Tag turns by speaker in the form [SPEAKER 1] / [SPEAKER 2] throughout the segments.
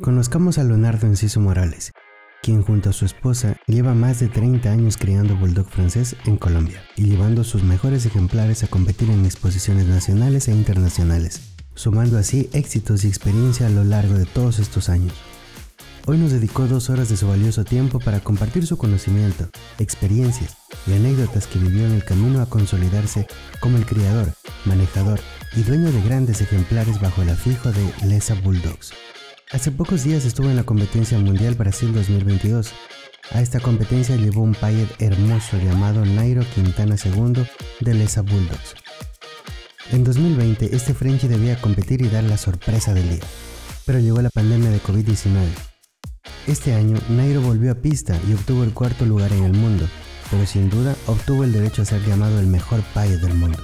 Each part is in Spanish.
[SPEAKER 1] Conozcamos a Leonardo Enciso Morales, quien junto a su esposa lleva más de 30 años criando bulldog francés en Colombia y llevando sus mejores ejemplares a competir en exposiciones nacionales e internacionales, sumando así éxitos y experiencia a lo largo de todos estos años. Hoy nos dedicó dos horas de su valioso tiempo para compartir su conocimiento, experiencias y anécdotas que vivió en el camino a consolidarse como el criador, manejador y dueño de grandes ejemplares bajo el afijo de Lesa Bulldogs. Hace pocos días estuvo en la competencia mundial Brasil 2022. A esta competencia llevó un payet hermoso llamado Nairo Quintana II de Lesa Bulldogs. En 2020 este Frenchy debía competir y dar la sorpresa del día, pero llegó la pandemia de COVID-19 este año, Nairo volvió a pista y obtuvo el cuarto lugar en el mundo, pero sin duda obtuvo el derecho a ser llamado el mejor payo del mundo.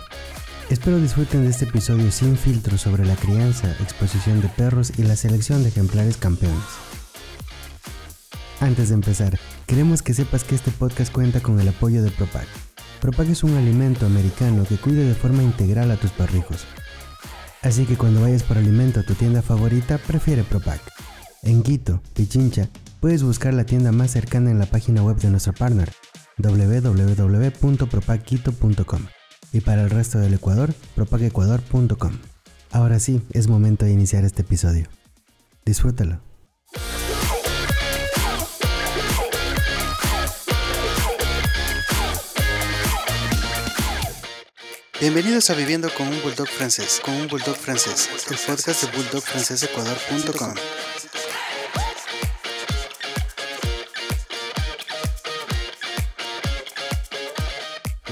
[SPEAKER 1] Espero disfruten de este episodio sin filtro sobre la crianza, exposición de perros y la selección de ejemplares campeones. Antes de empezar, queremos que sepas que este podcast cuenta con el apoyo de Propag. Propag es un alimento americano que cuida de forma integral a tus perrijos. Así que cuando vayas por alimento a tu tienda favorita, prefiere Propag. En Quito, Pichincha, puedes buscar la tienda más cercana en la página web de nuestro partner, www.propagquito.com. Y para el resto del Ecuador, propagecuador.com. Ahora sí, es momento de iniciar este episodio. Disfrútalo. Bienvenidos a Viviendo con un Bulldog francés, con un Bulldog francés, el podcast de bulldogfrancesecuador.com.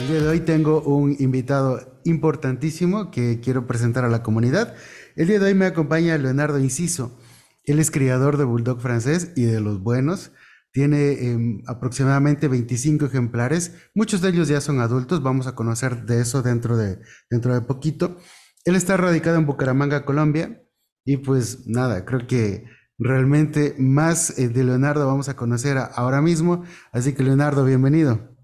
[SPEAKER 1] El día de hoy tengo un invitado importantísimo que quiero presentar a la comunidad. El día de hoy me acompaña Leonardo Inciso. Él es criador de Bulldog francés y de los buenos. Tiene em, aproximadamente 25 ejemplares. Muchos de ellos ya son adultos. Vamos a conocer de eso dentro de, dentro de poquito. Él está radicado en Bucaramanga, Colombia. Y pues nada, creo que realmente más eh, de Leonardo vamos a conocer ahora mismo. Así que Leonardo, bienvenido.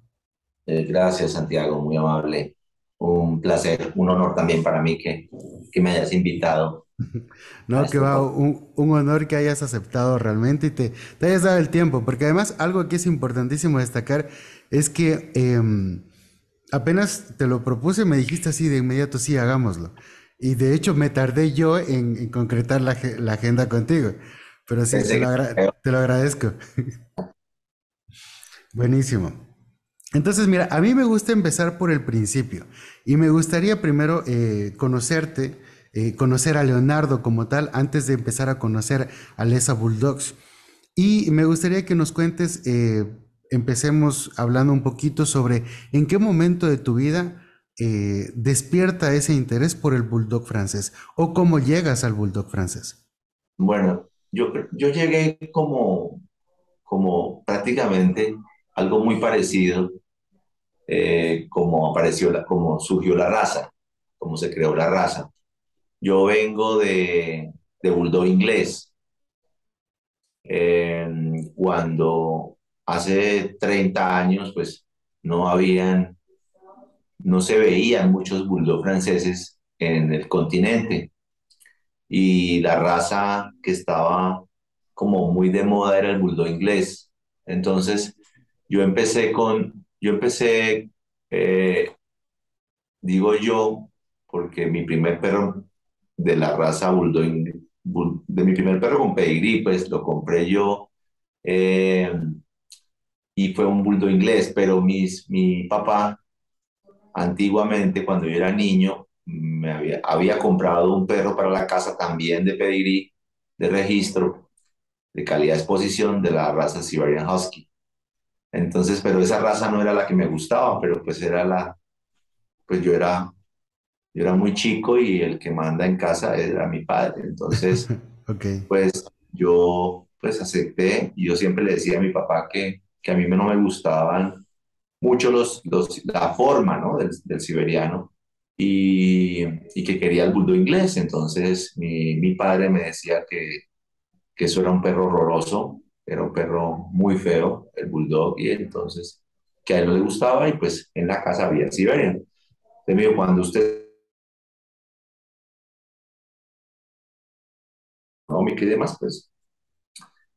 [SPEAKER 2] Eh, gracias, Santiago, muy amable. Un placer, un honor también para mí que, que me hayas invitado.
[SPEAKER 1] No, que este va, un, un, honor que hayas aceptado realmente y te, te, hayas dado el tiempo, porque además algo que es importantísimo destacar es que em, apenas te lo propuse, me dijiste así de inmediato, sí, hagámoslo. Y de hecho me tardé yo en, en concretar la, la, agenda contigo, pero sí, te lo, te lo agradezco. Buenísimo. Entonces, mira, a mí me gusta empezar por el principio y me gustaría primero eh, conocerte, eh, conocer a Leonardo como tal, antes de empezar a conocer a Lesa Bulldogs. Y me gustaría que nos cuentes, eh, empecemos hablando un poquito sobre en qué momento de tu vida despierta ese interés por el Bulldog francés o cómo llegas al Bulldog francés.
[SPEAKER 2] Bueno, yo, yo llegué como, como prácticamente algo muy parecido eh, como apareció, la, como surgió la raza, cómo se creó la raza. Yo vengo de, de Bulldog inglés. cuando hace 30 años, pues no habían, no se veían muchos Bulldog franceses en el continente. Y la raza que estaba como muy de moda era el Bulldog inglés. Entonces, yo empecé con yo empecé, eh, digo yo, porque mi primer perro de la raza Bulldog, de mi primer perro con pedigrí, pues lo compré yo eh, y fue un bulldog inglés, pero mis, mi papá antiguamente cuando yo era niño me había, había comprado un perro para la casa también de pedigrí, de registro, de calidad de exposición de la raza Siberian Husky. Entonces, pero esa raza no era la que me gustaba, pero pues era la, pues yo era, yo era muy chico y el que manda en casa era mi padre. Entonces, pues yo pues acepté y yo siempre le decía a mi papá que, que a mí no me gustaban mucho los, los, la forma, ¿no? Del, del siberiano y, y, que quería el bulldog inglés. Entonces, mi, mi padre me decía que, que eso era un perro horroroso era un perro muy feo, el bulldog, y entonces que a él no le gustaba y pues en la casa había Siberia. Entonces cuando usted no me quede más, pues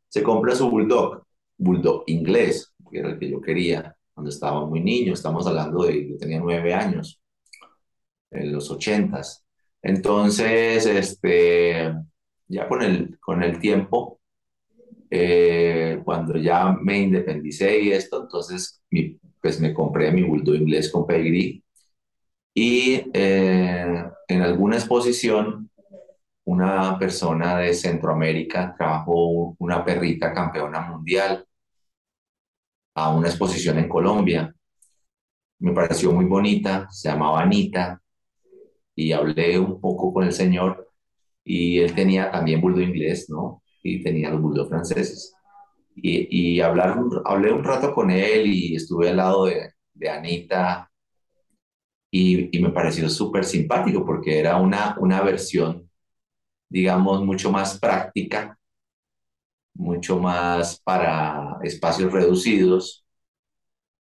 [SPEAKER 2] se compra su bulldog, bulldog inglés, que era el que yo quería cuando estaba muy niño, estamos hablando de, yo tenía nueve años, en los ochentas. Entonces, este, ya con el, con el tiempo, eh, cuando ya me independicé y esto, entonces pues me compré mi bulldog inglés con pedigree y eh, en alguna exposición una persona de Centroamérica trajo una perrita campeona mundial a una exposición en Colombia. Me pareció muy bonita, se llamaba Anita, y hablé un poco con el señor, y él tenía también bulldog inglés, ¿no? Y tenía los bulldog franceses. Y, y hablar, hablé un rato con él y estuve al lado de, de Anita, y, y me pareció súper simpático porque era una, una versión digamos, mucho más práctica, mucho más para espacios reducidos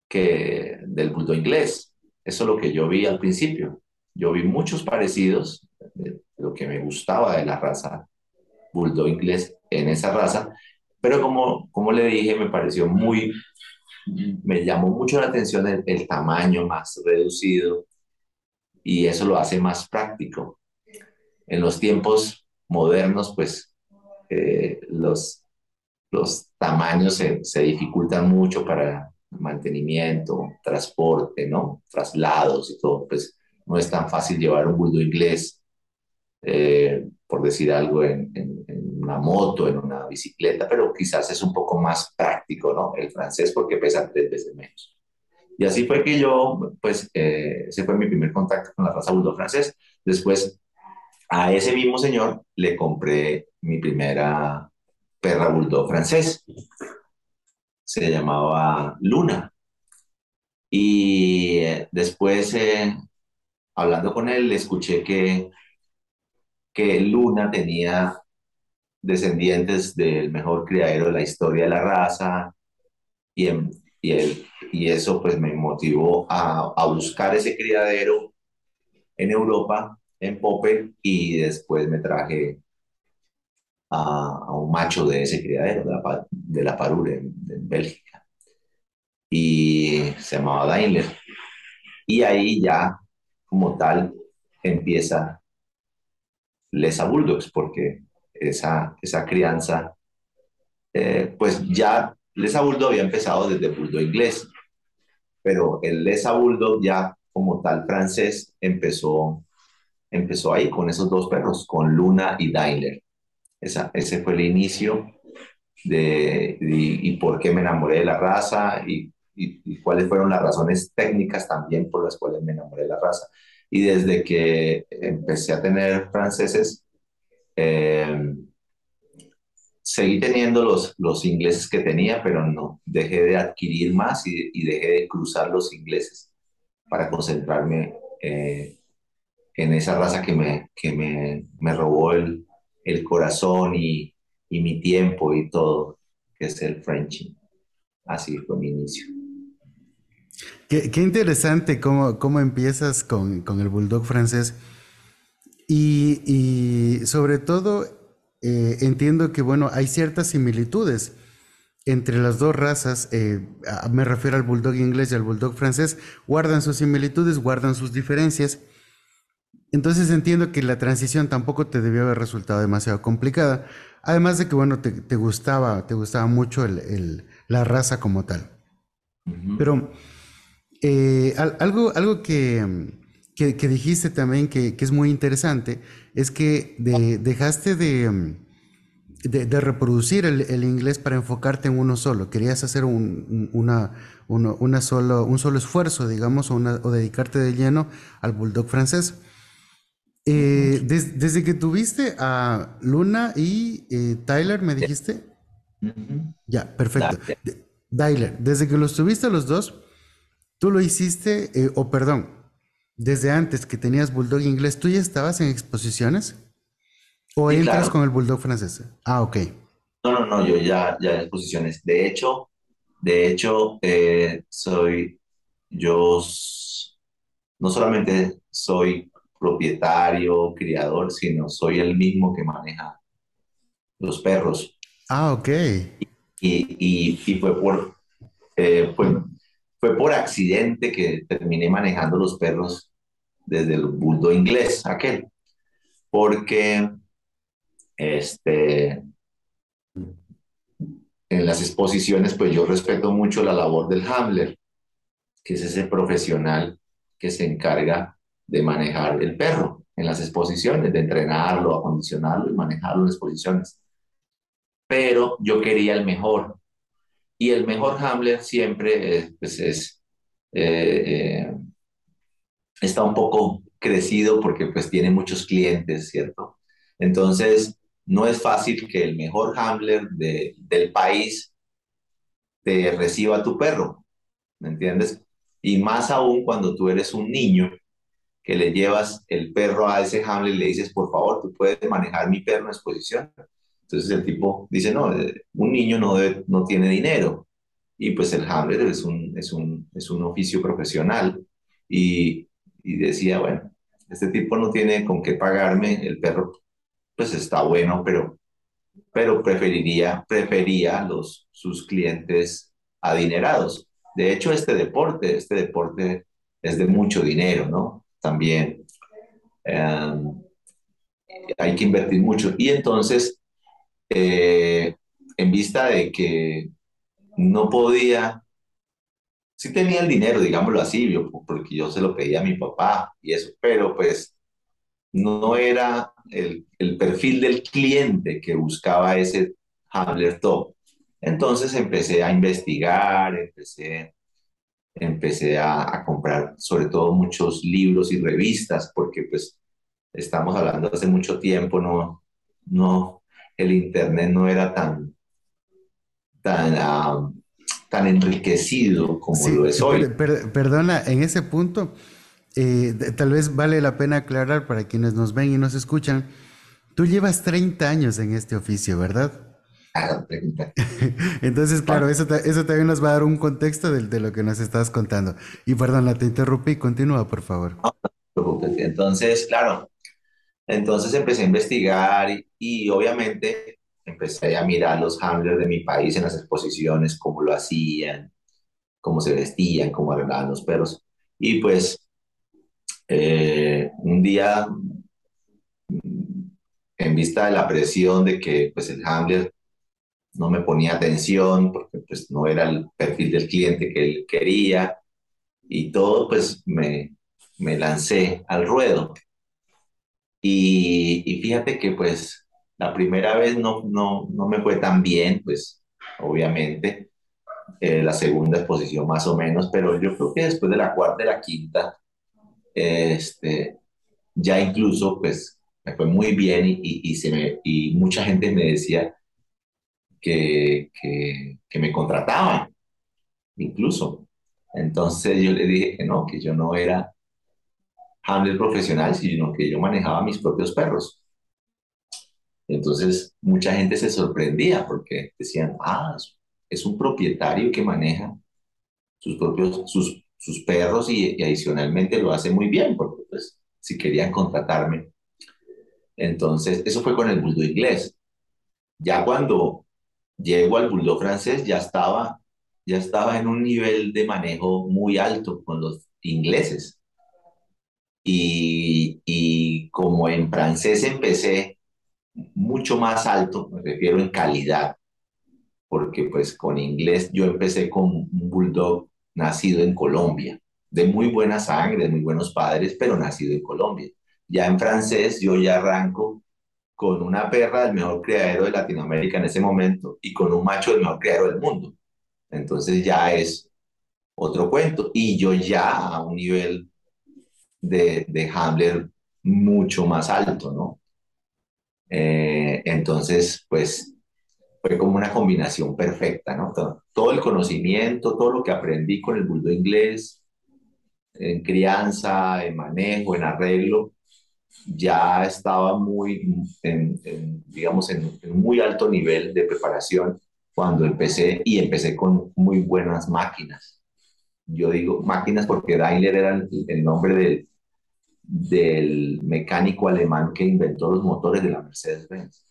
[SPEAKER 2] que del bulldog inglés. Eso es lo que yo vi al principio. Yo vi muchos parecidos de lo que me gustaba de la raza bulldog inglés en esa raza, pero como, como le dije, me pareció muy, me llamó mucho la atención el, tamaño más reducido y eso lo hace más práctico. En los tiempos modernos, pues eh, los, los tamaños se, se, dificultan mucho para mantenimiento, transporte, ¿no? Traslados y todo, pues no es tan fácil llevar un bulldog inglés, eh, por decir algo, en, en, una moto, en una bicicleta, pero quizás es un poco más práctico, ¿no? El francés porque pesa tres veces menos. Y así fue que yo, pues, eh, ese fue mi primer contacto con la raza bulldog francés. Después a ese mismo señor le compré mi primera perra bulldog francés. Se llamaba Luna. Y eh, después, eh, hablando con él, le escuché que, que Luna tenía descendientes del mejor criadero de la historia de la raza. Y, y, y eso pues me motivó a, a buscar ese criadero en Europa en Popper y después me traje a, un macho de ese criadero, de la, de la Parure, en, Bélgica. Y se llamaba Daimler. Y ahí ya, como tal, empieza Lesa Bulldogs, porque esa, esa crianza, eh, pues ya Lesa Bulldog había empezado desde Bulldog inglés, pero el Lesa Bulldog ya como tal francés empezó empezó ahí con esos dos perros, con Luna y Daimler. Esa, ese fue el inicio de y, por qué me enamoré de la raza y, y, cuáles fueron las razones técnicas también por las cuales me enamoré de la raza. Y desde que empecé a tener franceses, eh, seguí teniendo los, los ingleses que tenía, pero no, dejé de adquirir más y, dejé de cruzar los ingleses para concentrarme eh, en esa raza que me, que me, me robó el, el corazón y, y, mi tiempo y todo, que es el Frenching. Así fue mi inicio.
[SPEAKER 1] Qué, qué interesante cómo, cómo empiezas con, con, el bulldog francés. Y, y sobre todo, eh, entiendo que, bueno, hay ciertas similitudes entre las dos razas, eh, me refiero al bulldog inglés y al bulldog francés, guardan sus similitudes, guardan sus diferencias. Entonces entiendo que la transición tampoco te debió haber resultado demasiado complicada. Además de que, bueno, te, gustaba, te gustaba mucho la raza como tal. Pero eh, algo, algo que, dijiste también que, es muy interesante es que dejaste de, de, reproducir el, inglés para enfocarte en uno solo. Querías hacer un, una, una solo, un solo esfuerzo, digamos, o, o dedicarte de lleno al bulldog francés. Eh, desde que tuviste a Luna y eh, Tyler, ¿me dijiste? Ya, perfecto. Tyler, desde que los tuviste los dos, tú lo hiciste, eh, o perdón, desde antes que tenías Bulldog inglés, ¿tú ya estabas en exposiciones? ¿O entras con el Bulldog francés? Ah, ok.
[SPEAKER 2] No, no, no, yo ya, ya en exposiciones. De hecho, de hecho, soy, yo no solamente soy propietario, criador, sino soy el mismo que maneja los perros.
[SPEAKER 1] Ah, ok.
[SPEAKER 2] y, y, fue, por, eh, fue, fue por accidente que terminé manejando los perros desde el bulldog inglés, aquel, porque este, en las exposiciones, pues yo respeto mucho la labor del handler, que es ese profesional que se encarga de manejar el perro en las exposiciones, de entrenarlo, acondicionarlo y manejarlo en exposiciones. Pero yo quería el mejor. Y el mejor handler siempre es, pues es eh, eh, está un poco crecido porque pues tiene muchos clientes, ¿cierto? Entonces, no es fácil que el mejor handler del país te reciba a tu perro, ¿me entiendes? Y más aún cuando tú eres un niño que le llevas el perro a ese handler y le dices, por favor, tú puedes manejar mi perro en exposición. Entonces el tipo dice, no, eh, un niño no, no tiene dinero. Y pues el handler es un, es un, es un oficio profesional. Y, y decía, bueno, este tipo no tiene con qué pagarme, el perro pues está bueno, pero, pero preferiría, prefería los, sus clientes adinerados. De hecho, este deporte, este deporte es de mucho dinero, ¿no? También em, hay que invertir mucho. Y entonces, eh, en vista de que no podía sí tenía el dinero, digámoslo así, porque yo se lo pedía a mi papá y eso, pero pues no era el, el perfil del cliente que buscaba ese handler top. Entonces empecé a investigar, empecé, empecé a, a, comprar sobre todo muchos libros y revistas, porque pues estamos hablando hace mucho tiempo, no, no, el internet no era tan, tan, tan enriquecido como lo es hoy.
[SPEAKER 1] perdona, en ese punto, eh, tal vez vale la pena aclarar para quienes nos ven y nos escuchan, tú llevas 30 años en este oficio, ¿verdad? Entonces, claro, eso, eso también nos va a dar un contexto de, de, lo que nos estás contando. Y perdona, te interrumpí, continúa, por favor.
[SPEAKER 2] Entonces, claro, entonces empecé a investigar y, y obviamente empecé a mirar los handlers de mi país en las exposiciones, cómo lo hacían, cómo se vestían, cómo arreglaban los perros. Y pues eh, un día, en vista de la presión de que pues el handler no me ponía atención porque pues no era el perfil del cliente que él quería y todo, pues me, me lancé al ruedo. Y, y fíjate que pues la primera vez no, no, no me fue tan bien, pues obviamente. Eh, la segunda exposición más o menos, pero yo creo que después de la cuarta y la quinta, este, ya incluso pues me fue muy bien y, y, se me, y mucha gente me decía que, que, que me contrataban, incluso. Entonces yo le dije que no, que yo no era handler profesional, sino que yo manejaba mis propios perros. Entonces, mucha gente se sorprendía porque decían, ah, es un propietario que maneja sus propios, sus, sus perros y, adicionalmente lo hace muy bien, porque pues si querían contratarme. Entonces, eso fue con el bulldog inglés. Ya cuando llego al bulldog francés, ya estaba, ya estaba en un nivel de manejo muy alto con los ingleses. Y, y como en francés empecé, mucho más alto, me refiero en calidad, porque pues con inglés yo empecé con un bulldog nacido en Colombia, de muy buena sangre, de muy buenos padres, pero nacido en Colombia. Ya en francés yo ya arranco con una perra del mejor criadero de Latinoamérica en ese momento y con un macho del mejor criadero del mundo. Entonces ya es otro cuento. Y yo ya a un nivel de, de handler mucho más alto, ¿no? Eh, entonces, pues fue como una combinación perfecta, ¿no? Todo, el conocimiento, todo lo que aprendí con el bulldog inglés, en crianza, en manejo, en arreglo, ya estaba muy, en, digamos, en, muy alto nivel de preparación cuando empecé y empecé con muy buenas máquinas. Yo digo máquinas porque Daimler era el, el nombre del, del mecánico alemán que inventó los motores de la Mercedes-Benz.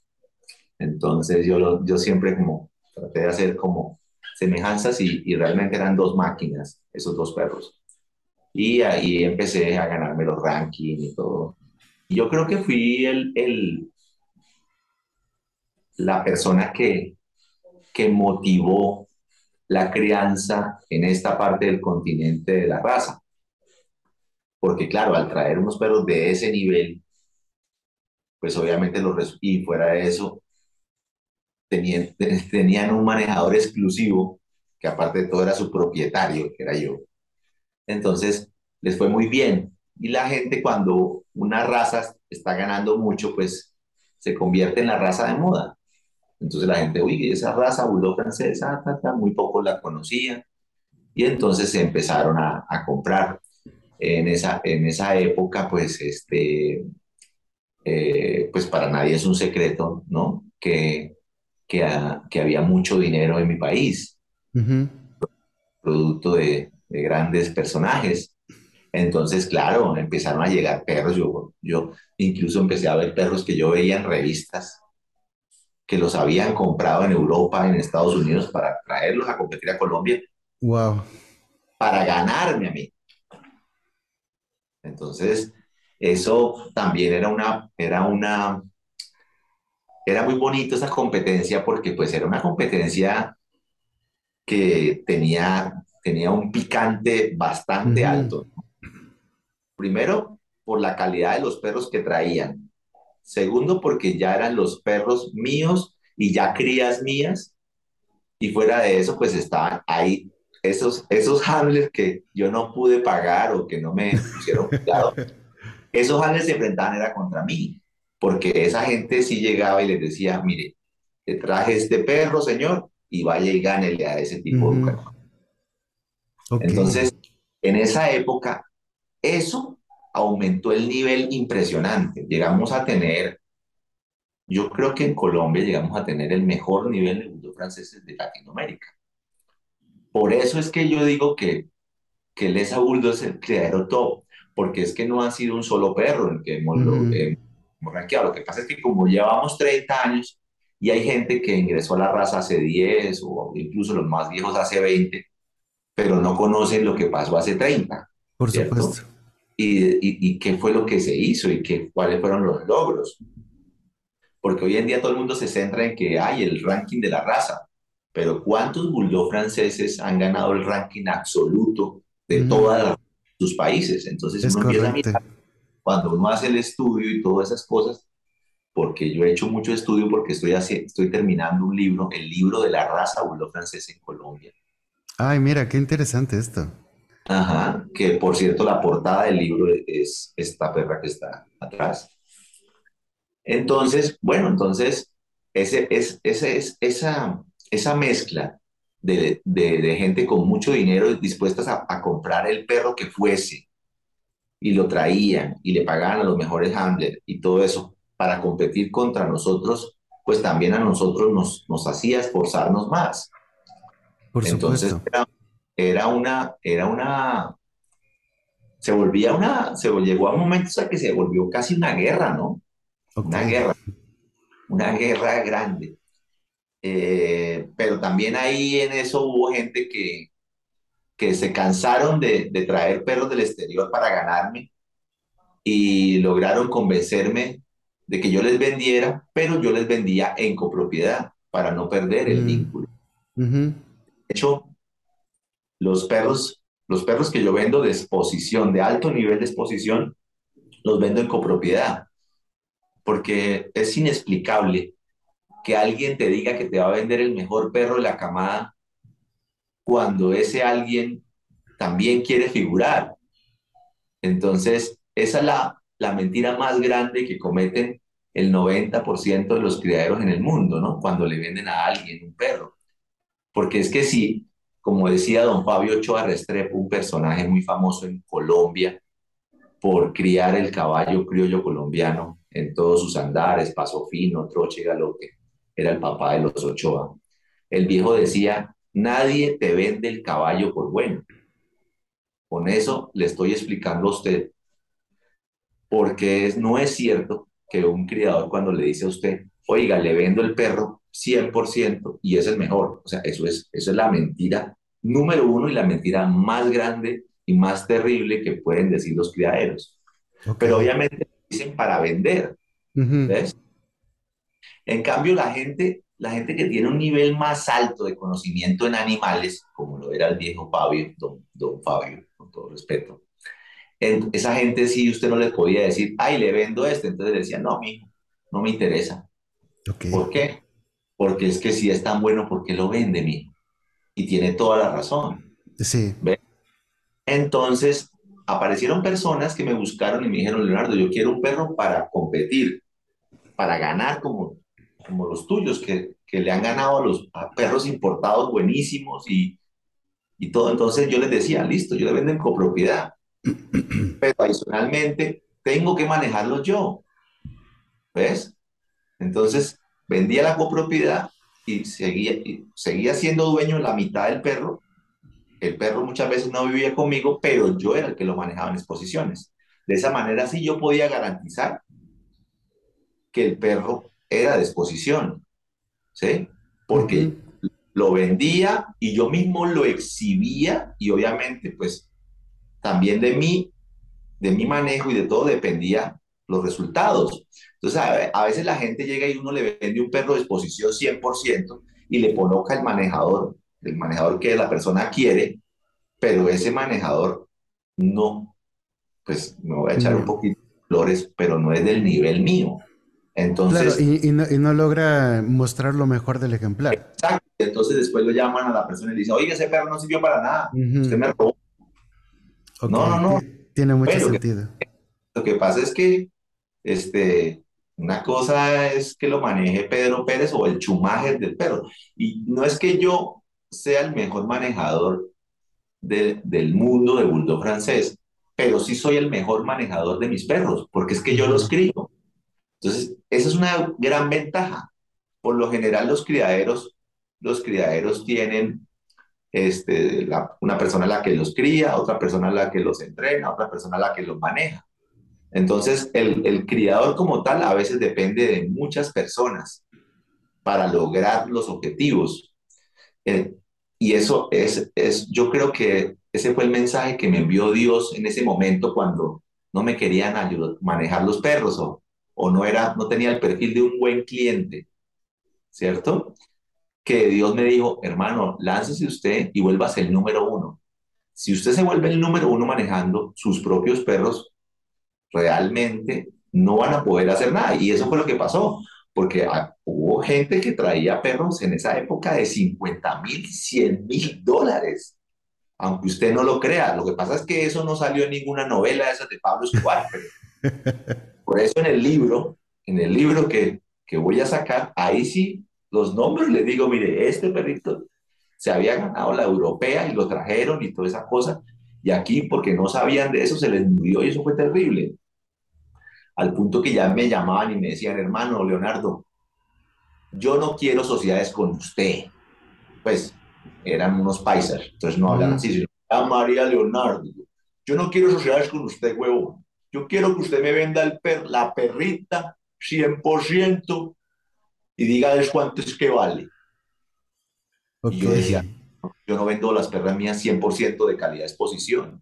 [SPEAKER 2] Entonces yo, yo siempre como traté de hacer como semejanzas y, y realmente eran dos máquinas, esos dos perros. Y ahí empecé a ganarme los rankings y todo. Y yo creo que fui el, el, la persona que, que motivó la crianza en esta parte del continente de la raza. Porque claro, al traer unos perros de ese nivel, pues obviamente los y fuera de eso, tenían, tenían un manejador exclusivo, que aparte de todo era su propietario, que era yo. Entonces, les fue muy bien. Y la gente cuando una raza está ganando mucho, pues se convierte en la raza de moda. Entonces la gente, uy, esa raza bulldog francesa, muy poco la conocía. Y entonces se empezaron a comprar. En esa, en esa época, pues, este, eh, pues para nadie es un secreto, ¿no? Que, que, que había mucho dinero en mi país, producto de, de, grandes personajes. Entonces, claro, empezaron a llegar perros. Yo, yo incluso empecé a ver perros que yo veía en revistas que los habían comprado en Europa, en Estados Unidos, para traerlos a competir a Colombia.
[SPEAKER 1] Wow.
[SPEAKER 2] Para ganarme a mí. Entonces, eso también era una, era una, era muy bonito esa competencia porque pues era una competencia que tenía, tenía un picante bastante alto. Primero, por la calidad de los perros que traían. Segundo, porque ya eran los perros míos y ya crías mías. Y fuera de eso, pues estaban ahí esos, esos handlers que yo no pude pagar o que no me pusieron cuidado. esos handlers se enfrentaban era contra mí. Porque esa gente sí llegaba y les decía, mire, te traje este perro, señor, y vaya y gánele a ese tipo de perro. Entonces, en esa época, eso aumentó el nivel impresionante. Llegamos a tener, yo creo que en Colombia llegamos a tener el mejor nivel de bulldog franceses de Latinoamérica. Por eso es que yo digo que, que el Esa Bulldog es el criadero top, porque es que no ha sido un solo perro el que hemos, rankeado. Lo que pasa es que como llevamos 30 años y hay gente que ingresó a la raza hace 10 o incluso los más viejos hace 20, pero no conocen lo que pasó hace 30.
[SPEAKER 1] Por supuesto
[SPEAKER 2] y, qué fue lo que se hizo y qué, cuáles fueron los logros. Porque hoy en día todo el mundo se centra en que hay el ranking de la raza, pero ¿cuántos bulldog franceses han ganado el ranking absoluto de todos sus países? Entonces uno empieza a mirar, cuando uno hace el estudio y todas esas cosas, porque yo he hecho mucho estudio porque estoy, estoy terminando un libro, el libro de la raza bulldog francesa en Colombia.
[SPEAKER 1] Ay, mira, qué interesante esto.
[SPEAKER 2] Ajá, que por cierto la portada del libro es esta perra que está atrás. Entonces, bueno, entonces ese, es, ese es, esa, esa mezcla de, de, gente con mucho dinero dispuestas a, a, comprar el perro que fuese y lo traían y le pagaban a los mejores handlers y todo eso para competir contra nosotros, pues también a nosotros nos, nos hacía esforzarnos más.
[SPEAKER 1] Por Entonces,
[SPEAKER 2] era una, era una, se volvía una, se llegó a un momento o que se volvió casi una guerra, ¿no? Una guerra, una guerra grande. Eh, pero también ahí en eso hubo gente que, que se cansaron de, de traer perros del exterior para ganarme y lograron convencerme de que yo les vendiera, pero yo les vendía en copropiedad para no perder el mm. vínculo. De hecho, los perros, los perros que yo vendo de exposición, de alto nivel de exposición, los vendo en copropiedad, porque es inexplicable que alguien te diga que te va a vender el mejor perro de la camada cuando ese alguien también quiere figurar. Entonces, esa es la, la mentira más grande que cometen el 90% de los criaderos en el mundo, ¿no? Cuando le venden a alguien un perro. Porque es que si, como decía don Fabio Ochoa Restrepo, un personaje muy famoso en Colombia por criar el caballo criollo colombiano en todos sus andares, paso fino, troche, galope, era el papá de los Ochoa. El viejo decía, nadie te vende el caballo por bueno. Con eso le estoy explicando a usted, porque es, no es cierto que un criador cuando le dice a usted, oiga, le vendo el perro, 100% y es el mejor. O sea, eso es, eso es la mentira número uno y la mentira más grande y más terrible que pueden decir los criaderos. Pero obviamente dicen para vender. ¿Ves? En cambio, la gente, la gente que tiene un nivel más alto de conocimiento en animales, como lo era el viejo Fabio, don, don Fabio, con todo respeto, esa gente sí usted no le podía decir, ay, le vendo este. Entonces decía, no, mijo, no me interesa. ¿Por qué? Porque es que si es tan bueno, ¿por qué lo vende, mijo? Y tiene toda la razón.
[SPEAKER 1] Sí.
[SPEAKER 2] Entonces, aparecieron personas que me buscaron y me dijeron, Leonardo, yo quiero un perro para competir, para ganar como, como los tuyos, que, que le han ganado a los perros importados buenísimos y, y todo. Entonces yo les decía, listo, yo le vendo en copropiedad, pero adicionalmente tengo que manejarlos yo. ¿Ves? Entonces vendía la copropiedad y seguía, y seguía siendo dueño de la mitad del perro el perro muchas veces no vivía conmigo, pero yo era el que lo manejaba en exposiciones. De esa manera sí yo podía garantizar que el perro era de exposición, ¿sí? Porque lo vendía y yo mismo lo exhibía y obviamente pues también de mí, de mi manejo y de todo dependía los resultados. Entonces a, veces la gente llega y uno le vende un perro de exposición 100% y le coloca el manejador el manejador que la persona quiere, pero ese manejador no, pues me voy a echar un poquito de flores, pero no es del nivel mío. Entonces,
[SPEAKER 1] claro, y, no, y, no, logra mostrar lo mejor del ejemplar.
[SPEAKER 2] Exacto. Entonces después lo llaman a la persona y le dicen, oye, ese perro no sirvió para nada, usted me robó. No, no, no.
[SPEAKER 1] Tiene mucho sentido.
[SPEAKER 2] lo que pasa es que este, una cosa es que lo maneje Pedro Pérez o el chumaje del perro. Y no es que yo sea el mejor manejador del mundo de bulldog francés, pero sí soy el mejor manejador de mis perros, porque es que yo los crío. Entonces, esa es una gran ventaja. Por lo general, los criaderos, los criaderos tienen este, una persona la que los cría, otra persona la que los entrena, otra persona la que los maneja. Entonces, el, el criador como tal a veces depende de muchas personas para lograr los objetivos. Eh, y eso es, es, yo creo que ese fue el mensaje que me envió Dios en ese momento cuando no me querían ayudar, manejar los perros o, o no, era, no tenía el perfil de un buen cliente, ¿cierto? Que Dios me dijo, hermano, láncese usted y vuélvase el número uno. Si usted se vuelve el número uno manejando sus propios perros, realmente no van a poder hacer nada. Y eso fue lo que pasó porque hubo gente que traía perros en esa época de 50 mil, 100 mil dólares, aunque usted no lo crea. Lo que pasa es que eso no salió en ninguna novela de esas de Pablo Escobar. por eso en el libro, en el libro que, que voy a sacar, ahí sí los nombres le digo, mire, este perrito se había ganado la europea y lo trajeron y toda esa cosa, y aquí porque no sabían de eso se les murió y eso fue terrible al punto que ya me llamaban y me decían, hermano Leonardo, yo no quiero sociedades con usted. Pues eran unos paisas, entonces no hablan así, sino, ah, María Leonardo, yo no quiero sociedades con usted, huevo. Yo quiero que usted me venda el per, la perrita 100% y diga cuánto es que vale. Y yo decía, yo no vendo las perras mías 100% de calidad de exposición.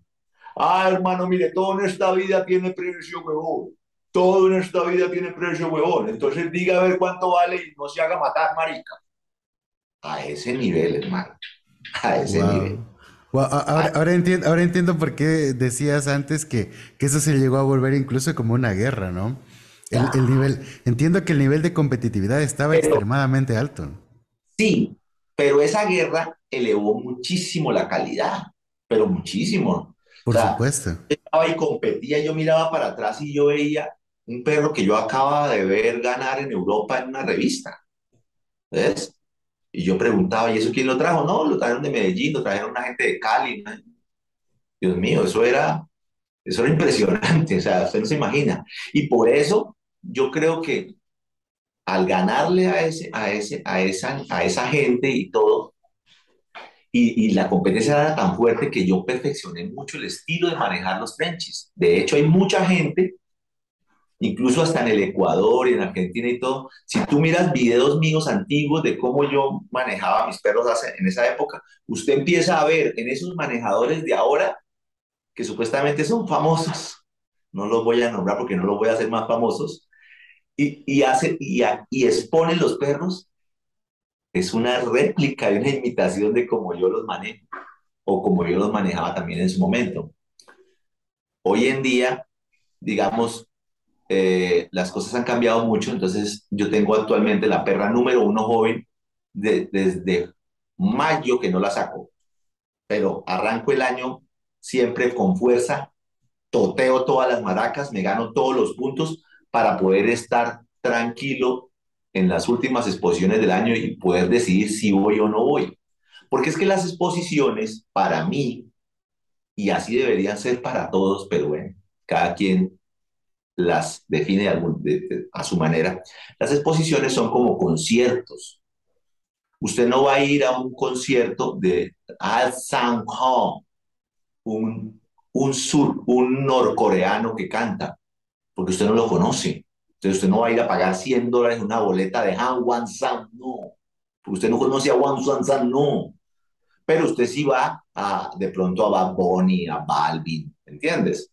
[SPEAKER 2] Ah, hermano, mire, todo en esta vida tiene precio, huevón todo en esta vida tiene precio, huevón. Entonces diga a ver cuánto vale y no se haga matar, marica. A ese nivel, hermano. A ese nivel.
[SPEAKER 1] Ahora, entiendo, ahora entiendo por qué decías antes que, que, eso se llegó a volver incluso como una guerra, ¿no? El, nivel, entiendo que el nivel de competitividad estaba extremadamente alto.
[SPEAKER 2] Sí, pero esa guerra elevó muchísimo la calidad, pero muchísimo.
[SPEAKER 1] Por supuesto.
[SPEAKER 2] Yo estaba y competía, yo miraba para atrás y yo veía un perro que yo acababa de ver ganar en Europa en una revista. ¿Ves? Y yo preguntaba, ¿y eso quién lo trajo? No, lo trajeron de Medellín, lo trajeron una gente de Cali. Dios mío, eso era, eso era impresionante, o sea, usted no se imagina. Y por eso yo creo que al ganarle a, ese, a, ese, a, esa, a esa gente y todo, y, y, la competencia era tan fuerte que yo perfeccioné mucho el estilo de manejar los trenches. De hecho, hay mucha gente incluso hasta en el Ecuador y en Argentina y todo. Si tú miras videos míos antiguos de cómo yo manejaba mis perros hace, en esa época, usted empieza a ver en esos manejadores de ahora que supuestamente son famosos, no los voy a nombrar porque no los voy a hacer más famosos, y, y, hace, y, y exponen los perros, es una réplica y una imitación de cómo yo los manejo o como yo los manejaba también en su momento. Hoy en día, digamos, eh, las cosas han cambiado mucho, entonces yo tengo actualmente la perra número uno joven desde mayo que no la saco, pero arranco el año siempre con fuerza, toteo todas las maracas, me gano todos los puntos para poder estar tranquilo en las últimas exposiciones del año y poder decidir si voy o no voy. Porque es que las exposiciones, para mí, y así deberían ser para todos, pero bueno, cada quien las define a su manera. Las exposiciones son como conciertos. Usted no va a ir a un concierto de Al Sang Ho, un, un, sur, un norcoreano que canta, porque usted no lo conoce. Entonces usted no va a ir a pagar 100 dólares una boleta de Han Wan San, no. Usted no conoce a Wan San, no. Pero usted sí va a, de pronto a Bad Bunny, a Balvin, ¿entiendes?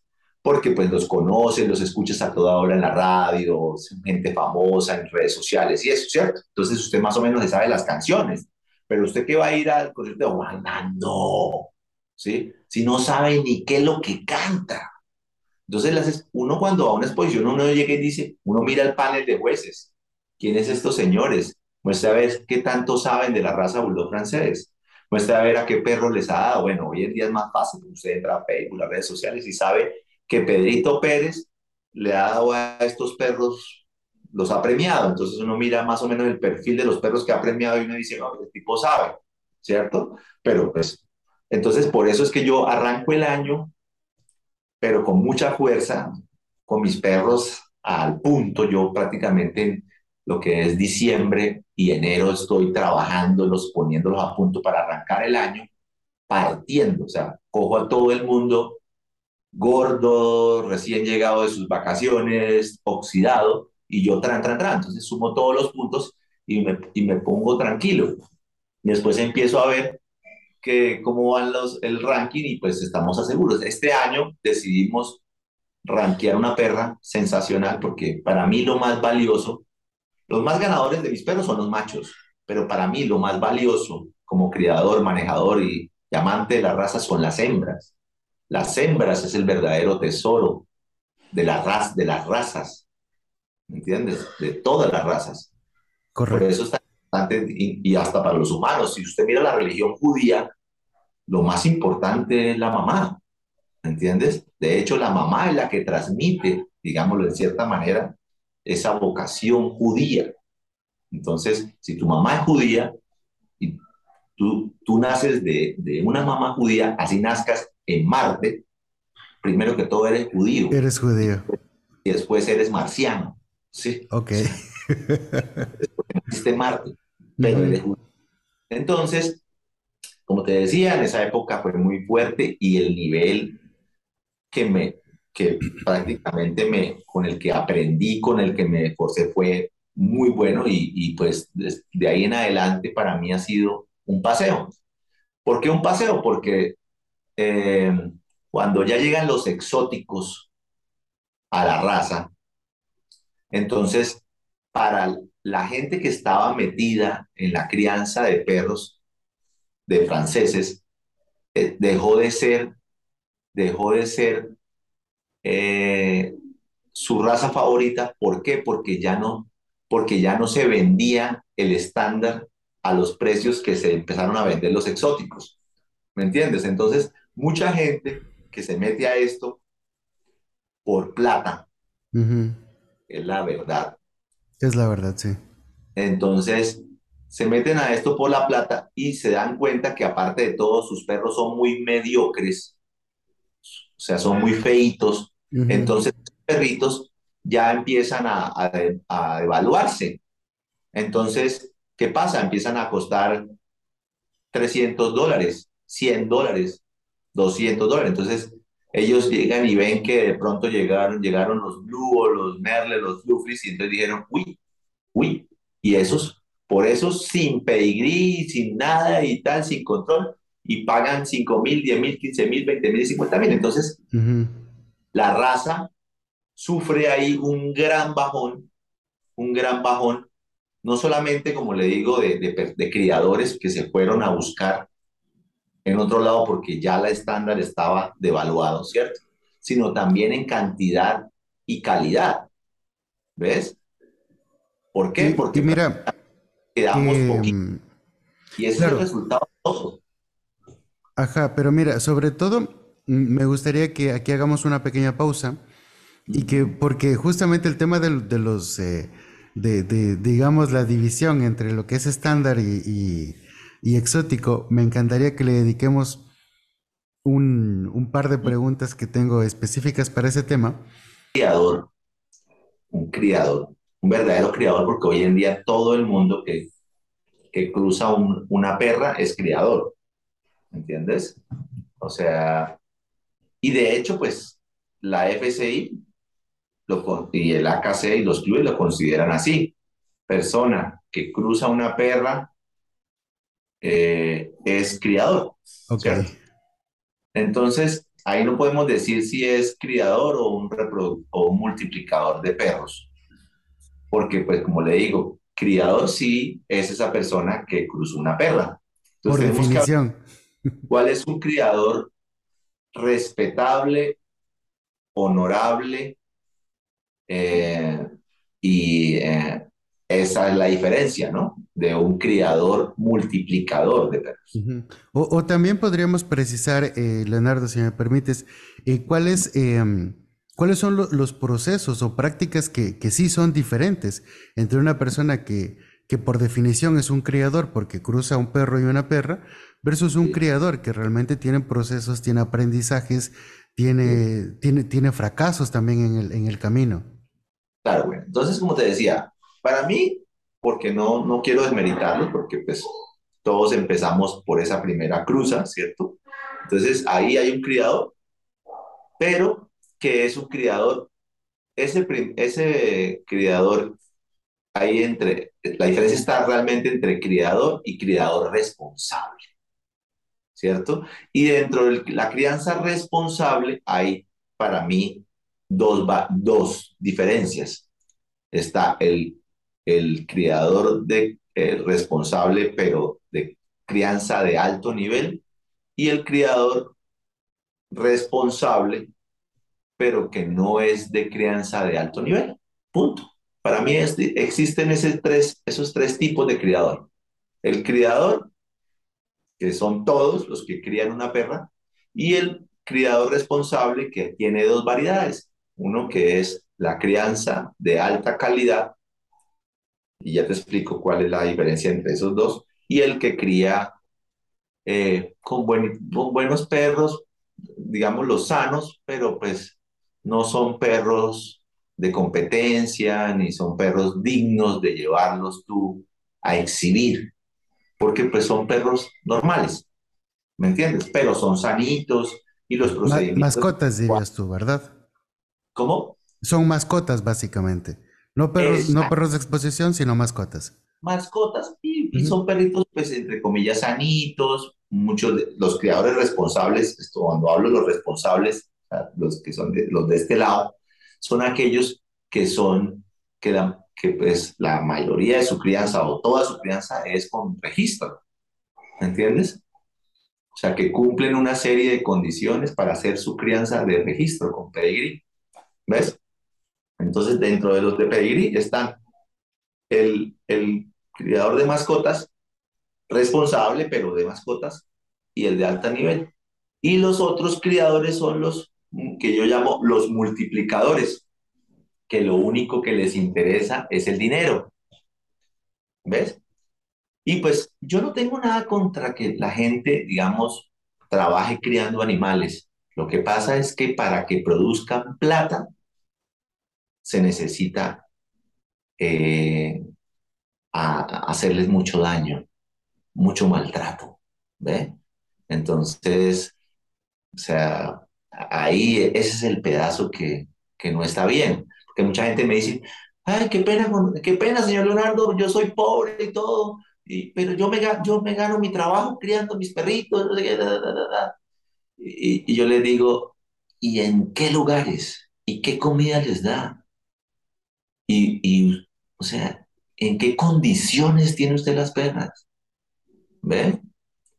[SPEAKER 2] Porque pues los conoces, los escuchas a toda hora en la radio, gente famosa en redes sociales y eso, ¿cierto? Entonces usted más o menos le sabe las canciones, pero usted que va a ir al concierto de Juan, no, ¿sí? Si no sabe ni qué es lo que canta. Entonces uno cuando va a una exposición, uno llega y dice, uno mira el panel de jueces, ¿quiénes estos señores? Muestra a ver qué tanto saben de la raza bulldog francés. Muestra a ver a qué perro les ha dado. Bueno, hoy en día es más fácil, usted entra a Facebook, las redes sociales y sabe que Pedrito Pérez le ha dado a estos perros, los ha premiado. Entonces uno mira más o menos el perfil de los perros que ha premiado y uno dice, no, el tipo sabe, ¿cierto? Pero pues, entonces por eso es que yo arranco el año, pero con mucha fuerza, con mis perros al punto. Yo prácticamente en lo que es diciembre y enero estoy trabajándolos, poniéndolos a punto para arrancar el año, partiendo, o sea, cojo a todo el mundo gordo, recién llegado de sus vacaciones, oxidado, y yo tran, tran, tran. Entonces sumo todos los puntos y me, y me pongo tranquilo. Después empiezo a ver que, cómo van los, el ranking y pues estamos seguros. Este año decidimos rankear una perra sensacional porque para mí lo más valioso, los más ganadores de mis perros son los machos, pero para mí lo más valioso como criador, manejador y amante de la raza son las hembras. Las hembras es el verdadero tesoro de, la de las razas, ¿me entiendes? De todas las razas. Correcto. Por eso está importante, y, hasta para los humanos, si usted mira la religión judía, lo más importante es la mamá, ¿me entiendes? De hecho, la mamá es la que transmite, digámoslo de cierta manera, esa vocación judía. Entonces, si tu mamá es judía y tú, tú naces de, de una mamá judía, así nazcas en Marte, primero que todo eres judío.
[SPEAKER 1] Eres judío.
[SPEAKER 2] Y después eres marciano. Sí.
[SPEAKER 1] Ok.
[SPEAKER 2] Existe Marte, pero eres judío. Entonces, como te decía, en esa época fue muy fuerte y el nivel que me, que prácticamente me, con el que aprendí, con el que me esforcé fue muy bueno y, y pues de ahí en adelante para mí ha sido un paseo. ¿Por qué un paseo? Porque eh, cuando ya llegan los exóticos a la raza, entonces para la gente que estaba metida en la crianza de perros de franceses, eh, dejó de ser, dejó de ser eh, su raza favorita. ¿Por qué? Porque ya no, porque ya no se vendía el estándar a los precios que se empezaron a vender los exóticos. ¿Me entiendes? Entonces, mucha gente que se mete a esto por plata. Es la verdad.
[SPEAKER 1] Es la verdad, sí.
[SPEAKER 2] Entonces, se meten a esto por la plata y se dan cuenta que aparte de todo, sus perros son muy mediocres. O sea, son muy feitos. Entonces, los perritos ya empiezan a, a evaluarse. Entonces, ¿qué pasa? Empiezan a costar 300 dólares, 100 dólares, 200 dólares. Entonces, ellos llegan y ven que de pronto llegaron, llegaron los Blue los Merle, los Bluefries, y entonces dijeron, uy, uy, y esos, por eso sin pedigrí, sin nada y tal, sin control, y pagan 5 mil, 10 mil, 15 mil, 20 mil, 50 mil. Entonces, la raza sufre ahí un gran bajón, un gran bajón, no solamente, como le digo, de, de, de criadores que se fueron a buscar en otro lado porque ya la estándar estaba devaluado, ¿cierto? Sino también en cantidad y calidad. ¿Ves? ¿Por qué? Porque
[SPEAKER 1] mira,
[SPEAKER 2] quedamos poquito. Y ese es el resultado de
[SPEAKER 1] Ajá, pero mira, sobre todo mm, me gustaría que aquí hagamos una pequeña pausa y que, porque justamente el tema de, los, eh, de, digamos, la división entre lo que es estándar y y exótico, me encantaría que le dediquemos un, par de preguntas que tengo específicas para ese tema.
[SPEAKER 2] Criador, un criador, un verdadero criador, porque hoy en día todo el mundo que, que cruza una perra es criador, ¿entiendes? O sea, y de hecho, pues la FCI lo, y el AKC y los clubes lo consideran así. Persona que cruza una perra eh, es criador.
[SPEAKER 1] Ok.
[SPEAKER 2] Entonces, ahí no podemos decir si es criador o un, o un multiplicador de perros. Porque, pues, como le digo, criador sí es esa persona que cruzó una perra.
[SPEAKER 1] Por definición.
[SPEAKER 2] ¿Cuál es un criador respetable, honorable eh, y eh, esa es la diferencia, ¿no? De un criador multiplicador de perros.
[SPEAKER 1] o, también podríamos precisar, eh, Leonardo, si me permites, eh, ¿cuáles, em, ¿cuáles son los procesos o prácticas que, que, sí son diferentes entre una persona que, que por definición es un criador porque cruza un perro y una perra versus un criador que realmente tiene procesos, tiene aprendizajes, tiene, tiene, tiene fracasos también en el, en el camino?
[SPEAKER 2] Claro, bueno. Entonces, como te decía, para mí, porque no, no quiero desmeritarlo, porque pues todos empezamos por esa primera cruza, ¿cierto? Entonces ahí hay un criador, pero que es un criador, ese, ese criador, ahí entre, la diferencia está realmente entre criador y criador responsable, ¿cierto? Y dentro de la crianza responsable hay para mí dos, dos diferencias. Está el el criador de, eh, responsable, pero de crianza de alto nivel, y el criador responsable, pero que no es de crianza de alto nivel. Punto. Para mí existen ese tres, esos tres tipos de criador. El criador, que son todos los que crían una perra, y el criador responsable, que tiene dos variedades. Uno que es la crianza de alta calidad y ya te explico cuál es la diferencia entre esos dos, y el que cría eh, con, buenos perros, digamos los sanos, pero pues no son perros de competencia, ni son perros dignos de llevarlos tú a exhibir, porque pues son perros normales, ¿me entiendes? Pero son sanitos y los procedimientos...
[SPEAKER 1] mascotas dirías tú, ¿verdad?
[SPEAKER 2] ¿Cómo?
[SPEAKER 1] Son mascotas, básicamente. No perros, no perros de exposición, sino mascotas.
[SPEAKER 2] Mascotas y, son perritos, pues, entre comillas, sanitos. Muchos de los criadores responsables, esto, cuando hablo de los responsables, los que son de, los de este lado, son aquellos que son, que, la, que pues la mayoría de su crianza o toda su crianza es con registro. ¿Me entiendes? O sea, que cumplen una serie de condiciones para hacer su crianza de registro con pedigree. ¿Ves? Entonces, dentro de los de pedigrí están el, el criador de mascotas, responsable, pero de mascotas, y el de alto nivel. Y los otros criadores son los que yo llamo los multiplicadores, que lo único que les interesa es el dinero. ¿Ves? Y pues yo no tengo nada contra que la gente, digamos, trabaje criando animales. Lo que pasa es que para que produzcan plata, se necesita eh, hacerles mucho daño, mucho maltrato, ¿ve? Entonces, o sea, ahí ese es el pedazo que, que no está bien. Porque mucha gente me dice, ay, qué pena, qué pena, señor Leonardo, yo soy pobre y todo, y, pero yo me, yo me gano mi trabajo criando mis perritos, y, y yo le digo, ¿y en qué lugares? ¿Y qué comida les da? Y, y, o sea, ¿en qué condiciones tiene usted las perras? ¿Ve?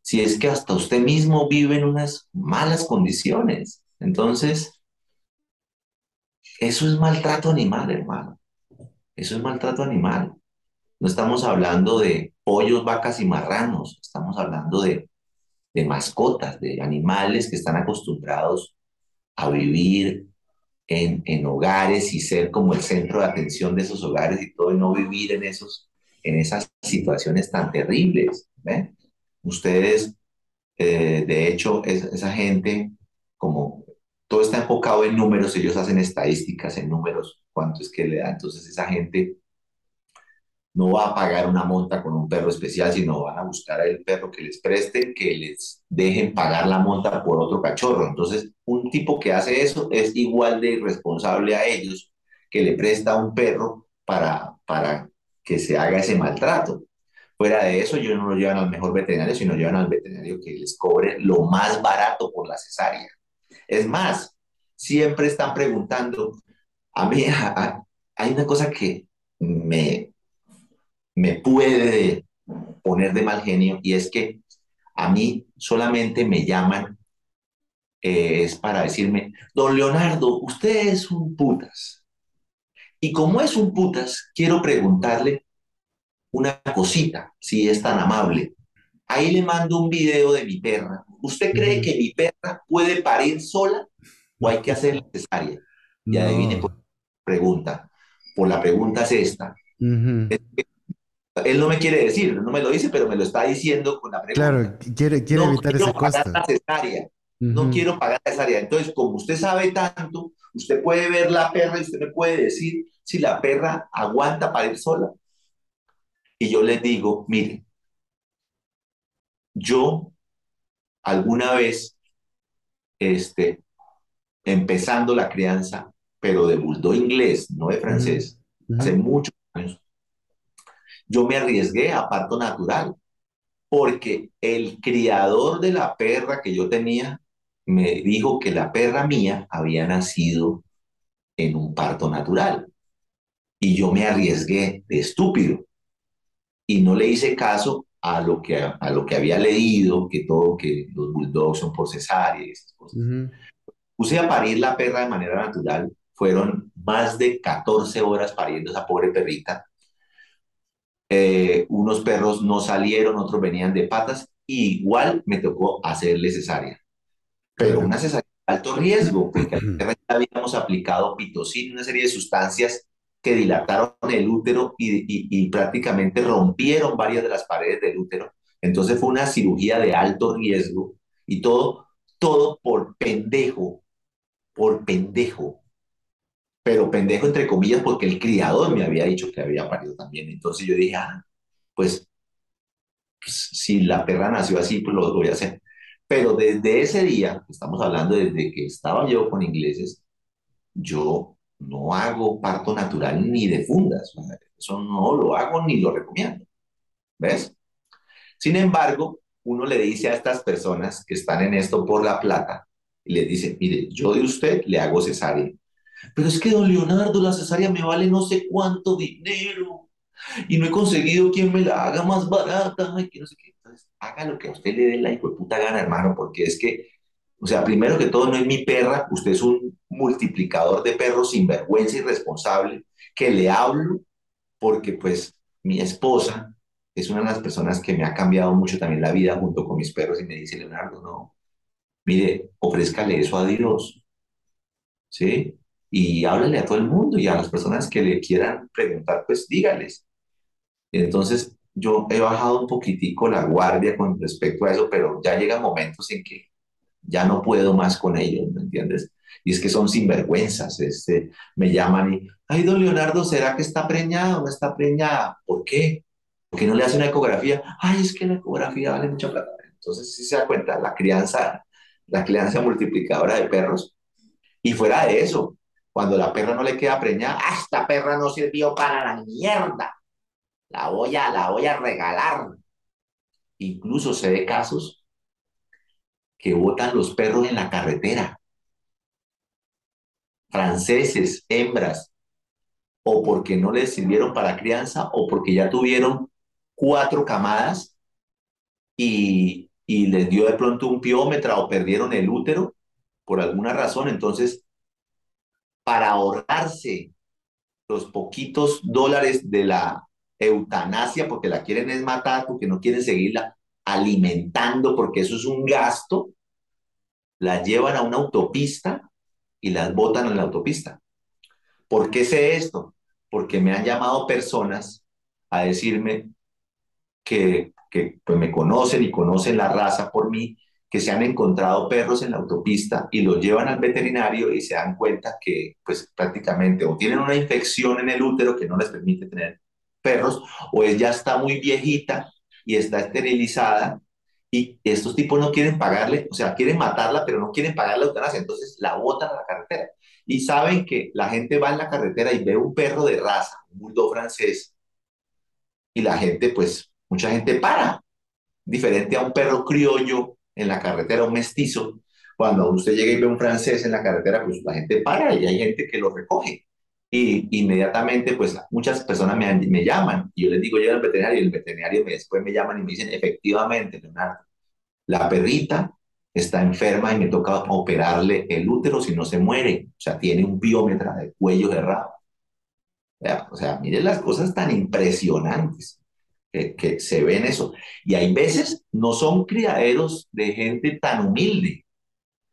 [SPEAKER 2] Si es que hasta usted mismo vive en unas malas condiciones. Entonces, eso es maltrato animal, hermano. Eso es maltrato animal. No estamos hablando de pollos, vacas y marranos. Estamos hablando de, de mascotas, de animales que están acostumbrados a vivir en, en, hogares y ser como el centro de atención de esos hogares y todo, y no vivir en, esos, en esas situaciones tan terribles. ¿ven? Ustedes, eh, de hecho, es, esa gente, como todo está enfocado en números, ellos hacen estadísticas en números, cuánto es que le da. Entonces esa gente no va a pagar una monta con un perro especial, sino van a buscar el perro que les preste, que les dejen pagar la monta por otro cachorro. Entonces, un tipo que hace eso es igual de irresponsable a ellos que le presta un perro para, para que se haga ese maltrato. Fuera de eso, ellos no lo llevan al mejor veterinario, sino llevan al veterinario que les cobre lo más barato por la cesárea. Es más, siempre están preguntando, a mí hay una cosa que me, me puede poner de mal genio y es que a mí solamente me llaman, eh, es para decirme, don Leonardo, usted es un putas. Y como es un putas, quiero preguntarle una cosita, si es tan amable. Ahí le mando un video de mi perra. ¿Usted cree que mi perra puede parir sola o hay que hacer cesárea? Y adivine por pregunta. Por la pregunta es esta. Él no me quiere decir, no me lo dice, pero me lo está diciendo con la pregunta.
[SPEAKER 1] Claro, quiere, quiere
[SPEAKER 2] no
[SPEAKER 1] evitar
[SPEAKER 2] pagar
[SPEAKER 1] costo.
[SPEAKER 2] la cesárea. No quiero pagar la cesárea. Entonces, como usted sabe tanto, usted puede ver la perra y usted me puede decir si la perra aguanta para ir sola. Y yo les digo, mire, yo alguna vez, este, empezando la crianza, pero de bulldog inglés, no de francés, hace muchos años, yo me arriesgué a parto natural, porque el criador de la perra que yo tenía me dijo que la perra mía había nacido en un parto natural. Y yo me arriesgué de estúpido y no le hice caso a lo que, a lo que había leído, que todo, que los bulldogs son por cesárea y esas cosas.
[SPEAKER 1] Ujú.
[SPEAKER 2] Puse a parir la perra de manera natural. Fueron más de 14 horas pariendo esa pobre perrita. Eh, unos perros no salieron, otros venían de patas. Y igual me tocó hacerle cesárea. Pero una cesárea de alto riesgo, porque habíamos aplicado pitocin, una serie de sustancias que dilataron el útero y, y- y prácticamente rompieron varias de las paredes del útero. Entonces fue una cirugía de alto riesgo y todo, todo por pendejo, por pendejo. Pero pendejo entre comillas porque el criador me había dicho que había parido también. Entonces yo dije, ah, pues, pues, si la perra nació así, pues lo voy a hacer. Pero desde ese día, estamos hablando desde que estaba yo con ingleses, yo no hago parto natural ni de fundas. Eso no lo hago ni lo recomiendo. ¿Ves? Sin embargo, uno le dice a estas personas que están en esto por la plata, y les dice, mire, yo de usted le hago cesárea. Pero es que, don Leonardo, la cesárea me vale no sé cuánto dinero y no he conseguido quien me la haga más barata. Entonces, haga lo que a usted le dé la hijo de puta gana, hermano, porque es que o sea, primero que todo, no es mi perra, usted es un multiplicador de perros sinvergüenza y responsable, que le hablo porque pues mi esposa es una de las personas que me ha cambiado mucho también la vida junto con mis perros y me dice, Leonardo, no, mire, ofrézcale eso a Dios, ¿sí? Y háblale a todo el mundo y a las personas que le quieran preguntar, pues dígales. Entonces, yo he bajado un poquitico la guardia con respecto a eso, pero ya llegan momentos en que ya no puedo más con ellos, ¿me entiendes? Y es que son sinvergüenzas, este, me llaman y, ay, don Leonardo, ¿será que está preñada o no está preñada? ¿Por qué? ¿Por qué no le hace una ecografía? Ay, es que la ecografía vale mucha plata. Entonces, si se da cuenta, la crianza la crianza multiplicadora de perros. Y fuera de eso, cuando la perra no le queda preñada, ¡ah, esta perra no sirvió para la mierda! La voy a, la voy a regalar. Incluso se ve casos que botan los perros en la carretera. Franceses, hembras, o porque no les sirvieron para crianza, o porque ya tuvieron cuatro camadas y, y les dio de pronto un piómetra o perdieron el útero por alguna razón. Entonces, para ahorrarse los poquitos dólares de la eutanasia, porque la quieren es matar, porque no quieren seguirla alimentando, porque eso es un gasto, la llevan a una autopista y las botan en la autopista. ¿Por qué sé esto? Porque me han llamado personas a decirme que, que pues me conocen y conocen la raza por mí, que se han encontrado perros en la autopista y los llevan al veterinario y se dan cuenta que pues prácticamente o tienen una infección en el útero que no les permite tener perros o ella está muy viejita y está esterilizada y estos tipos no quieren pagarle, o sea, quieren matarla, pero no quieren pagarle la eutanasia, entonces la botan a la carretera. Y saben que la gente va en la carretera y ve un perro de raza, un bulldog francés, y la gente, pues, mucha gente para, diferente a un perro criollo en la carretera, un mestizo, cuando usted llega y ve un francés en la carretera, pues la gente para y hay gente que lo recoge. Y inmediatamente, pues muchas personas me, me llaman y yo les digo, llega al veterinario y el veterinario me, después me llaman y me dicen, efectivamente, Leonardo, la perrita está enferma y me toca operarle el útero si no se muere. O sea, tiene un biómetra de cuello cerrado. O sea, miren las cosas tan impresionantes que, que, se ven eso. Y hay veces no son criaderos de gente tan humilde,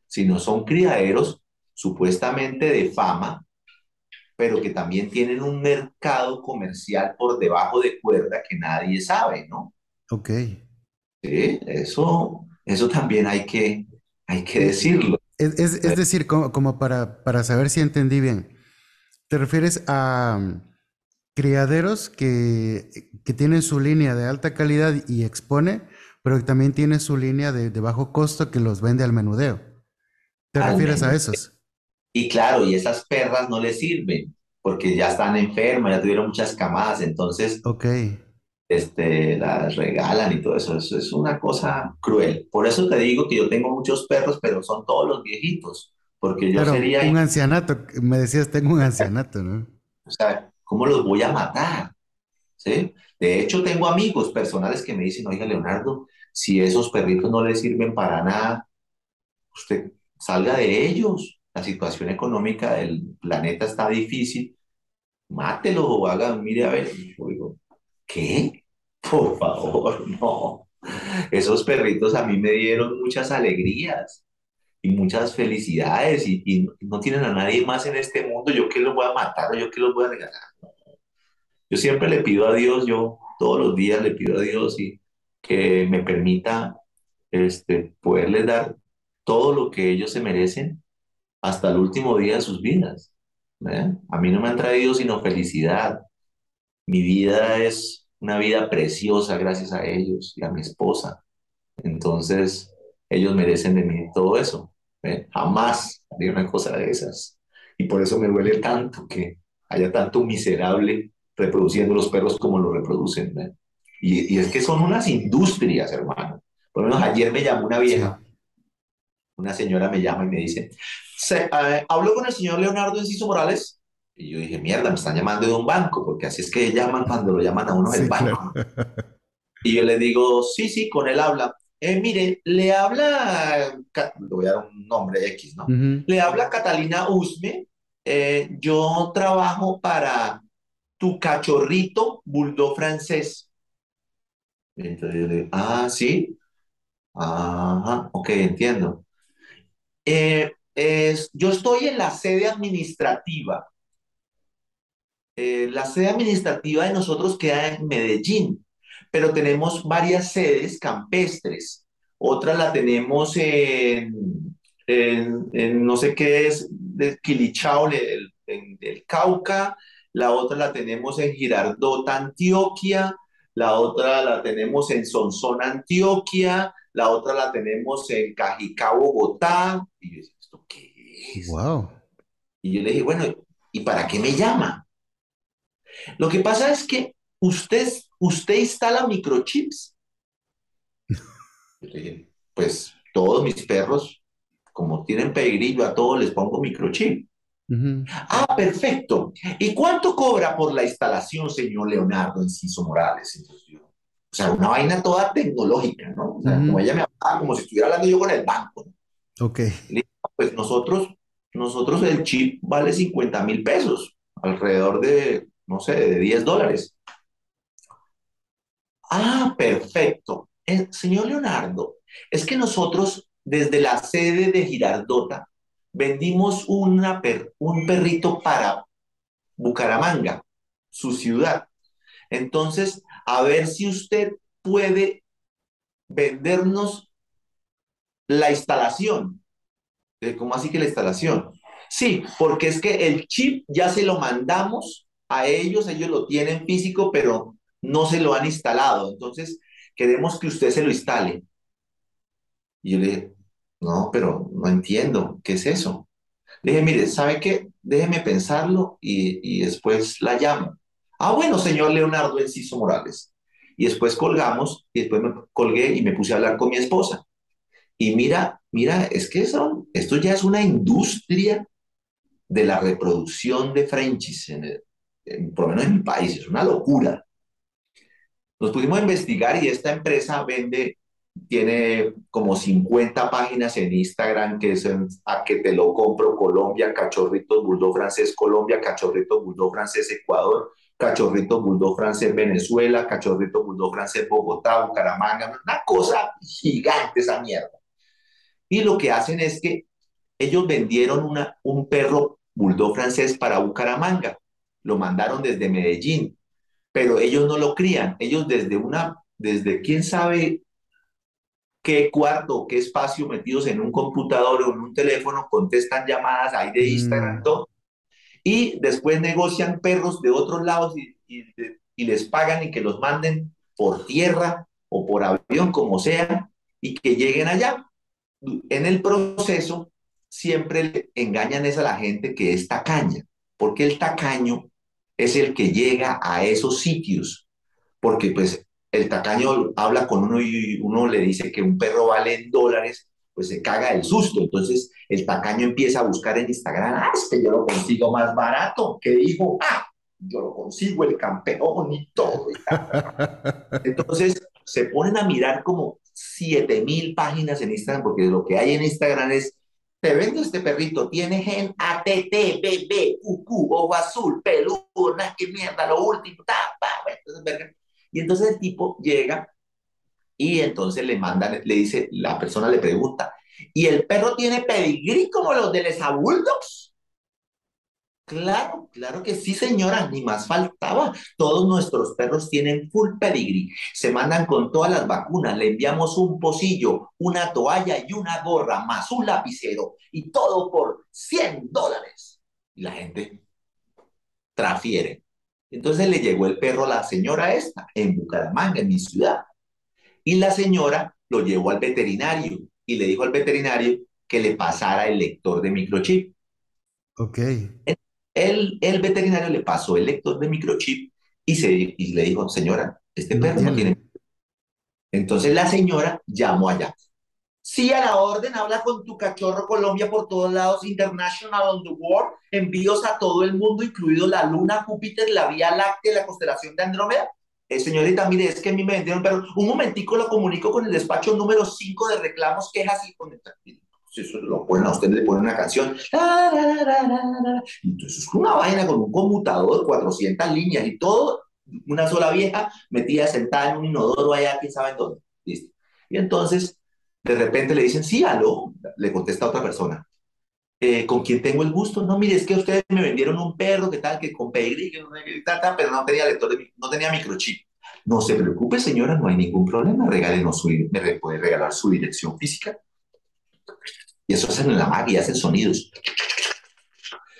[SPEAKER 2] sino son criaderos supuestamente de fama pero que también tienen un mercado comercial por debajo de cuerda que nadie sabe, ¿no?
[SPEAKER 1] Ok.
[SPEAKER 2] Sí, eso, eso también hay que, hay que decirlo.
[SPEAKER 1] Es, es, es decir, como, como, para, para saber si entendí bien, ¿te refieres a criaderos que, que tienen su línea de alta calidad y expone, pero que también tienen su línea de, de bajo costo que los vende al menudeo? ¿Te al refieres menudeo. a esos?
[SPEAKER 2] Y claro, y esas perras no les sirven porque ya están enfermas, ya tuvieron muchas camadas, entonces
[SPEAKER 1] okay.
[SPEAKER 2] este, las regalan y todo eso. Eso es una cosa cruel. Por eso te digo que yo tengo muchos perros, pero son todos los viejitos, porque yo sería...
[SPEAKER 1] Un ancianato, me decías, tengo un ancianato, ¿no?
[SPEAKER 2] O sea, ¿cómo los voy a matar? ¿Sí? De hecho, tengo amigos personales que me dicen, oiga, Leonardo, si esos perritos no le sirven para nada, usted salga de ellos la situación económica del planeta está difícil, mátelo o haga, mire a ver. Yo ¿qué? Por favor, no. Esos perritos a mí me dieron muchas alegrías y muchas felicidades y, y no tienen a nadie más en este mundo. ¿Yo qué los voy a matar o yo qué los voy a regalar? Yo siempre le pido a Dios, yo todos los días le pido a Dios y que me permita este, poderles dar todo lo que ellos se merecen hasta el último día de sus vidas. A mí no me han traído sino felicidad. Mi vida es una vida preciosa gracias a ellos y a mi esposa. Entonces, ellos merecen de mí todo eso. ¿eh? Jamás haría una cosa de esas. Y por eso me duele tanto que haya tanto miserable reproduciendo los perros como lo reproducen. ¿eh? Y, y, es que son unas industrias, hermano. Por lo menos ayer me llamó una vieja, una señora me llama y me dice, eh, habló con el señor Leonardo Enciso Morales y yo dije, mierda, me están llamando de un banco, porque así es que llaman cuando lo llaman a uno del sí, banco. Claro. Y yo le digo, sí, sí, con él habla. Eh, mire, le habla, le voy a dar un nombre X, ¿no? Uh -huh. Le habla Catalina Usme. Eh, yo trabajo para tu cachorrito bulldog francés. Entonces yo le digo, ah, sí. Ajá, ok, entiendo. Eh, yo estoy en la sede administrativa. Eh, la sede administrativa de nosotros queda en Medellín, pero tenemos varias sedes campestres. Otra la tenemos en, en, en no sé qué es, de Quilichao, el, en, el Cauca. La otra la tenemos en Girardota, Antioquia. La otra la tenemos en Sonsón, Antioquia. la otra la tenemos en Cajicá, Bogotá. Y yo decía, ¿esto qué es?
[SPEAKER 1] Wow.
[SPEAKER 2] Y yo le dije, bueno, ¿y para qué me llama? Lo que pasa es que usted, usted instala microchips. Yo le dije, pues todos mis perros, como tienen pedigrí, a todos les pongo microchip. Ah, perfecto. ¿Y cuánto cobra por la instalación, señor Leonardo Enciso Morales? Entonces yo, o sea, una vaina toda tecnológica, ¿no? O sea, como ella me hablaba, como si estuviera hablando yo con el banco.
[SPEAKER 1] ¿no? Ok.
[SPEAKER 2] Pues nosotros, nosotros el chip vale 50 mil pesos, alrededor de, no sé, de 10 dólares. Ah, perfecto. Eh, señor Leonardo, es que nosotros desde la sede de Girardota vendimos un perrito para Bucaramanga, su ciudad. Entonces, a ver si usted puede vendernos la instalación. Eh, ¿Cómo así que la instalación? Sí, porque es que el chip ya se lo mandamos a ellos, ellos lo tienen físico, pero no se lo han instalado. Entonces, queremos que usted se lo instale. Y yo le dije, no, pero no entiendo, ¿qué es eso? Le dije, mire, ¿sabe qué? Déjeme pensarlo y, y después la llamo. Ah, bueno, señor Leonardo Enciso Morales. Y después colgamos y después me colgué y me puse a hablar con mi esposa. Y mira, mira, es que eso, esto ya es una industria de la reproducción de Frenchies, en por lo menos en mi país, es una locura. Nos pudimos investigar y esta empresa vende tiene como 50 páginas en Instagram que es a que te lo compro Colombia, Cachorritos Bulldog Francés Colombia, Cachorritos Bulldog Francés Ecuador, Cachorritos Bulldog Francés Venezuela, Cachorritos Bulldog Francés Bogotá, Bucaramanga, una cosa gigante esa mierda. Y lo que hacen es que ellos vendieron una, un perro Bulldog francés para Bucaramanga, lo mandaron desde Medellín, pero ellos no lo crían, ellos desde una, desde quién sabe qué cuarto, qué espacio metidos en un computador o en un teléfono, contestan llamadas ahí de Instagram, mm. todo, y después negocian perros de otros lados y, y, les pagan y que los manden por tierra o por avión, como sea, y que lleguen allá. En el proceso siempre le engañan es a la gente que es tacaña, porque el tacaño es el que llega a esos sitios, porque pues el tacaño habla con uno y uno le dice que un perro vale en dólares, pues se caga el susto. Entonces el tacaño empieza a buscar en Instagram, ah, es que yo lo consigo más barato. que dijo? Ah, yo lo consigo el campeón y todo. Entonces se ponen a mirar como 7000 páginas en Instagram, porque lo que hay en Instagram es te vendo este perrito, tiene gen ATT, BB, QQ, ojo azul, peludo, qué mierda, lo último, ta, pa, entonces, y entonces el tipo llega y entonces le mandan, le dice, la persona le pregunta, ¿y el perro tiene pedigrí como los de Les Bulldogs? Claro, claro que sí, señora, ni más faltaba. Todos nuestros perros tienen full pedigrí. Se mandan con todas las vacunas. Le enviamos un pocillo, una toalla y una gorra, más un lapicero. Y todo por 100 dólares. Y la gente trafiere. Entonces le llegó el perro a la señora esta, en Bucaramanga, en mi ciudad. Y la señora lo llevó al veterinario y le dijo al veterinario que le pasara el lector de microchip.
[SPEAKER 1] Ok.
[SPEAKER 2] El, el veterinario le pasó el lector de microchip y, se, y le dijo, señora, este perro no tiene... Entonces la señora llamó allá Sí, a la orden, habla con tu cachorro Colombia por todos lados, International on the World, envíos a todo el mundo, incluido la Luna, Júpiter, la Vía Láctea, la constelación de Andrómeda. Eh, señorita, mire, es que a mí me vendieron, pero un momentico lo comunico con el despacho número 5 de reclamos, quejas y si eso lo ponen a usted, le ponen una canción. Entonces es una vaina con un conmutador, 400 líneas y todo, una sola vieja metida sentada en un inodoro allá, quién sabe dónde. ¿Listo? Y entonces de repente le dicen, sí, aló, le contesta otra persona. Eh, ¿Con quién tengo el gusto? No, mire, es que ustedes me vendieron un perro, que tal, que con pedigrí, que tal, tal, pero no tenía lector de, no tenía microchip. No se preocupe, señora, no hay ningún problema. Regálenos su, me puede regalar su dirección física. Y eso hacen en la magia, hacen sonidos.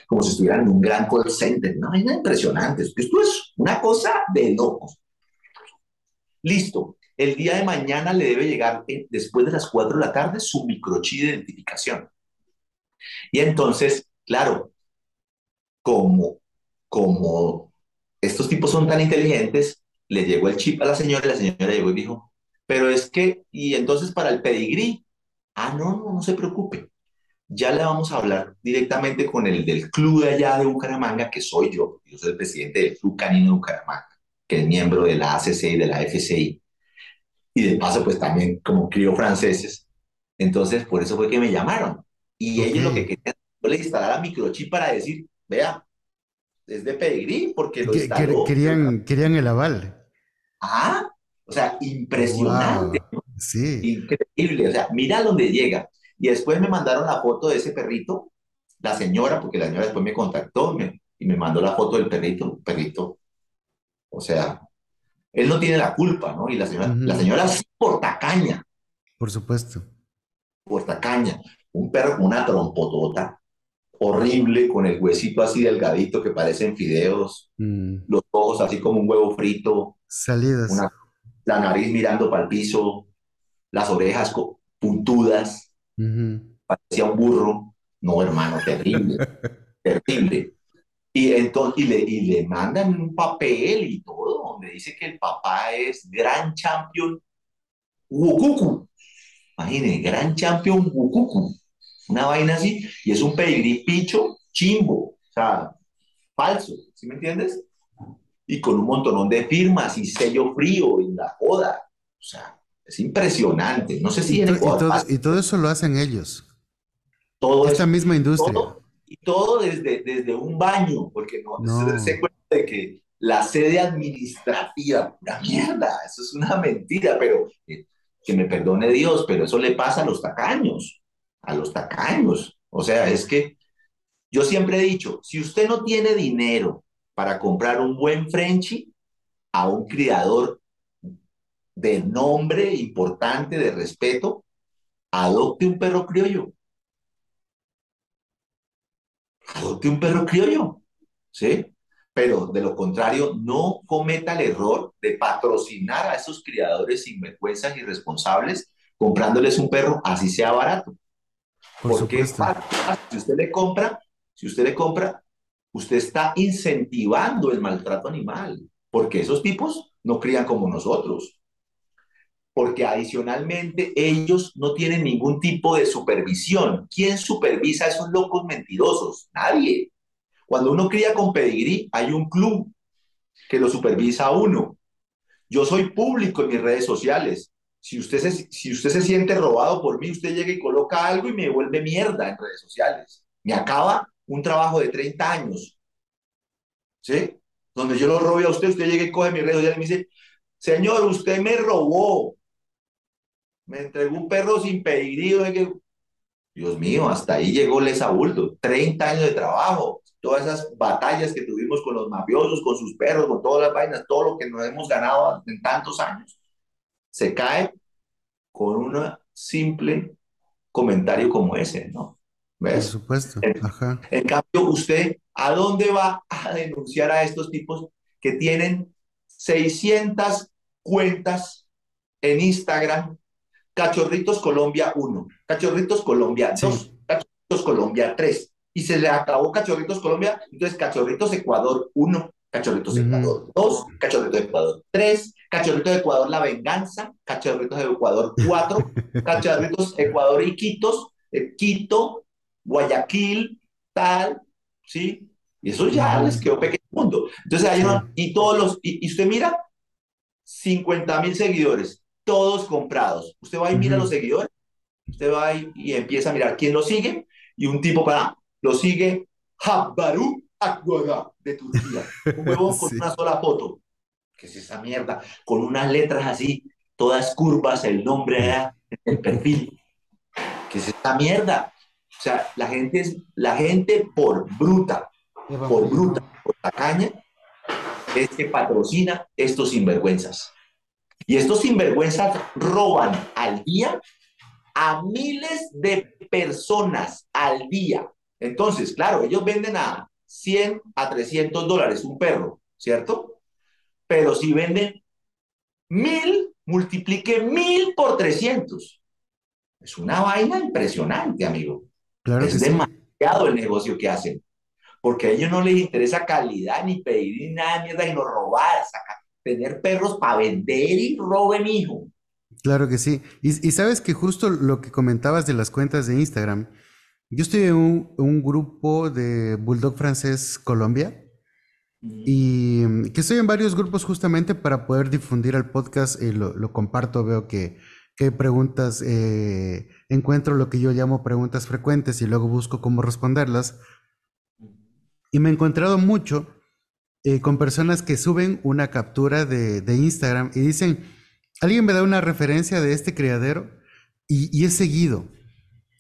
[SPEAKER 2] Como si estuvieran en un gran call center. No, es impresionante. Esto es una cosa de locos. Listo. El día de mañana le debe llegar eh, después de las 4 de la tarde su microchip de identificación. Y entonces, claro, como, como estos tipos son tan inteligentes, le llegó el chip a la señora y la señora llegó y dijo, pero es que, y entonces para el pedigrí, ah, no, no, no se preocupe, ya le vamos a hablar directamente con el del club de allá de Bucaramanga, que soy yo, yo soy el presidente del Club Canino de Bucaramanga, que es miembro de la ACC y de la FCI, y de paso pues también como crío franceses, entonces por eso fue que me llamaron, y ellos lo que querían fue instalar a microchip para decir, vea, es de pedigrí, porque lo instaló.
[SPEAKER 1] Querían, querían el aval.
[SPEAKER 2] Ah, o sea, impresionante. Sí. Increíble. O sea, mira dónde llega. Y después me mandaron la foto de ese perrito, la señora, porque la señora después me contactó y me mandó la foto del perrito, perrito. O sea, él no tiene la culpa, ¿no? Y la señora, la señora es portacaña.
[SPEAKER 1] Por supuesto.
[SPEAKER 2] Portacaña. Un perro con una trompotota horrible, con el huesito así delgadito que parecen fideos, mm. los ojos así como un huevo frito.
[SPEAKER 1] Salidas.
[SPEAKER 2] la nariz mirando para el piso, las orejas puntudas parecía un burro. No, hermano, terrible, terrible. Y, entonces, y, le, y le mandan un papel y todo, donde dice que el papá es gran champion Wukuku. Imagine, gran champion Wukuku. Una vaina así, y es un pedigrí picho chimbo, o sea, falso, ¿sí me entiendes? Y con un montón de firmas y sello frío y la joda. O sea, es impresionante. No sé si...
[SPEAKER 1] Y, y, todo, y todo, eso lo hacen ellos.
[SPEAKER 2] Todo
[SPEAKER 1] Esta misma industria.
[SPEAKER 2] Y todo desde, desde un baño, porque no, no. se cuenta de que la sede administrativa, una mierda, eso es una mentira, pero eh, que me perdone Dios, pero eso le pasa a los tacaños, a los tacaños. O sea, es que yo siempre he dicho, si usted no tiene dinero para comprar un buen Frenchy, a un criador de nombre importante, de respeto, adopte un perro criollo. Un perro criollo, ¿sí? Pero de lo contrario, no cometa el error de patrocinar a esos criadores sinvergüenzas irresponsables comprándoles un perro así sea barato. Porque si usted le compra, si usted le compra, usted está incentivando el maltrato animal, porque esos tipos no crían como nosotros porque adicionalmente ellos no tienen ningún tipo de supervisión. ¿Quién supervisa a esos locos mentirosos? Nadie. Cuando uno cría con pedigrí, hay un club que lo supervisa a uno. Yo soy público en mis redes sociales. Si usted, se, si usted se siente robado por mí, usted llega y coloca algo y me vuelve mierda en redes sociales. Me acaba un trabajo de 30 años. ¿Sí? Donde yo lo robe a usted, usted llega y coge mi redes sociales y me dice, señor, usted me robó me entregó un perro sin pedigrí. Dios mío, hasta ahí llegó Les Abulto, 30 años de trabajo, todas esas batallas que tuvimos con los mafiosos, con sus perros, con todas las vainas, todo lo que nos hemos ganado en tantos años, se cae con un simple comentario como ese, ¿no?
[SPEAKER 1] ¿Ves? Por supuesto.
[SPEAKER 2] Ajá. En cambio, usted, ¿a dónde va a denunciar a estos tipos que tienen 600 cuentas en Instagram Cachorritos Colombia 1, Cachorritos Colombia 2, Cachorritos Colombia 3. Y se le acabó Cachorritos Colombia, entonces Cachorritos Ecuador 1, Cachorritos Ecuador 2, Cachorritos Ecuador 3, Cachorritos Ecuador La Venganza, Cachorritos Ecuador 4, Cachorritos Ecuador Iquitos, eh, Quito, Guayaquil, tal, ¿sí? Y eso ya les quedó pequeño mundo. Entonces hay y todos los, y, y usted mira, 50 mil seguidores, todos comprados. Usted va y mira los seguidores, usted va y, empieza a mirar quién lo sigue, y un tipo para, lo sigue Habbaru Akwaga de Turquía, un huevón con una sola foto. ¿Qué es esa mierda? Con unas letras así, todas curvas, el nombre el perfil. ¿Qué es esa mierda? O sea, la gente es, la gente por bruta, por bruta, por tacaña, es que patrocina estos sinvergüenzas. Y estos sinvergüenzas roban al día a miles de personas al día. Entonces, claro, ellos venden a 100 a 300 dólares un perro, ¿cierto? Pero si venden mil multiplique mil por 300. Es una vaina impresionante, amigo.
[SPEAKER 1] Claro
[SPEAKER 2] es demasiado el negocio que hacen. Porque a ellos no les interesa calidad, ni pedir ni nada, mierda, sino robar, sacar, tener perros para vender y roben, hijo.
[SPEAKER 1] Claro que sí. Y, sabes que justo lo que comentabas de las cuentas de Instagram, yo estoy en un, grupo de Bulldog francés Colombia y mm, que estoy en varios grupos justamente para poder difundir el podcast y lo comparto, veo que qué preguntas eh, encuentro lo que yo llamo preguntas frecuentes y luego busco cómo responderlas. Y me he encontrado mucho eh, con personas que suben una captura de, Instagram y dicen, alguien me da una referencia de este criadero y, y es seguido.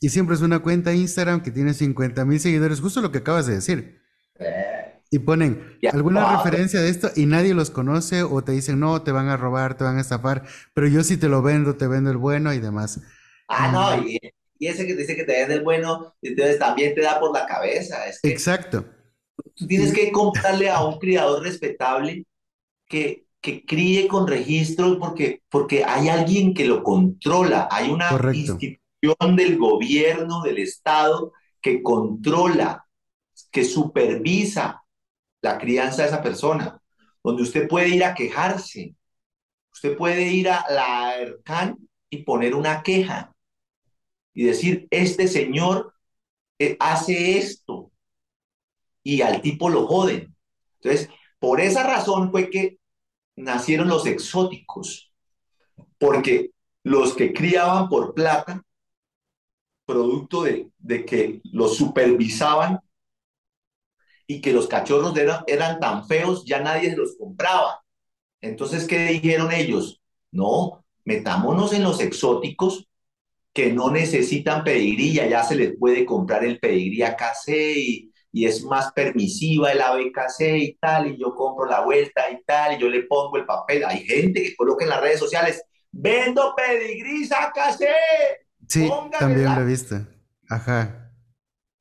[SPEAKER 1] Y siempre es una cuenta Instagram que tiene 50 mil seguidores, justo lo que acabas de decir. Y ponen alguna referencia de esto y nadie los conoce o te dicen, no, te van a robar, te van a estafar, pero yo sí te lo vendo, te vendo el bueno y demás.
[SPEAKER 2] Ah, no, y, ese que te dice que te vende el bueno, entonces también te da por la cabeza.
[SPEAKER 1] Exacto.
[SPEAKER 2] Tú tienes que comprarle a un criador respetable que, que críe con registro porque, porque hay alguien que lo controla, hay una institución del gobierno, del Estado, que controla, que supervisa la crianza de esa persona, donde usted puede ir a quejarse, usted puede ir a la ERCAN y poner una queja y decir, este señor eh, hace esto y al tipo lo joden. Entonces, por esa razón fue que nacieron los exóticos, porque los que criaban por plata, producto de, de que los supervisaban, y que los cachorros eran, tan feos, ya nadie se los compraba. Entonces, ¿qué dijeron ellos? No, metámonos en los exóticos que no necesitan pedigrí, ya se les puede comprar el pedigrí AKC y, y es más permisiva el ABKC y tal, y yo compro la vuelta y tal, y yo le pongo el papel. Hay gente que coloca en las redes sociales, vendo pedigrí AKC.
[SPEAKER 1] Sí, también lo he visto. Ajá.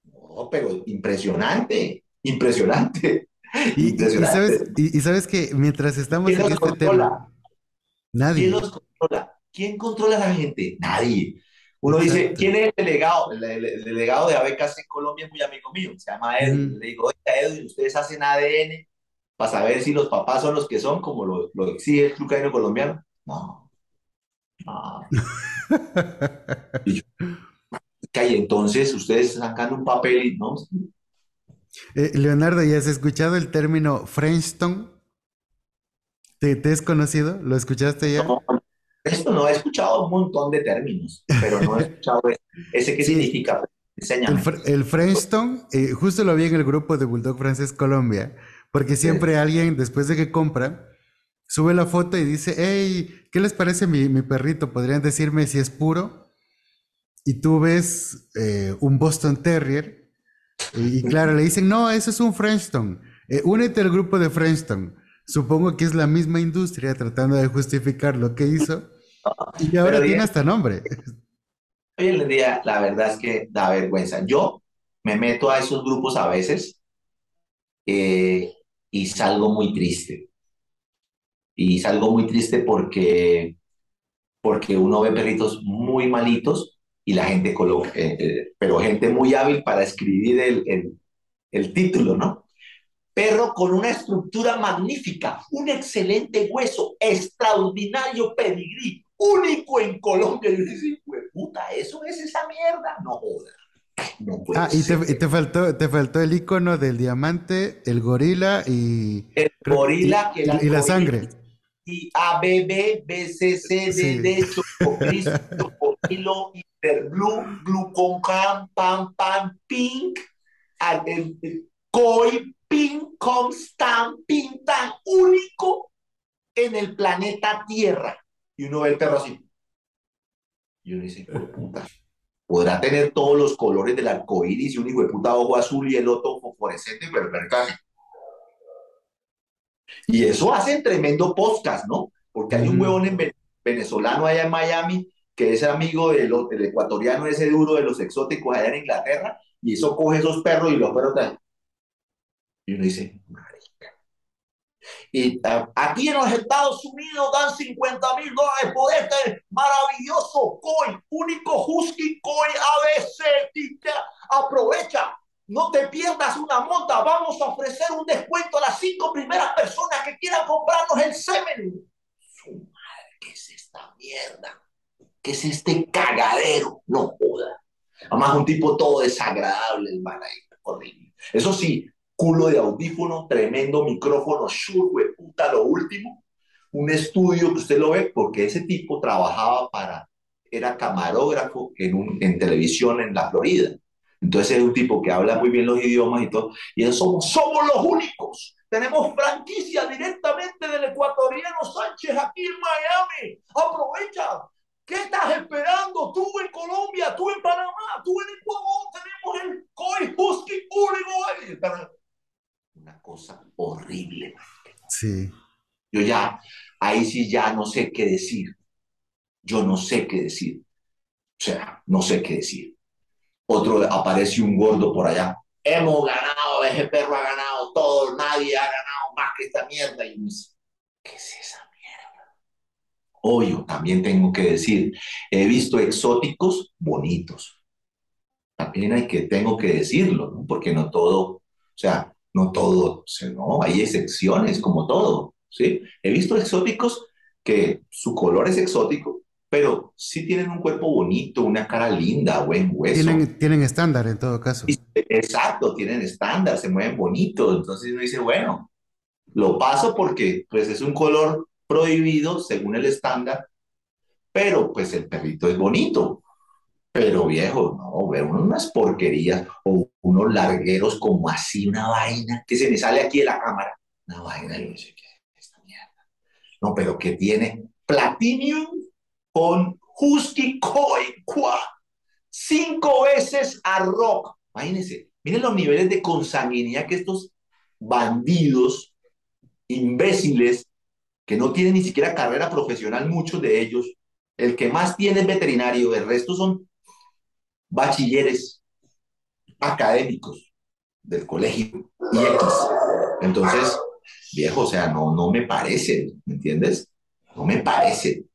[SPEAKER 2] No, pero impresionante impresionante.
[SPEAKER 1] Y, sabes, que mientras estamos en este tema, nadie.
[SPEAKER 2] ¿Quién controla? ¿Quién controla a la gente? Nadie. Uno dice, ¿quién es el delegado? El, delegado de ABCAS en Colombia es muy amigo mío, se llama Edwin. Le digo, oiga, Edwin, ustedes hacen ADN para saber si los papás son los que son, como lo, lo exige el club colombiano. No. No. y entonces ustedes sacando un papel y no,
[SPEAKER 1] eh, Leonardo, ¿ya has escuchado el término Frenchton? ¿Te, ¿Te, has conocido? ¿Lo escuchaste ya?
[SPEAKER 2] No, esto no he escuchado un montón de términos, pero no he escuchado ese. qué significa?
[SPEAKER 1] Enséñame. El, Frenchton, eh, justo lo vi en el grupo de Bulldog Francés Colombia, porque siempre alguien, después de que compra, sube la foto y dice, hey, ¿qué les parece mi, mi perrito? ¿Podrían decirme si es puro? Y tú ves eh, un Boston Terrier y, claro, le dicen, no, eso es un Frenchton. Eh, únete al grupo de Frenchton. Supongo que es la misma industria tratando de justificar lo que hizo. Y ahora tiene hasta nombre.
[SPEAKER 2] Hoy en día, la verdad es que da vergüenza. Yo me meto a esos grupos a veces eh, y salgo muy triste. Y salgo muy triste porque, porque uno ve perritos muy malitos y la gente coloca, eh, eh, pero gente muy hábil para escribir el, el, título, ¿no? Perro con una estructura magnífica, un excelente hueso, extraordinario pedigrí, único en Colombia. Y yo dije, puta, eso es esa mierda. No joda. No
[SPEAKER 1] ah, y te, faltó, te faltó el icono del diamante, el gorila y.
[SPEAKER 2] El gorila
[SPEAKER 1] y, que y la sangre.
[SPEAKER 2] Y ABB, BCC, DD, Cristo, y blue, glucon, pam, pam, pink, koi, pink, constant, pink, tan único en el planeta Tierra. Y uno ve el perro así. Y uno dice, puta, podrá tener todos los colores del arco iris y un hijo de puta ojo azul y el otro fosforescente, pero el casi. Y eso hace tremendo podcast, ¿no? Porque hay un huevón en venezolano allá en Miami que es amigo del, ecuatoriano ese duro de los exóticos allá en Inglaterra, y eso coge esos perros y los perros Y uno dice. Uh, aquí en los Estados Unidos dan 50 mil dólares por este maravilloso coin, único Husky coin ABC. Aprovecha, no te pierdas una monta. Vamos a ofrecer un descuento a las cinco primeras personas que quieran comprarnos el semen. Su madre, ¿qué es esta mierda? ¿Qué es este cagadero? No joda. Además, un tipo todo desagradable, el man ahí, horrible. Eso sí, culo de audífono, tremendo micrófono, Shure, puta, lo último. Un estudio que usted lo ve, porque ese tipo trabajaba para, era camarógrafo en, un, en televisión en la Florida. Entonces es un tipo que habla muy bien los idiomas y todo. Y eso somos, somos los únicos. Tenemos franquicia directamente del ecuatoriano Sánchez aquí en Miami. Aprovecha. ¿Qué estás esperando? Tú en Colombia, tú en Panamá, tú en Ecuador. Tenemos el COI Husky Uruguay una cosa horrible.
[SPEAKER 1] Sí.
[SPEAKER 2] Yo ya, ahí sí ya no sé qué decir. Yo no sé qué decir. O sea, no sé qué decir. Otro aparece un gordo por allá. Hemos ganado, ese perro ha ganado todo, nadie ha ganado más que esta mierda. Y me dice, ¿qué es esa mierda? Obvio, también tengo que decir, he visto exóticos bonitos. También hay que, tengo que decirlo, ¿no? porque no todo, o sea, no todo, no, hay excepciones como todo, ¿sí? He visto exóticos que su color es exótico, pero sí tienen un cuerpo bonito, una cara linda, buen hueso.
[SPEAKER 1] Tienen, tienen estándar en todo caso.
[SPEAKER 2] Exacto, tienen estándar, se mueven bonito, entonces uno dice, bueno, lo paso porque pues es un color prohibido según el estándar, pero pues el perrito es bonito, pero viejo, no, ver unas porquerías o unos largueros como así, una vaina que se me sale aquí de la cámara. Una vaina, yo sé qué esta mierda. No, pero que tiene Platinum con Husky Koi Qua. Cinco veces a Rock. Imagínense, miren los niveles de consanguinidad que estos bandidos, imbéciles, que no tienen ni siquiera carrera profesional, muchos de ellos, el que más tiene es veterinario, el resto son bachilleres académicos del colegio y X. Entonces, viejo, o sea, no, no me parece, ¿me entiendes? No me parece.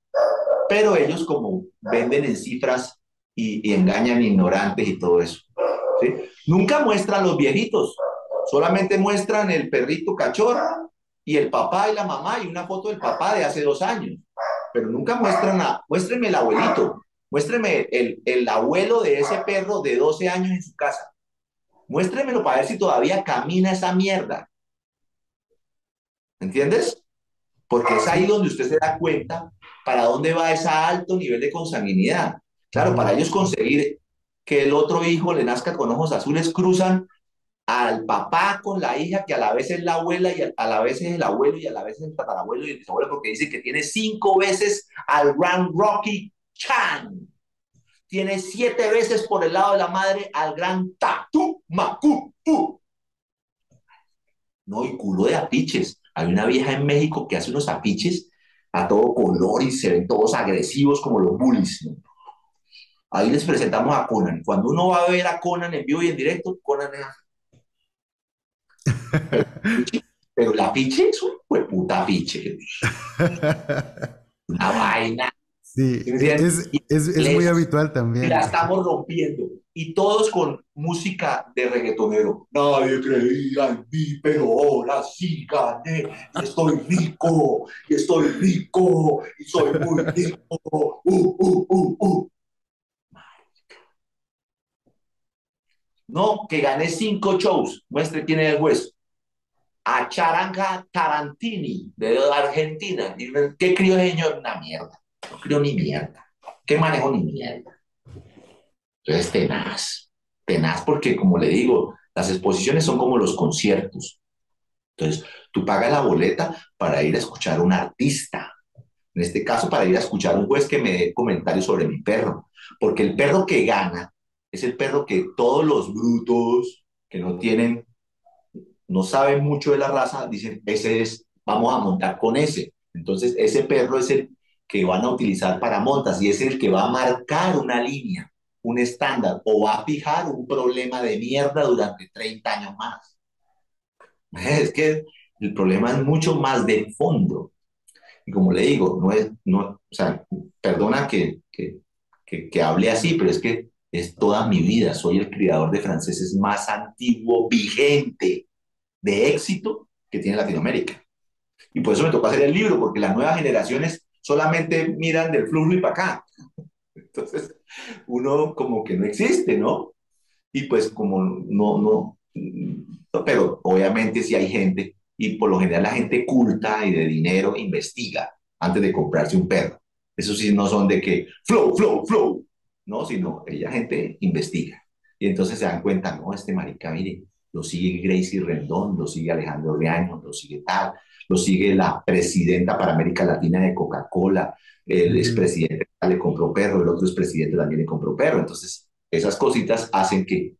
[SPEAKER 2] Pero ellos como venden en cifras y, engañan ignorantes y todo eso. Nunca muestran los viejitos, solamente muestran el perrito cachorro y el papá y la mamá y una foto del papá de hace dos años. Pero nunca muestran a, muéstrenme el abuelito, Muéstreme el, el abuelo de ese perro de 12 años en su casa. Muéstremelo para ver si todavía camina esa mierda. ¿Entiendes? Porque es ahí donde usted se da cuenta para dónde va ese alto nivel de consanguinidad. Claro, para ellos conseguir que el otro hijo le nazca con ojos azules, cruzan al papá con la hija, que a la vez es la abuela y a la vez es el abuelo y a la vez es el tatarabuelo y el bisabuelo, porque dice que tiene cinco veces al Grand Rocky Chan. Tiene siete veces por el lado de la madre al gran Tatu Macu. No, y culo de apiches. Hay una vieja en México que hace unos apiches a todo color y se ven todos agresivos como los bullies. Ahí les presentamos a Conan. Cuando uno va a ver a Conan en vivo y en directo, Conan es... Pero la piche es un puta piche. Una vaina
[SPEAKER 1] Sí, es, es, es muy habitual también.
[SPEAKER 2] La estamos rompiendo. Y todos con música de reggaetonero. Nadie creía en mí, pero ahora sí gané. Estoy rico, y estoy rico, y soy muy rico. Uh, uh, uh, uh. No, que gané cinco shows. Muestre quién es el juez. A Charanga Tarantini, de Argentina. ¿Qué crió señor? Una mierda. Creo ni mierda. ¿Qué manejo ni mierda? Entonces, tenaz. Tenaz porque, como le digo, las exposiciones son como los conciertos. Entonces, tú pagas la boleta para ir a escuchar a un artista. En este caso, para ir a escuchar a un juez que me dé comentarios sobre mi perro. Porque el perro que gana es el perro que todos los brutos que no tienen, no saben mucho de la raza, dicen, ese es, vamos a montar con ese. Entonces, ese perro es el que van a utilizar para montas y es el que va a marcar una línea, un estándar o va a fijar un problema de mierda durante 30 años más. Es que el problema es mucho más de fondo. Y como le digo, no es, no, o sea, perdona que, que, que, que hable así, pero es que es toda mi vida. Soy el criador de franceses más antiguo, vigente, de éxito que tiene Latinoamérica. Y por eso me tocó hacer el libro, porque las nuevas generaciones solamente miran del flujo y para acá. Entonces, uno como que no existe, ¿no? Y pues como no, no, pero obviamente si hay gente, y por lo general la gente culta y de dinero investiga antes de comprarse un perro. Eso sí no son de que flow, flow, flow, no, sino ella gente investiga. Y entonces se dan cuenta, no, este marica, mire, lo sigue Gracie Rendón, lo sigue Alejandro Reaño, lo sigue tal, lo sigue la presidenta para América Latina de Coca-Cola, el expresidente le compró perro, el otro expresidente también le compró perro. Entonces, esas cositas hacen que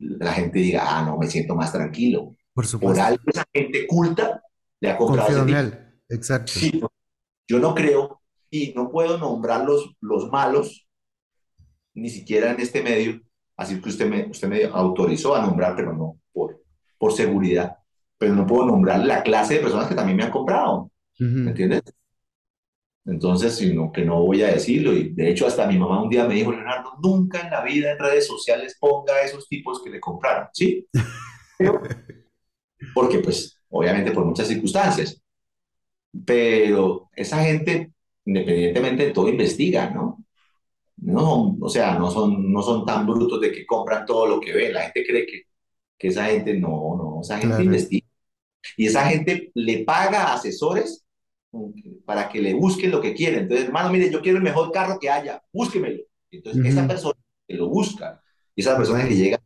[SPEAKER 2] la gente diga, ah, no, me siento más tranquilo.
[SPEAKER 1] Por supuesto.
[SPEAKER 2] Por algo esa gente culta le ha comprado
[SPEAKER 1] Exacto.
[SPEAKER 2] Sí, yo no creo y no puedo nombrar los, los malos, ni siquiera en este medio, así que usted me, usted me autorizó a nombrar, pero no por, por seguridad. Pero no puedo nombrar la clase de personas que también me han comprado. ¿Me entiendes? Entonces, sino que no voy a decirlo. Y de hecho, hasta mi mamá un día me dijo, Leonardo, nunca en la vida en redes sociales ponga a esos tipos que le compraron. ¿Sí? Porque, pues, obviamente por muchas circunstancias. Pero esa gente, independientemente de todo, investiga, ¿no? No, o sea, no son, no son tan brutos de que compran todo lo que ven. La gente cree que, que esa gente no, no, esa gente investiga. Y esa gente le paga a asesores para que le busquen lo que quieren. Entonces, hermano, mire, yo quiero el mejor carro que haya, búsquemelo. Entonces, esa persona que lo busca, y esa persona que llega,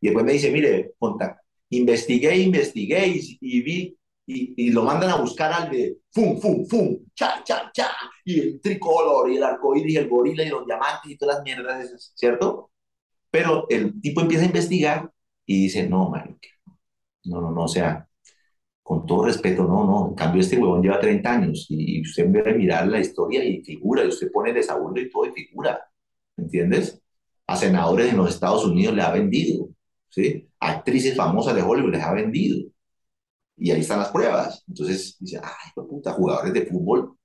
[SPEAKER 2] y después me dice, mire, conta, investigué, investigué y, vi, y, lo mandan a buscar al de fum, fum, fum, cha, cha, cha, y el tricolor, y el arcoíris, y el gorila, y los diamantes, y todas las mierdas esas, ¿cierto? Pero el tipo empieza a investigar y dice, no, marica, no, no, no, o sea, con todo respeto, no, no, en cambio este huevón lleva 30 años y usted ve a mirar la historia y figura, y usted pone desabuelo y todo y figura, ¿entiendes? A senadores en los Estados Unidos le ha vendido, ¿sí? A actrices famosas de Hollywood les ha vendido. Y ahí están las pruebas. Entonces dice, ay, puta, jugadores de fútbol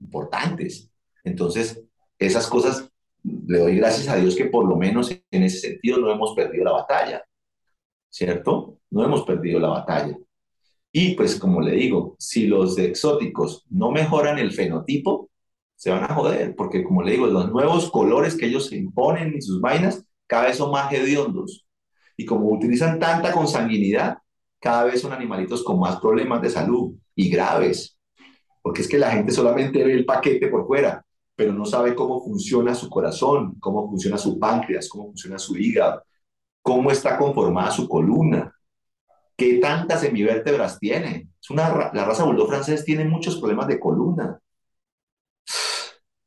[SPEAKER 2] importantes. Entonces, esas cosas, le doy gracias a Dios que por lo menos en ese sentido no hemos perdido la batalla. ¿Cierto? No hemos perdido la batalla. Y pues como le digo, si los exóticos no mejoran el fenotipo, se van a joder, porque como le digo, los nuevos colores que ellos se imponen y sus vainas cada vez son más hediondos. Y como utilizan tanta consanguinidad, cada vez son animalitos con más problemas de salud y graves. Porque es que la gente solamente ve el paquete por fuera, pero no sabe cómo funciona su corazón, cómo funciona su páncreas, cómo funciona su hígado, cómo está conformada su columna, qué tantas semivértebras tiene. Es una, la raza bulldog francés tiene muchos problemas de columna.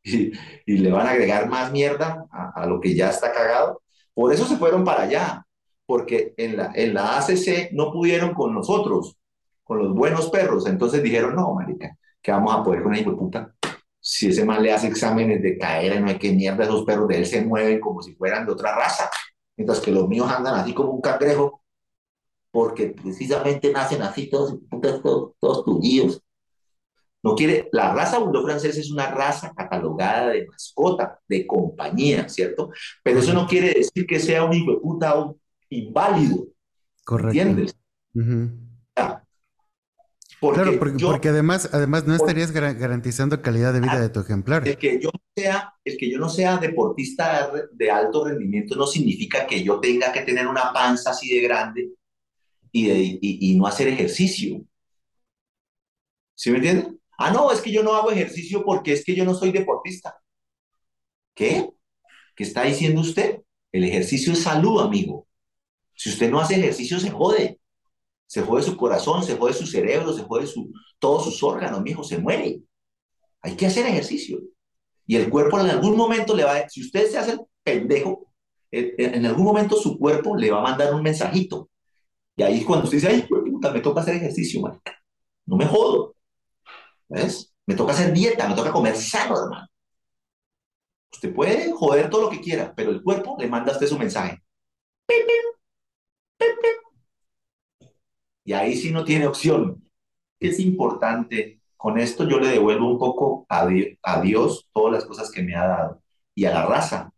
[SPEAKER 2] Y, le van a agregar más mierda a, lo que ya está cagado. Por eso se fueron para allá, porque en la, en la ACC no pudieron con nosotros, con los buenos perros. Entonces dijeron, no, marica, ¿qué vamos a poder con el hijo de puta? Si ese mal le hace exámenes de caer, no hay que mierda, esos perros de él se mueven como si fueran de otra raza mientras que los míos andan así como un cangrejo, porque precisamente nacen así todos, todos, todos tullidos. No quiere, la raza bulldog francés es una raza catalogada de mascota, de compañía, ¿cierto? Pero eso no quiere decir que sea un hijo de puta un inválido.
[SPEAKER 1] Correcto. ¿Entiendes? Claro, porque, además, además no estarías garantizando calidad de vida de tu ejemplar.
[SPEAKER 2] El que yo sea, el que yo no sea deportista de alto rendimiento no significa que yo tenga que tener una panza así de grande y, y, no hacer ejercicio. ¿Sí me entiendes? Ah, no, es que yo no hago ejercicio porque es que yo no soy deportista. ¿Qué? ¿Qué está diciendo usted? El ejercicio es salud, amigo. Si usted no hace ejercicio, se jode se jode su corazón, se jode su cerebro, se jode su, todos sus órganos, mi hijo, se muere. Hay que hacer ejercicio. Y el cuerpo en algún momento le va a, si usted se hace el pendejo, en algún momento su cuerpo le va a mandar un mensajito. Y ahí cuando usted dice, ay, puta, me toca hacer ejercicio, man. No me jodo. ¿Ves? Me toca hacer dieta, me toca comer sano, hermano. Usted puede joder todo lo que quiera, pero el cuerpo le manda a usted su mensaje. Y ahí sí no tiene opción. Es importante, con esto yo le devuelvo un poco a, Dios todas las cosas que me ha dado y a la raza,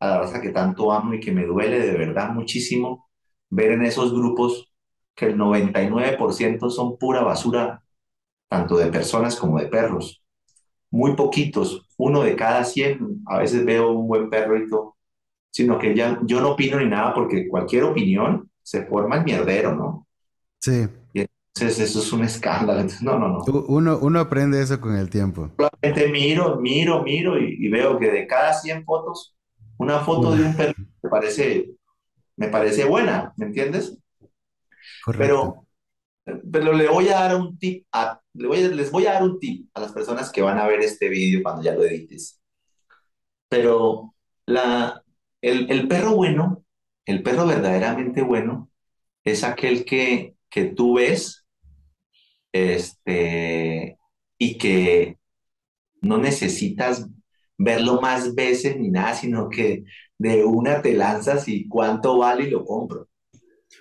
[SPEAKER 2] a la raza que tanto amo y que me duele de verdad muchísimo ver en esos grupos que el 99% son pura basura, tanto de personas como de perros. Muy poquitos, uno de cada 100, a veces veo un buen perrito, sino que ya yo no opino ni nada porque cualquier opinión se forma el mierdero, ¿no?
[SPEAKER 1] Sí.
[SPEAKER 2] Y entonces eso es un escándalo. no, no, no.
[SPEAKER 1] Uno, uno aprende eso con el tiempo.
[SPEAKER 2] Solamente miro, miro, miro y, veo que de cada 100 fotos, una foto de un perro me parece, me parece buena, ¿me entiendes? Correcto. Pero, pero le voy a dar un tip, a, le voy les voy a dar un tip a las personas que van a ver este vídeo cuando ya lo edites. Pero la, el, el perro bueno, el perro verdaderamente bueno, es aquel que, que tú ves este, y que no necesitas verlo más veces ni nada, sino que de una te lanzas y cuánto vale y lo compro.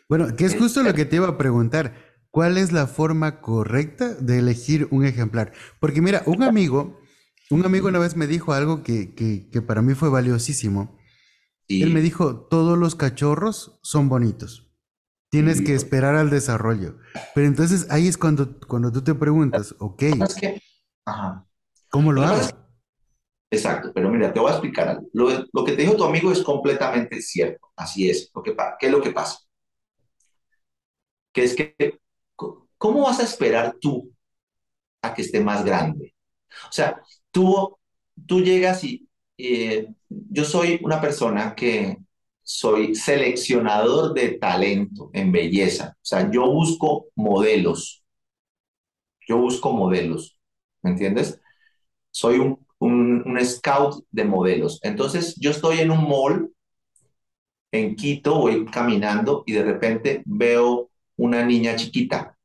[SPEAKER 1] Bueno, que es justo lo que te iba a preguntar. ¿Cuál es la forma correcta de elegir un ejemplar? Porque mira, un amigo, un amigo una vez me dijo algo que, que, para mí fue valiosísimo. Él me dijo, todos los cachorros son bonitos. Tienes que esperar al desarrollo. Pero entonces ahí es cuando, cuando tú te preguntas, ok, ¿cómo lo hago?
[SPEAKER 2] Exacto, pero mira, te voy a explicar algo. Lo, lo, que te dijo tu amigo es completamente cierto. Así es. Lo que, ¿Qué es lo que pasa? que es que, ¿cómo vas a esperar tú a que esté más grande? O sea, tú, tú llegas y yo soy una persona que soy seleccionador de talento en belleza. O sea, yo busco modelos. Yo busco modelos. ¿Me entiendes? Soy un, scout de modelos. Entonces, yo estoy en un mall en Quito, voy caminando y de repente veo una niña chiquita,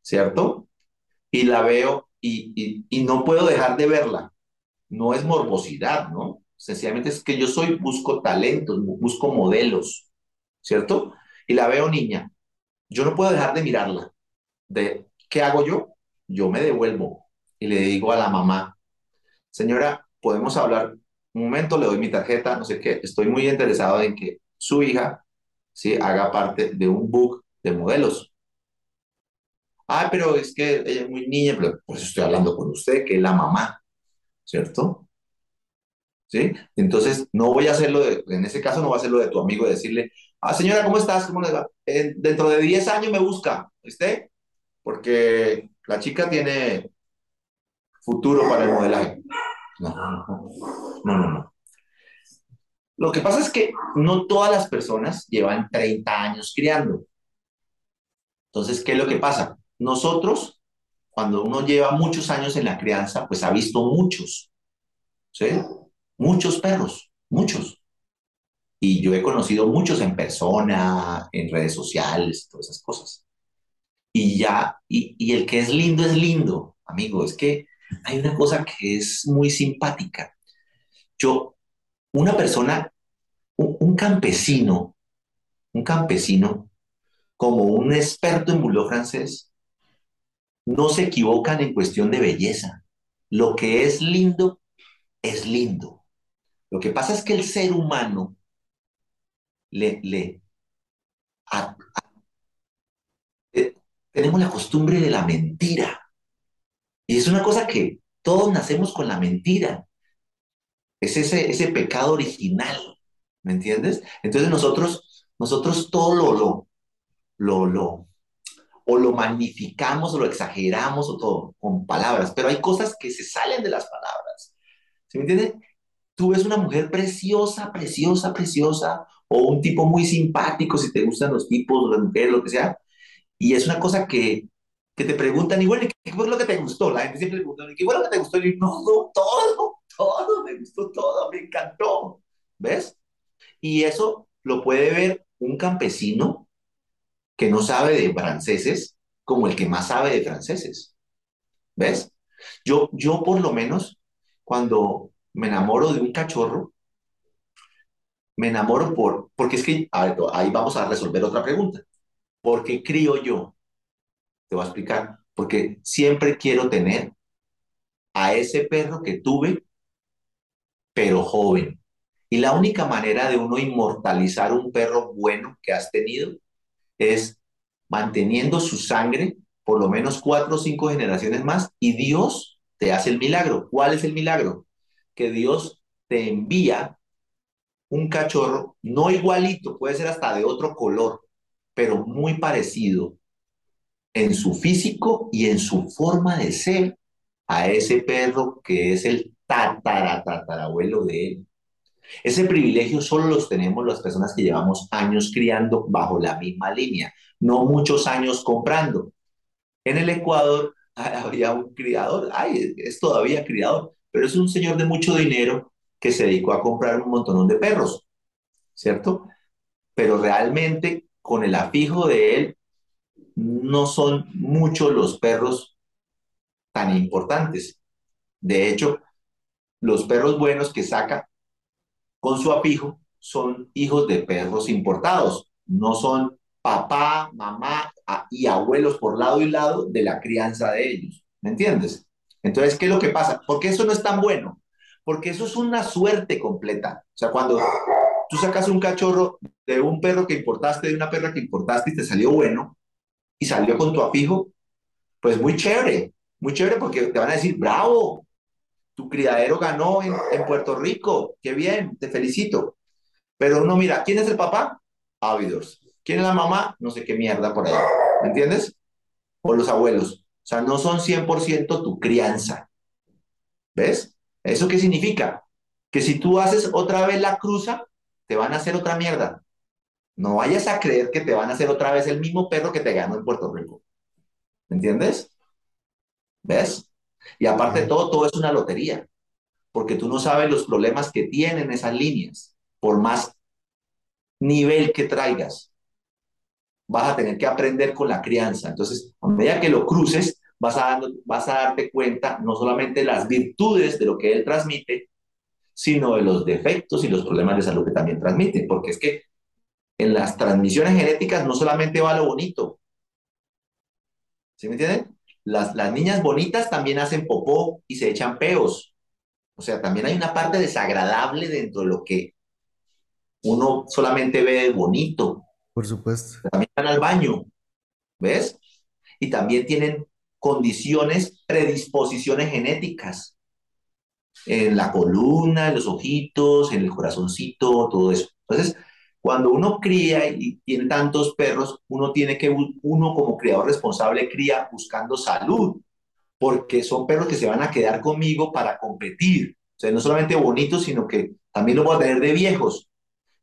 [SPEAKER 2] ¿cierto? Y la veo y, no puedo dejar de verla. No es morbosidad, ¿no? Sencillamente es que yo soy, busco talentos, busco modelos, ¿cierto? Y la veo niña. Yo no puedo dejar de mirarla. De, ¿Qué hago yo? Yo me devuelvo y le digo a la mamá, señora, podemos hablar un momento, le doy mi tarjeta, no sé qué, estoy muy interesado en que su hija ¿sí? haga parte de un book de modelos. Ah, pero es que ella es muy niña, pero por eso estoy hablando con usted, que es la mamá, ¿cierto? ¿Sí? Entonces, no voy a hacerlo, de, en ese caso no voy a hacerlo de tu amigo, de decirle, ah, señora, ¿cómo estás? ¿Cómo le va? dentro de 10 años me busca, ¿viste? Porque la chica tiene futuro para el modelaje. No, no, no, no. Lo que pasa es que no todas las personas llevan 30 años criando. Entonces, ¿qué es lo que pasa? Nosotros, cuando uno lleva muchos años en la crianza, pues ha visto muchos, ¿sí? Muchos perros, muchos. Y yo he conocido muchos en persona, en redes sociales, todas esas cosas. Y ya, y, el que es lindo es lindo, amigo. Es que hay una cosa que es muy simpática. Yo, una persona, un, campesino, un campesino, como un experto en bulldog francés, no se equivocan en cuestión de belleza. Lo que es lindo, es lindo. Lo que pasa es que el ser humano le, le eh, tenemos la costumbre de la mentira. Y es una cosa que todos nacemos con la mentira. Es ese, ese pecado original, ¿me entiendes? Entonces nosotros, nosotros todo lo, lo, lo, o lo magnificamos o lo exageramos o todo con palabras, pero hay cosas que se salen de las palabras. ¿Se me entiende? Tú ves una mujer preciosa, preciosa, preciosa, o un tipo muy simpático, si te gustan los tipos, las mujeres, lo que sea, y es una cosa que, que te preguntan, bueno, ¿qué fue lo que te gustó? La gente siempre le pregunta, ¿qué fue lo que te gustó? Y no, no, todo, todo, me gustó todo, me encantó. ¿Ves? Y eso lo puede ver un campesino que no sabe de franceses como el que más sabe de franceses. ¿Ves? Yo, yo por lo menos, cuando me enamoro de un cachorro, me enamoro por, porque es que, ahí vamos a resolver otra pregunta. ¿Por qué crío yo? Te voy a explicar. Porque siempre quiero tener a ese perro que tuve, pero joven. Y la única manera de uno inmortalizar un perro bueno que has tenido es manteniendo su sangre por lo menos cuatro o cinco generaciones más y Dios te hace el milagro. ¿Cuál es el milagro? Que Dios te envía un cachorro, no igualito, puede ser hasta de otro color, pero muy parecido en su físico y en su forma de ser a ese perro que es el tataratatarabuelo de él. Ese privilegio solo los tenemos las personas que llevamos años criando bajo la misma línea, no muchos años comprando. En el Ecuador había un criador, ay, es todavía criador, pero es un señor de mucho dinero que se dedicó a comprar un montón de perros, ¿cierto? Pero realmente con el afijo de él no son muchos los perros tan importantes. De hecho, los perros buenos que saca con su apijo son hijos de perros importados, no son papá, mamá y abuelos por lado y lado de la crianza de ellos. ¿Me entiendes? Entonces, ¿qué es lo que pasa? Porque eso no es tan bueno, porque eso es una suerte completa. O sea, cuando tú sacas un cachorro de un perro que importaste, de una perra que importaste y te salió bueno, y salió con tu apijo, pues muy chévere, muy chévere porque te van a decir, bravo, tu criadero ganó en, Puerto Rico, qué bien, te felicito. Pero uno mira, ¿quién es el papá? Ávidos. ¿Quién es la mamá? No sé qué mierda por ahí. ¿Me entiendes? O los abuelos. O sea, no son 100% tu crianza. ¿Ves? ¿Eso qué significa? Que si tú haces otra vez la cruza, te van a hacer otra mierda. No vayas a creer que te van a hacer otra vez el mismo perro que te ganó en Puerto Rico. ¿Me entiendes? ¿Ves? Y aparte de todo, todo es una lotería, porque tú no sabes los problemas que tienen esas líneas, por más nivel que traigas. Vas a tener que aprender con la crianza. Entonces, a medida que lo cruces, vas a, vas a darte cuenta no solamente las virtudes de lo que él transmite, sino de los defectos y los problemas de salud que también transmite, porque es que en las transmisiones genéticas no solamente va lo bonito. ¿Sí me entienden? Las, las niñas bonitas también hacen popó y se echan peos. O sea, también hay una parte desagradable dentro de lo que uno solamente ve bonito.
[SPEAKER 1] Por supuesto.
[SPEAKER 2] También van al baño, ¿ves? Y también tienen condiciones, predisposiciones genéticas en la columna, en los ojitos, en el corazoncito, todo eso. Entonces, cuando uno cría y tiene tantos perros, uno tiene que, uno como criador responsable cría buscando salud, porque son perros que se van a quedar conmigo para competir. O sea, no solamente bonitos, sino que también los voy a tener de viejos.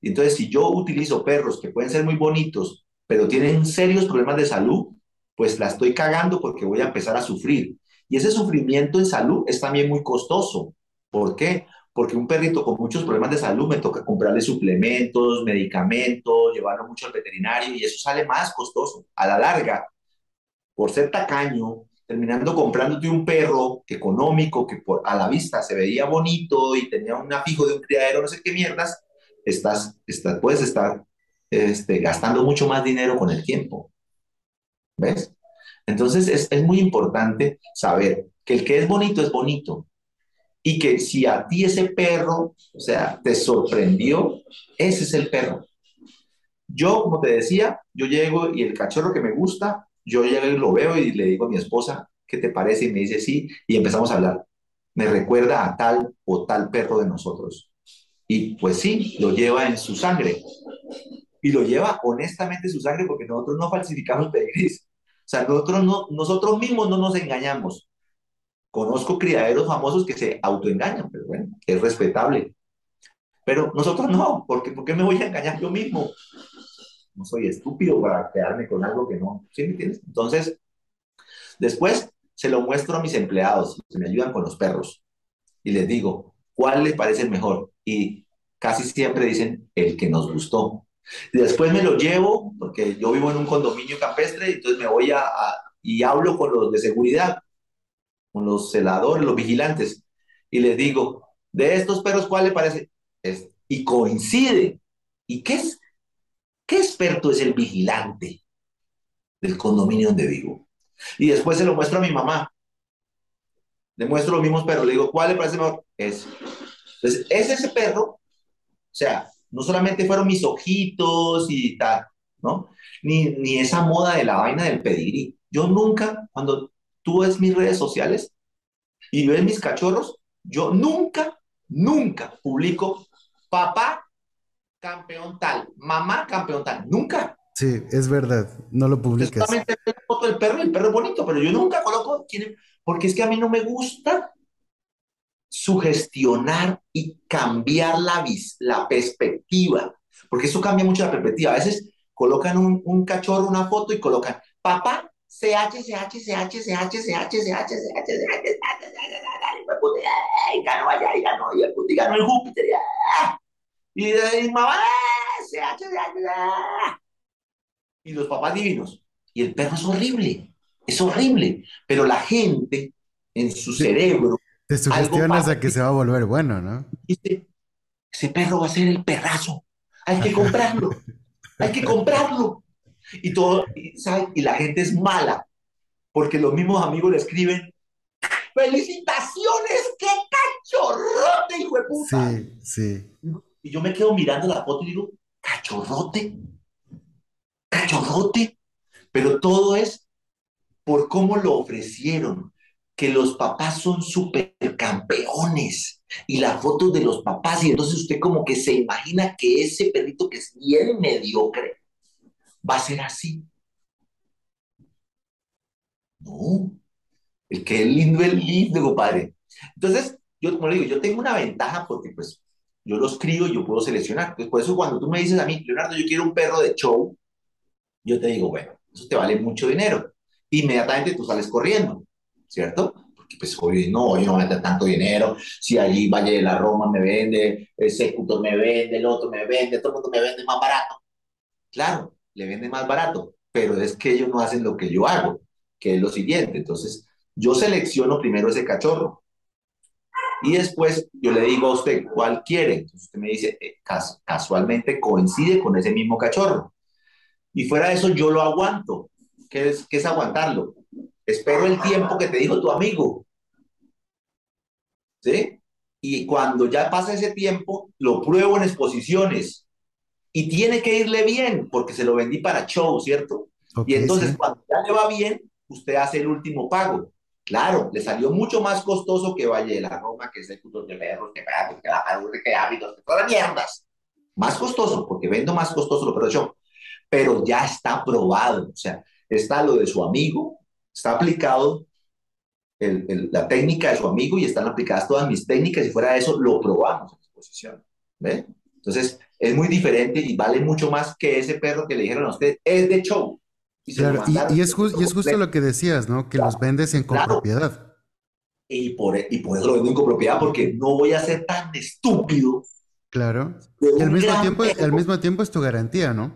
[SPEAKER 2] Entonces, si yo utilizo perros que pueden ser muy bonitos, pero tienen serios problemas de salud, pues la estoy cagando porque voy a empezar a sufrir. Y ese sufrimiento en salud es también muy costoso. ¿Por qué? porque un perrito con muchos problemas de salud me toca comprarle suplementos, medicamentos, llevarlo mucho al veterinario y eso sale más costoso. A la larga, por ser tacaño, terminando comprándote un perro económico que por, a la vista se veía bonito y tenía un afijo de un criadero, no sé qué mierdas, estás, estás, puedes estar este, gastando mucho más dinero con el tiempo. ¿Ves? Entonces es, es muy importante saber que el que es bonito es bonito y que si a ti ese perro, o sea, te sorprendió, ese es el perro. Yo, como te decía, yo llego y el cachorro que me gusta, yo llego y lo veo y le digo a mi esposa, ¿qué te parece? Y me dice sí, y empezamos a hablar. Me recuerda a tal o tal perro de nosotros. Y pues sí, lo lleva en su sangre. Y lo lleva honestamente en su sangre porque nosotros no falsificamos pedigrees. O sea, nosotros, no, nosotros mismos no nos engañamos. Conozco criaderos famosos que se autoengañan, pero bueno, es respetable. Pero nosotros no, porque ¿por qué me voy a engañar yo mismo? No soy estúpido para quedarme con algo que no. ¿Sí me entiendes? Entonces, después se lo muestro a mis empleados, que me ayudan con los perros, y les digo, ¿cuál les parece el mejor? Y casi siempre dicen, el que nos gustó. Después me lo llevo, porque yo vivo en un condominio campestre, entonces me voy a y hablo con los de seguridad con los celadores, los vigilantes, y les digo, de estos perros, ¿cuál le parece? Es, y coincide. ¿Y qué es? ¿Qué experto es el vigilante? del condominio donde vivo. Y después se lo muestro a mi mamá. Le muestro los mismos perros. Le digo, ¿cuál le parece mejor? Ese. Entonces, es ese perro. O sea, no solamente fueron mis ojitos y tal, ¿no? Ni, ni esa moda de la vaina del pedigrí. Yo nunca, cuando tú ves mis redes sociales y ves mis cachorros, yo nunca, nunca publico papá campeón tal, mamá campeón tal, nunca.
[SPEAKER 1] Sí, es verdad, no lo publicas.
[SPEAKER 2] Solamente la foto del perro el perro es bonito, pero yo nunca coloco quién, porque es que a mí no me gusta sugestionar y cambiar la, vis, la perspectiva, porque eso cambia mucho la perspectiva. A veces colocan un, un cachorro, una foto y colocan papá CH, CH, CH, CH, CH, CH, CH, ganó allá, y ganó, y ganó el Júpiter, y mamá, CH, CH, y los papás divinos. Y el perro es horrible, es horrible, pero la gente en su cerebro...
[SPEAKER 1] Te sugestionas a que se va a volver bueno, ¿no?
[SPEAKER 2] Dice, ese perro va a ser el perrazo, hay que comprarlo, hay que comprarlo. Y todo, ¿sabe? Y la gente es mala, porque los mismos amigos le escriben, ¡Felicitaciones! ¡Qué cachorrote, hijo de puta!
[SPEAKER 1] Sí, sí.
[SPEAKER 2] Y yo me quedo mirando la foto y digo, ¿cachorrote? cachorrote, pero todo es por cómo lo ofrecieron, que los papás son supercampeones y la foto de los papás y entonces usted como que se imagina que ese perrito que es bien mediocre va a ser así. No, el que es lindo es lindo, compadre. Entonces, yo como le digo, yo tengo una ventaja porque pues yo los crío yo puedo seleccionar. Entonces, por eso cuando tú me dices a mí, Leonardo, yo quiero un perro de show, yo te digo, bueno, eso te vale mucho dinero. Inmediatamente tú sales corriendo, ¿cierto? Porque pues hoy no, yo no voy tanto dinero, si allí Valle de la Roma me vende, el Secutor me vende, el otro me vende, todo el mundo me vende más barato. Claro, le vende más barato, pero es que ellos no hacen lo que yo hago, que es lo siguiente. Entonces, yo selecciono primero ese cachorro, y después yo le digo a usted cuál quiere. Entonces usted me dice, eh, casualmente coincide con ese mismo cachorro. Y fuera de eso, yo lo aguanto. ¿Qué es, qué es aguantarlo? Espero el tiempo que te dijo tu amigo. ¿Sí? Y cuando ya pasa ese tiempo, lo pruebo en exposiciones. Y tiene que irle bien, porque se lo vendí para show, ¿cierto? y entonces, cuando ya le va bien, usted hace el último pago. Claro, le salió mucho más costoso que Valle de la Roma, que es de de perros, que perros, que la que hábitos, que todas las mierdas. Más costoso, porque vendo más costoso lo pero show pero ya está probado. O sea, está lo de su amigo, está aplicado la técnica de su amigo y están aplicadas todas mis técnicas y fuera de eso lo probamos en exposición. ¿ve? Entonces, es muy diferente y vale mucho más que ese perro que le dijeron a usted, es de show.
[SPEAKER 1] Y, y, es, justo lo que decías, ¿no? Que los vendes en copropiedad.
[SPEAKER 2] Y, por, y por eso lo vendo en copropiedad, porque no voy a ser tan estúpido.
[SPEAKER 1] Claro. Y al mismo, tiempo, al mismo tiempo es tu garantía, ¿no?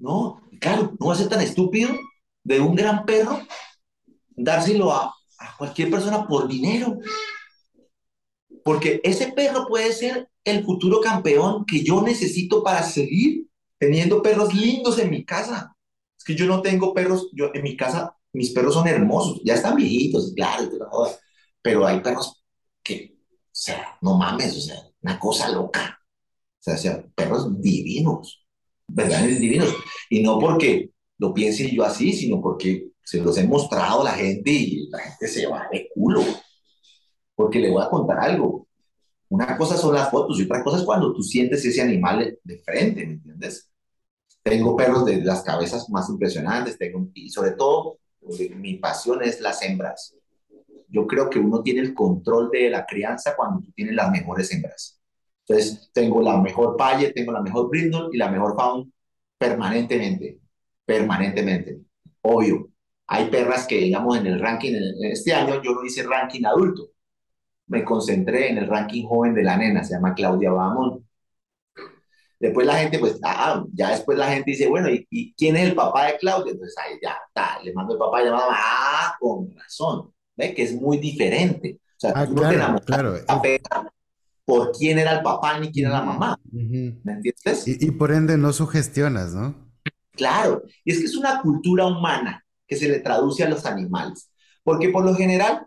[SPEAKER 2] No, claro, no va a ser tan estúpido de un gran perro dárselo a, cualquier persona por dinero. Porque ese perro puede ser el futuro campeón que yo necesito para seguir teniendo perros lindos en mi casa. Es que yo no tengo perros, yo en mi casa, mis perros son hermosos, ya están viejitos, claro, pero hay perros que, o sea, no mames, o sea, una cosa loca. O sea, perros divinos verdaderos divinos. Y no porque lo piense yo así, sino porque se los he mostrado a la gente y la gente se va de culo. Porque le voy a contar algo. Una cosa son las fotos y otra cosa es cuando tú sientes ese animal de frente, ¿me entiendes? Tengo perros de las cabezas más impresionantes, tengo, y sobre todo mi pasión es las hembras. Yo creo que uno tiene el control de la crianza cuando tú tienes las mejores hembras. Entonces, tengo la mejor Palle, tengo la mejor Brindle y la mejor Faun permanentemente, permanentemente. Obvio, hay perras que, digamos, en el ranking, en este año yo no hice ranking adulto, me concentré en el ranking joven de la nena, se llama Claudia Bahamón. Después la gente, pues, ah, ya después la gente dice, bueno, ¿y, quién es el papá de Claudia? Entonces ahí ya, está, le mando el papá y le mando, ah, con razón, ¿ve? Que es muy diferente. O sea,
[SPEAKER 1] ah, claro, claro
[SPEAKER 2] por quién era el papá ni quién era la mamá. ¿Me entiendes?
[SPEAKER 1] Y, por ende no sugestionas, ¿no?
[SPEAKER 2] Claro, y es que es una cultura humana que se le traduce a los animales, porque por lo general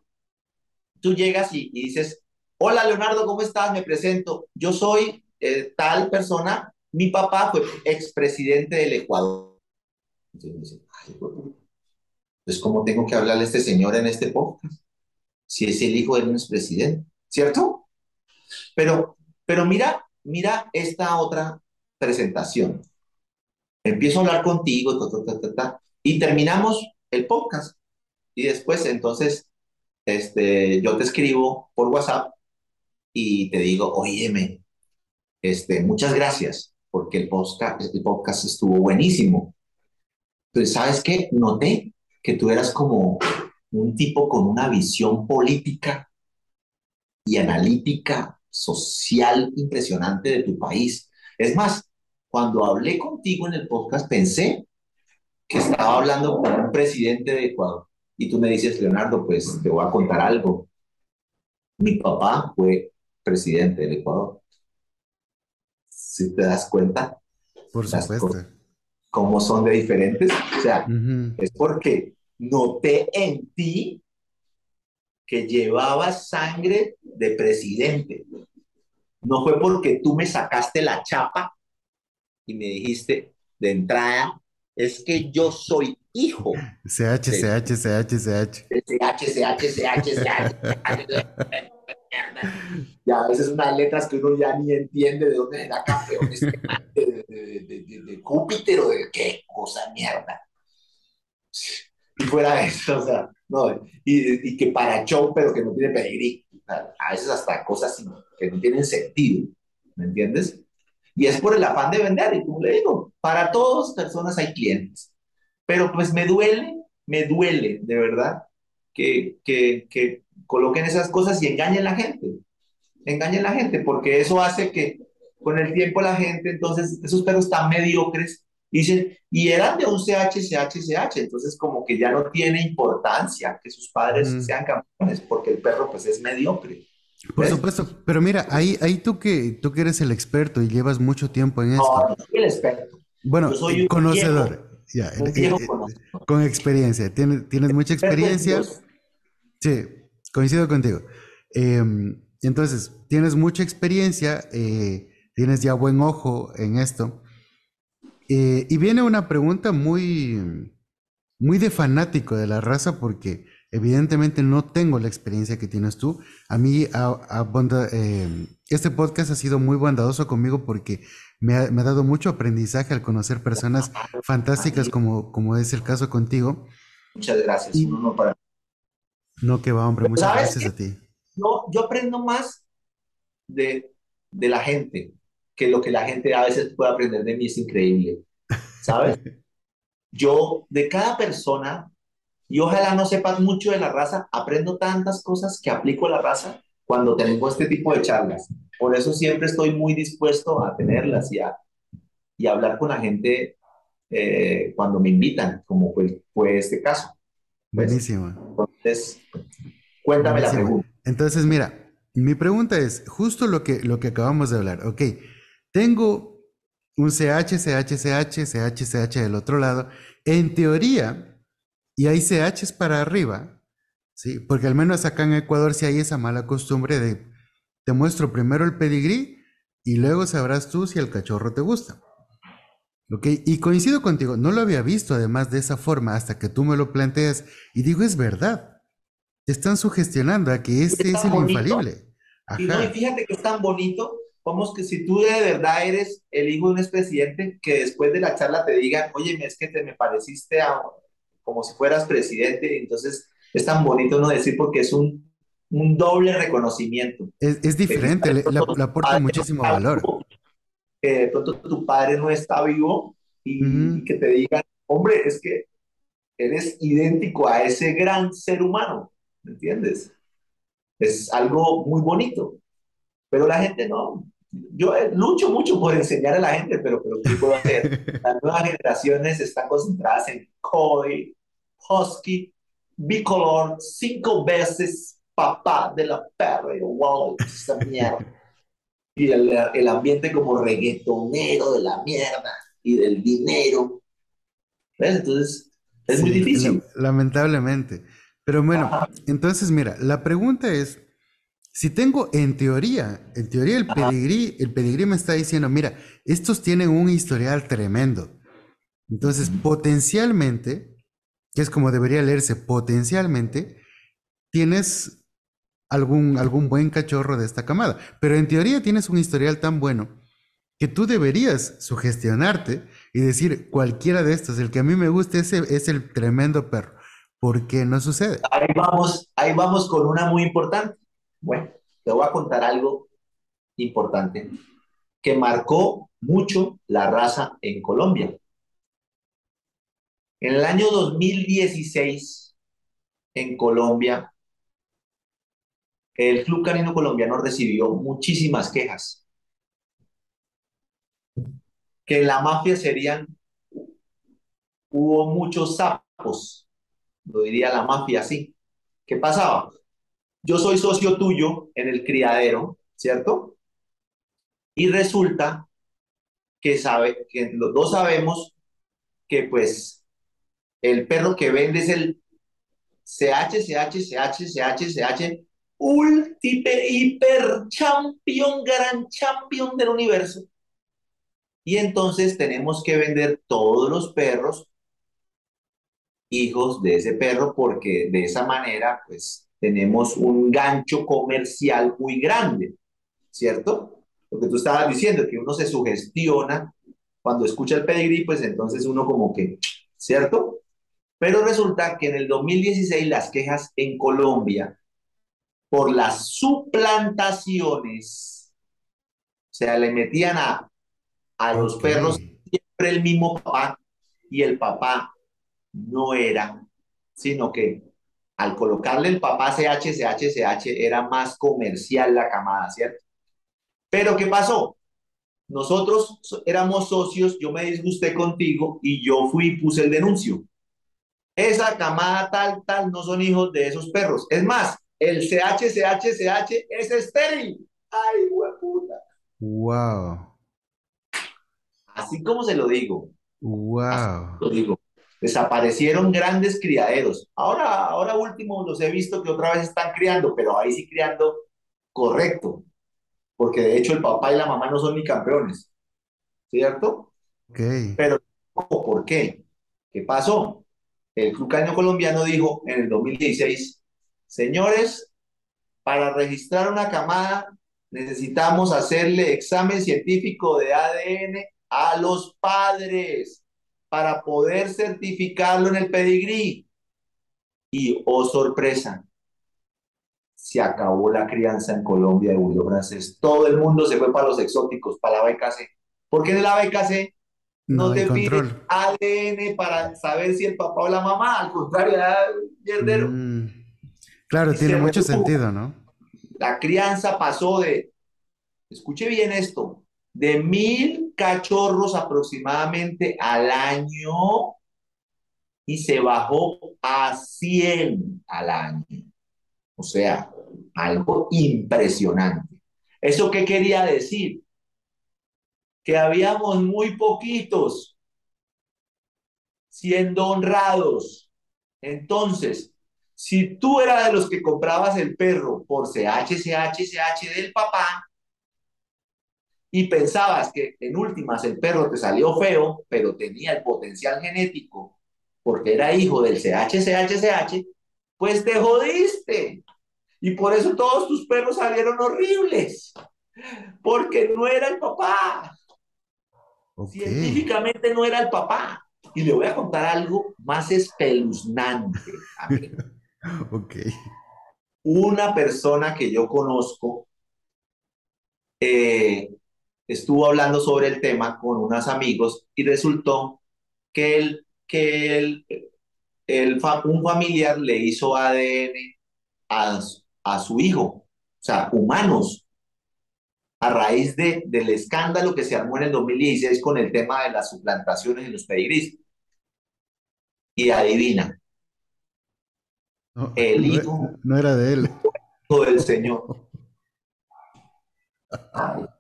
[SPEAKER 2] tú llegas y, dices, hola Leonardo, ¿cómo estás? Me presento, yo soy eh, tal persona, mi papá fue expresidente del Ecuador. Entonces, pues, ¿cómo tengo que hablarle a este señor en este podcast? Si es el hijo de un expresidente, ¿cierto? Pero, pero mira, mira esta otra presentación. Empiezo a hablar contigo, y terminamos el podcast. Y después, entonces, este, yo te escribo por WhatsApp y te digo, óyeme, este, muchas gracias, porque el podcast, el podcast estuvo buenísimo. Entonces, ¿sabes qué? Noté que tú eras como un tipo con una visión política y analítica, social impresionante de tu país. Es más, cuando hablé contigo en el podcast pensé que estaba hablando con un presidente de Ecuador. Y tú me dices, Leonardo, pues te voy a contar algo. Mi papá fue presidente del Ecuador. Si te das cuenta.
[SPEAKER 1] Por supuesto.
[SPEAKER 2] Cómo son de diferentes. O sea, es porque noté en ti que llevabas sangre de presidente. No fue porque tú me sacaste la chapa y me dijiste de entrada, es que yo soy hijo.
[SPEAKER 1] CH, CH, CH, CH.
[SPEAKER 2] CH, CH, CH, CH. Ya a veces unas letras que uno ya ni entiende de dónde era campeón este de, de, de, de, Júpiter o de qué cosa mierda. Y fuera de eso, o sea, no, y, y que para show, pero que no tiene pedigrí. A veces hasta cosas que no tienen sentido, ¿me entiendes? Y es por el afán de vender. Y como le digo, para todas personas hay clientes. Pero pues me duele, me duele de verdad que, que, que coloquen esas cosas y engañen a la gente. Engañen a la gente, porque eso hace que con el tiempo la gente, entonces, esos perros tan mediocres, dicen, y eran de un CH, CH, CH, entonces como que ya no tiene importancia que sus padres sean campeones, porque el perro pues es mediocre.
[SPEAKER 1] Por supuesto, pero mira, ahí, ahí tú que tú que eres el experto y llevas mucho tiempo en esto.
[SPEAKER 2] No, no soy el experto.
[SPEAKER 1] Bueno, soy un conocedor. ya, un eh, eh, con experiencia. Tienes, tienes mucha experiencia. Sí, coincido contigo. Em, entonces, tienes mucha experiencia, eh, tienes ya buen ojo en esto. y viene una pregunta muy, muy de fanático de la raza porque Evidentemente no tengo la experiencia que tienes tú. A mí eh, este podcast ha sido muy bondadoso conmigo porque me ha, dado mucho aprendizaje al conocer personas fantásticas como, como es el caso contigo.
[SPEAKER 2] Muchas gracias. no, para...
[SPEAKER 1] no, que va, hombre. Muchas gracias a ti.
[SPEAKER 2] No, yo aprendo más de, de la gente que lo que la gente a veces puede aprender de mí es increíble. ¿Sabes? yo, de cada persona, y ojalá no sepas mucho de la raza, aprendo tantas cosas que aplico a la raza cuando tengo este tipo de charlas. Por eso siempre estoy muy dispuesto a tenerlas y a, y hablar con la gente eh, cuando me invitan, como fue, fue este caso.
[SPEAKER 1] Pues, Buenísimo.
[SPEAKER 2] Entonces, cuéntame la pregunta.
[SPEAKER 1] Entonces, mira, mi pregunta es justo lo que, lo que acabamos de hablar. Ok, tengo un CH, CH, CH, CH, CH del otro lado. En teoría, y hay CHs para arriba, ¿sí? Porque al menos acá en Ecuador sí hay esa mala costumbre de te muestro primero el pedigrí y luego sabrás tú si el cachorro te gusta. ¿Ok? Y coincido contigo, no lo había visto además de esa forma hasta que tú me lo planteas y digo, es verdad. Te están sugestionando a que este es, el infalible.
[SPEAKER 2] Y, no, y fíjate que es tan bonito como que si tú de verdad eres el hijo de un expresidente, que después de la charla te digan, oye, es que te me pareciste a, como si fueras presidente, entonces es tan bonito no decir porque es un, un doble reconocimiento.
[SPEAKER 1] Es, diferente, le, aporta muchísimo valor.
[SPEAKER 2] Que de pronto tu padre no está vivo y, que te digan, hombre, es que eres idéntico a ese gran ser humano, ¿me entiendes? Es algo muy bonito, pero la gente no, yo eh, lucho mucho por enseñar a la gente, pero, pero ¿qué puedo hacer? Las nuevas generaciones están concentradas en COI, Husky, bicolor, cinco veces papá de la perra. Y wow, esa mierda. Y el, el, ambiente como reggaetonero de la mierda y del dinero. Entonces, es muy difícil.
[SPEAKER 1] lamentablemente. Pero bueno, entonces mira, la pregunta es, si tengo en teoría, en teoría el pedigrí, el pedigrí me está diciendo, mira, estos tienen un historial tremendo. Entonces, potencialmente, que es como debería leerse, potencialmente, tienes algún, algún buen cachorro de esta camada. Pero en teoría tienes un historial tan bueno que tú deberías sugestionarte y decir, cualquiera de estos, el que a mí me gusta ese es el tremendo perro. ¿Por qué no sucede?
[SPEAKER 2] Ahí vamos, ahí vamos con una muy importante. Bueno, te voy a contar algo importante que marcó mucho la raza en Colombia. En el año 2016, en Colombia, el Club Canino Colombiano recibió muchísimas quejas. Que la mafia serían, hubo muchos sapos, lo diría la mafia así. ¿Qué pasaba? Yo soy socio tuyo en el criadero, ¿cierto? Y resulta que sabe, que los dos sabemos que pues el perro que vende es el CH, CH, CH, CH, CH, ultiper, hiper champion, gran champion del universo. Y entonces tenemos que vender todos los perros hijos de ese perro porque de esa manera pues tenemos un gancho comercial muy grande, ¿cierto? Lo que tú estabas diciendo, que uno se sugestiona cuando escucha el pedigrí, pues entonces uno como que, ¿cierto? Pero resulta que en el 2016 las quejas en Colombia por las suplantaciones, o sea, le metían a, a los perros siempre el mismo papá y el papá no era, sino que al colocarle el papá CH, CH, CH, era más comercial la camada, ¿cierto? Pero ¿qué pasó? Nosotros éramos socios, yo me disgusté contigo y yo fui y puse el denuncio. Esa camada tal, tal, no son hijos de esos perros. Es más, el CH, CH, CH es estéril. ¡Ay, puta!
[SPEAKER 1] ¡Wow!
[SPEAKER 2] Así como se lo digo.
[SPEAKER 1] ¡Wow!
[SPEAKER 2] Lo digo. Desaparecieron grandes criaderos. Ahora, ahora último los he visto que otra vez están criando, pero ahí sí criando correcto. Porque de hecho el papá y la mamá no son ni campeones. ¿Cierto?
[SPEAKER 1] Ok.
[SPEAKER 2] Pero, ¿por qué? ¿Qué pasó? El Club Colombiano dijo en el 2016, señores, para registrar una camada necesitamos hacerle examen científico de ADN a los padres para poder certificarlo en el pedigrí. Y, oh sorpresa, se acabó la crianza en Colombia de bulldog francés. Todo el mundo se fue para los exóticos, para la BKC. ¿Por qué en la BKC no, te pide ADN para saber si el papá o la mamá? Al contrario, era
[SPEAKER 1] mm. Claro, tiene mucho sentido, ¿no?
[SPEAKER 2] La crianza pasó de, escuche bien esto, de mil cachorros aproximadamente al año y se bajó a 100 al año. O sea, algo impresionante. ¿Eso qué quería decir? Que habíamos muy poquitos siendo honrados. Entonces, si tú eras de los que comprabas el perro por CH, CH, CH del papá, y pensabas que en últimas el perro te salió feo, pero tenía el potencial genético porque era hijo del CHCHCH, pues te jodiste. Y por eso todos tus perros salieron horribles, porque no era el papá. Científicamente no era el papá. Y le voy a contar algo más espeluznante.
[SPEAKER 1] ok.
[SPEAKER 2] Una persona que yo conozco eh, estuvo hablando sobre el tema con unos amigos y resultó que, el, que el, el, un familiar le hizo ADN a, a su hijo, o sea, humanos, a raíz de, del escándalo que se armó en el 2016 con el tema de las suplantaciones en los pedigrís. Y adivina, el hijo
[SPEAKER 1] no era de él.
[SPEAKER 2] Hijo del Señor.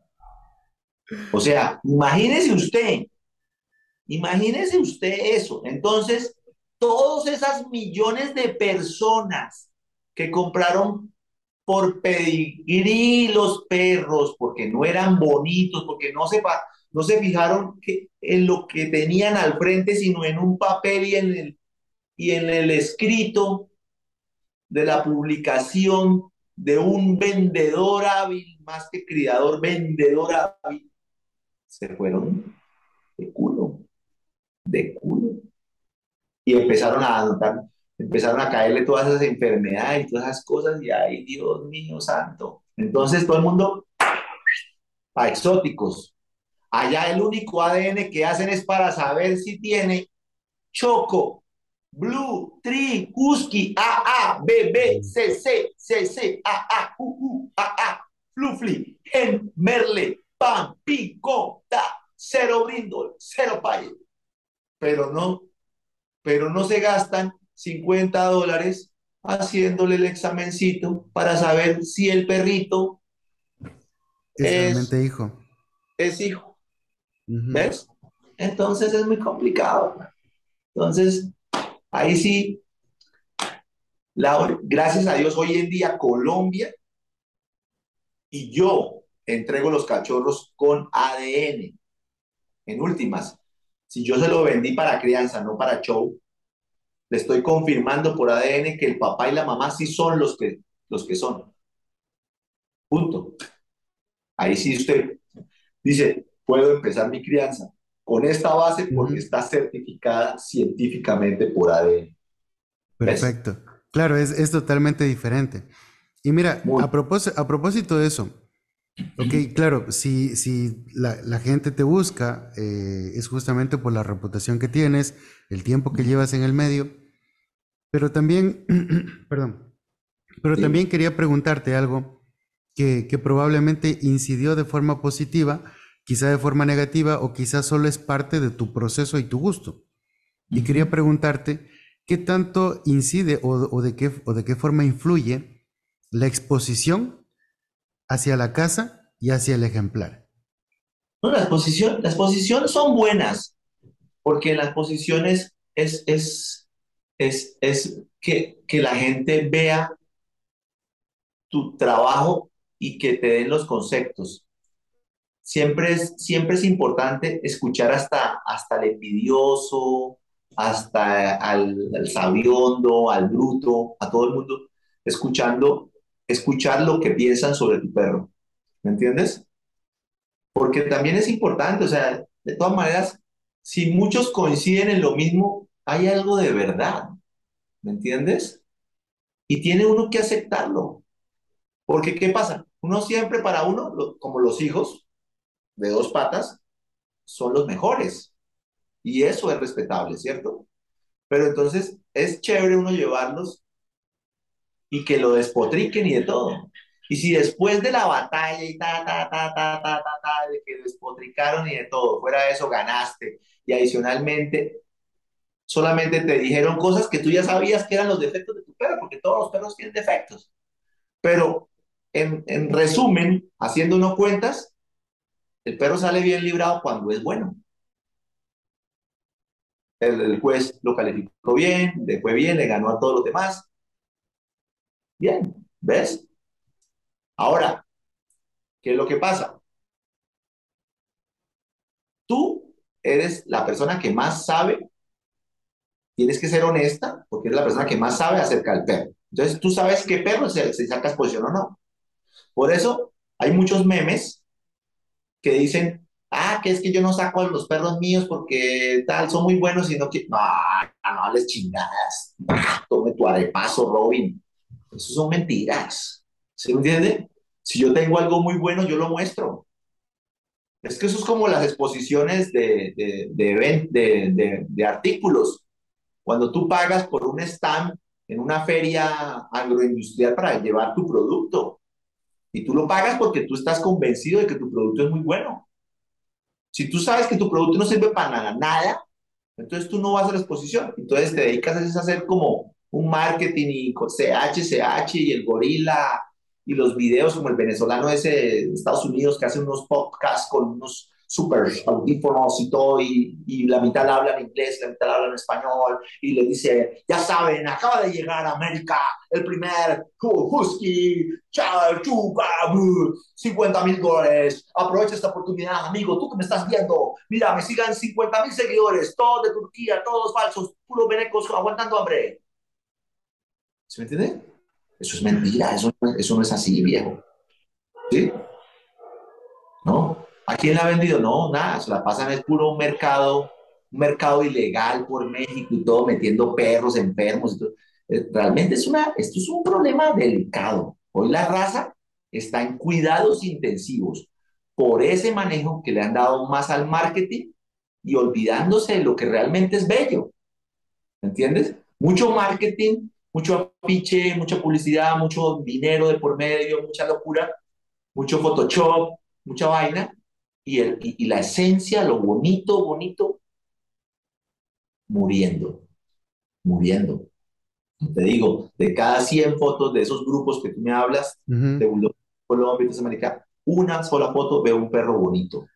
[SPEAKER 2] O sea, imagínese usted Imagínese usted eso. Entonces, todos esas millones de personas que compraron por pedigrí los perros, porque no eran bonitos, porque no se, no se fijaron en lo que tenían al frente, sino en un papel y en el, y en el escrito de la publicación de un vendedor hábil, más que criador, vendedor hábil, se fueron de culo, de culo. Y empezaron a anotar, empezaron a caerle todas esas enfermedades y todas esas cosas, y ay, Dios mío santo. Entonces todo el mundo a exóticos. Allá el único ADN que hacen es para saber si tiene choco, blue, tri, husky, AA, BB, CC, CC, AA, UU, AA, flufli, gen, merle, pan, pico, ta, cero brindol, cero paye. Pero no, pero no se gastan 50 dólares haciéndole el examencito para saber si el perrito
[SPEAKER 1] es, hijo.
[SPEAKER 2] Es hijo. ¿Ves? Entonces es muy complicado. Entonces, ahí sí, gracias a Dios, hoy en día Colombia y yo entrego los cachorros con ADN. En últimas, si yo se lo vendí para crianza, no para show, le estoy confirmando por ADN que el papá y la mamá sí son los que, los que son. Punto. Ahí sí usted dice, puedo empezar mi crianza con esta base porque está certificada científicamente por ADN.
[SPEAKER 1] Perfecto. Claro, es, es, totalmente diferente. Y mira, a, propósito, a propósito de eso, ok, claro, si, si la, la gente te busca, eh, es justamente por la reputación que tienes, el tiempo que llevas en el medio, pero también, perdón, pero también quería preguntarte algo que, que probablemente incidió de forma positiva, quizá de forma negativa o quizá solo es parte de tu proceso y tu gusto. Y quería preguntarte, ¿qué tanto incide o, de qué, o de qué forma influye la exposición hacia la casa y hacia el ejemplar?
[SPEAKER 2] No, la exposición, las son buenas, porque las exposiciones es, es, es, es que, que la gente vea tu trabajo y que te den los conceptos. Siempre es, siempre es importante escuchar hasta, hasta el envidioso, hasta al, al sabiondo, al bruto, a todo el mundo, escuchando, escuchar lo que piensan sobre tu perro. ¿Me entiendes? Porque también es importante, o sea, de todas maneras, si muchos coinciden en lo mismo, hay algo de verdad. ¿Me entiendes? Y tiene uno que aceptarlo. Porque, ¿qué pasa? Uno siempre para uno, como los hijos de dos patas, son los mejores. Y eso es respetable, ¿cierto? Pero entonces es chévere uno llevarlos y que lo despotriquen y de todo. Y si después de la batalla y ta, ta, ta, ta, ta, ta, ta, de que despotricaron y de todo, fuera de eso ganaste, y adicionalmente solamente te dijeron cosas que tú ya sabías que eran los defectos de tu perro, porque todos los perros tienen defectos. Pero en, en resumen, haciendo uno cuentas, el perro sale bien librado cuando es bueno. El, el, juez lo calificó bien, le fue bien, le ganó a todos los demás. Bien, ¿ves? Ahora, ¿qué es lo que pasa? Tú eres la persona que más sabe, tienes que ser honesta, porque eres la persona que más sabe acerca del perro. Entonces, tú sabes qué perro se, se saca exposición o no. Por eso, hay muchos memes que dicen, ah, que es que yo no saco los perros míos porque tal, son muy buenos y no quiero, no, no, les chingadas, tome tu arepazo, Robin. Eso son mentiras. ¿Se entiende? Si yo tengo algo muy bueno, yo lo muestro. Es que eso es como las exposiciones de, de, de, de, artículos. Cuando tú pagas por un stand en una feria agroindustrial para llevar tu producto. Y tú lo pagas porque tú estás convencido de que tu producto es muy bueno. Si tú sabes que tu producto no sirve para nada, nada entonces tú no vas a la exposición. Entonces te dedicas a hacer como un marketing y CH, CH y el gorila y los videos como el venezolano ese de Estados Unidos que hace unos podcasts con unos super audífonos y todo, y, y, la mitad habla en inglés, la mitad habla en español, y le dice, ya saben, acaba de llegar a América el primer Husky, Chupa, 50 mil dólares, aprovecha esta oportunidad, amigo, tú que me estás viendo, mira, me sigan 50 mil seguidores, todos de Turquía, todos falsos, puros venecos aguantando hambre. ¿Se me entiende? Eso es mentira, eso, eso no es así, viejo. ¿Sí? ¿No? ¿A quién la ha vendido? No, nada, se la pasan, es puro mercado, un mercado ilegal por México y todo, metiendo perros enfermos. Y todo. Eh, realmente es una, esto es un problema delicado. Hoy la raza está en cuidados intensivos por ese manejo que le han dado más al marketing y olvidándose de lo que realmente es bello. ¿Entiendes? Mucho marketing, mucho afiche, mucha publicidad, mucho dinero de por medio, mucha locura, mucho Photoshop, mucha vaina, y, el, y, la esencia, lo bonito, bonito, muriendo, muriendo. Te digo, de cada 100 fotos de esos grupos que tú me hablas, de Bulldog, Colombia, América, una sola foto veo un perro bonito.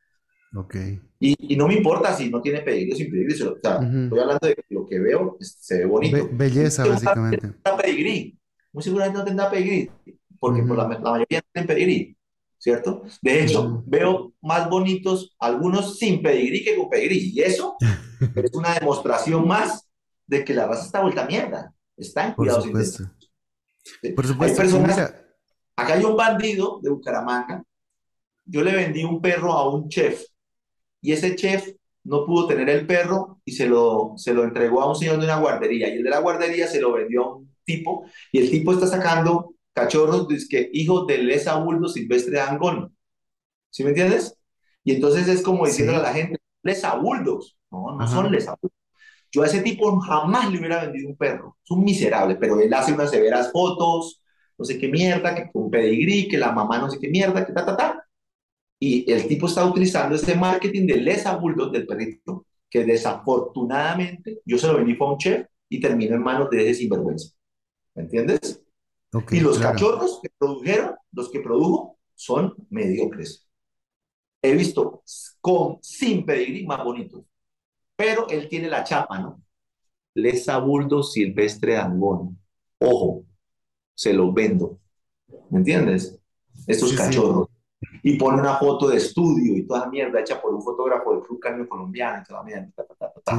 [SPEAKER 1] Ok.
[SPEAKER 2] Y, y, no me importa si no tiene pedigrí o sin pedigrí. O sea, estoy hablando de lo que veo, se ve bonito.
[SPEAKER 1] belleza, básicamente.
[SPEAKER 2] No pedigrí. Muy seguramente no tendrá pedigrí, porque por la, la, mayoría tienen pedigrí. ¿cierto? De hecho, veo más bonitos algunos sin pedigrí que con pedigrí. Y eso es una demostración más de que la raza está vuelta a mierda. Está en cuidados
[SPEAKER 1] Por supuesto. Por supuesto.
[SPEAKER 2] acá hay un bandido de Bucaramanga. Yo le vendí un perro a un chef y ese chef no pudo tener el perro y se lo, se lo entregó a un señor de una guardería y el de la guardería se lo vendió a un tipo y el tipo está sacando cachorros, que hijos del Buldo silvestre de Angón. ¿Sí me entiendes? Y entonces es como diciendo a la gente, lesabuldos. No, no son lesabuldos. Yo a ese tipo jamás le hubiera vendido un perro. Es un miserable, pero él hace unas severas fotos, no sé qué mierda, que con pedigrí, que la mamá no sé qué mierda, que ta, ta, ta. Y el tipo está utilizando ese marketing de lesa bulldog del perrito, que desafortunadamente yo se lo vendí a un chef y terminó en manos de ese sinvergüenza. ¿Me entiendes? y los cachorros que produjeron, los que produjo, son mediocres. He visto con, sin pedigrí más bonitos. Pero él tiene la chapa, ¿no? Lesa Buldo Silvestre Angón. Ojo, se los vendo. ¿Me entiendes? Estos cachorros. Y pone una foto de estudio y toda mierda hecha por un fotógrafo del Club Carne Colombiano y toda mierda.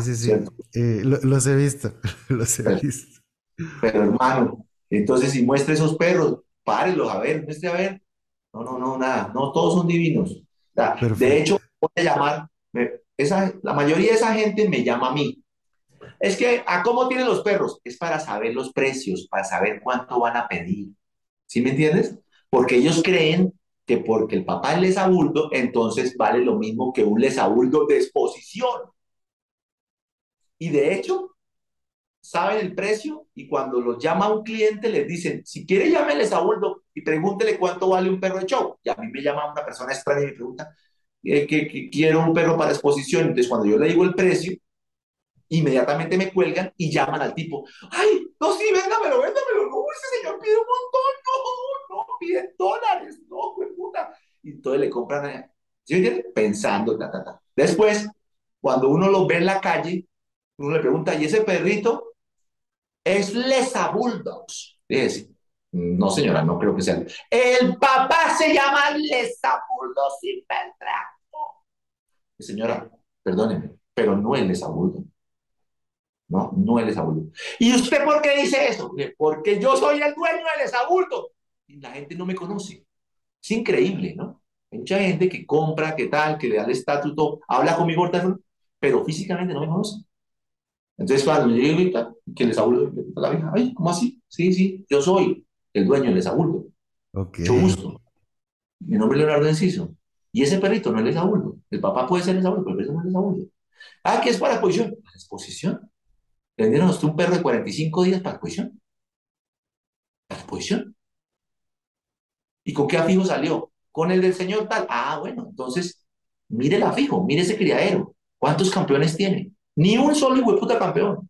[SPEAKER 1] sí, sí, sí. Eh, los he visto. los he visto.
[SPEAKER 2] Pero hermano, entonces, si muestra esos perros, párelos a ver, muestre a ver. No, no, no, nada. No, todos son divinos. de hecho, voy a llamar, esa, la mayoría de esa gente me llama a mí. Es que, ¿a cómo tienen los perros? Es para saber los precios, para saber cuánto van a pedir. ¿Sí me entiendes? Porque ellos creen que porque el papá es lesabuldo, entonces vale lo mismo que un lesabuldo de exposición. Y de hecho, saben el precio y cuando los llama un cliente les dicen, si quiere llámeles a Bulldog y pregúntele cuánto vale un perro de show. Y a mí me llama una persona extraña y me pregunta eh, que, quiero un perro para exposición. Entonces cuando yo le digo el precio, inmediatamente me cuelgan y llaman al tipo, ay, no, sí, véndamelo, véndamelo, no, ese señor pide un montón, no, no, pide dólares, no, puta. Y entonces le compran, ¿sí me Pensando, ta, ta, ta. Después, cuando uno lo ve en la calle, uno le pregunta, ¿y ese perrito? es Lesa Bulldogs. Fíjese. No, señora, no creo que sea. El papá se llama Lesa Bulldogs sin Señora, perdóneme, pero no es Lesa Bulldog. No, no es Lesa Bulldog. ¿Y usted por qué dice eso? Porque yo soy el dueño de Lesa. Y la gente no me conoce. Es increíble, ¿no? Hay mucha gente que compra, que tal, que le da el estatuto, habla conmigo por teléfono, pero físicamente no me conoce. Entonces, cuando yo llego que les aburre, la vieja, ay, ¿cómo así? Sí, sí, yo soy el dueño del Abuldo.
[SPEAKER 1] Okay.
[SPEAKER 2] Mucho gusto. Mi nombre es Leonardo Enciso. Y ese perrito no es Abuldo. El papá puede ser Abuldo, pero el perrito no es Abuldo. Ah, ¿qué es para exposición? Para exposición. Le vendieron un perro de 45 días para exposición. Para exposición. ¿Y con qué afijo salió? Con el del señor tal. Ah, bueno, entonces, mire el afijo, mire ese criadero. ¿Cuántos campeones tiene? Ni un solo hijo puta campeón.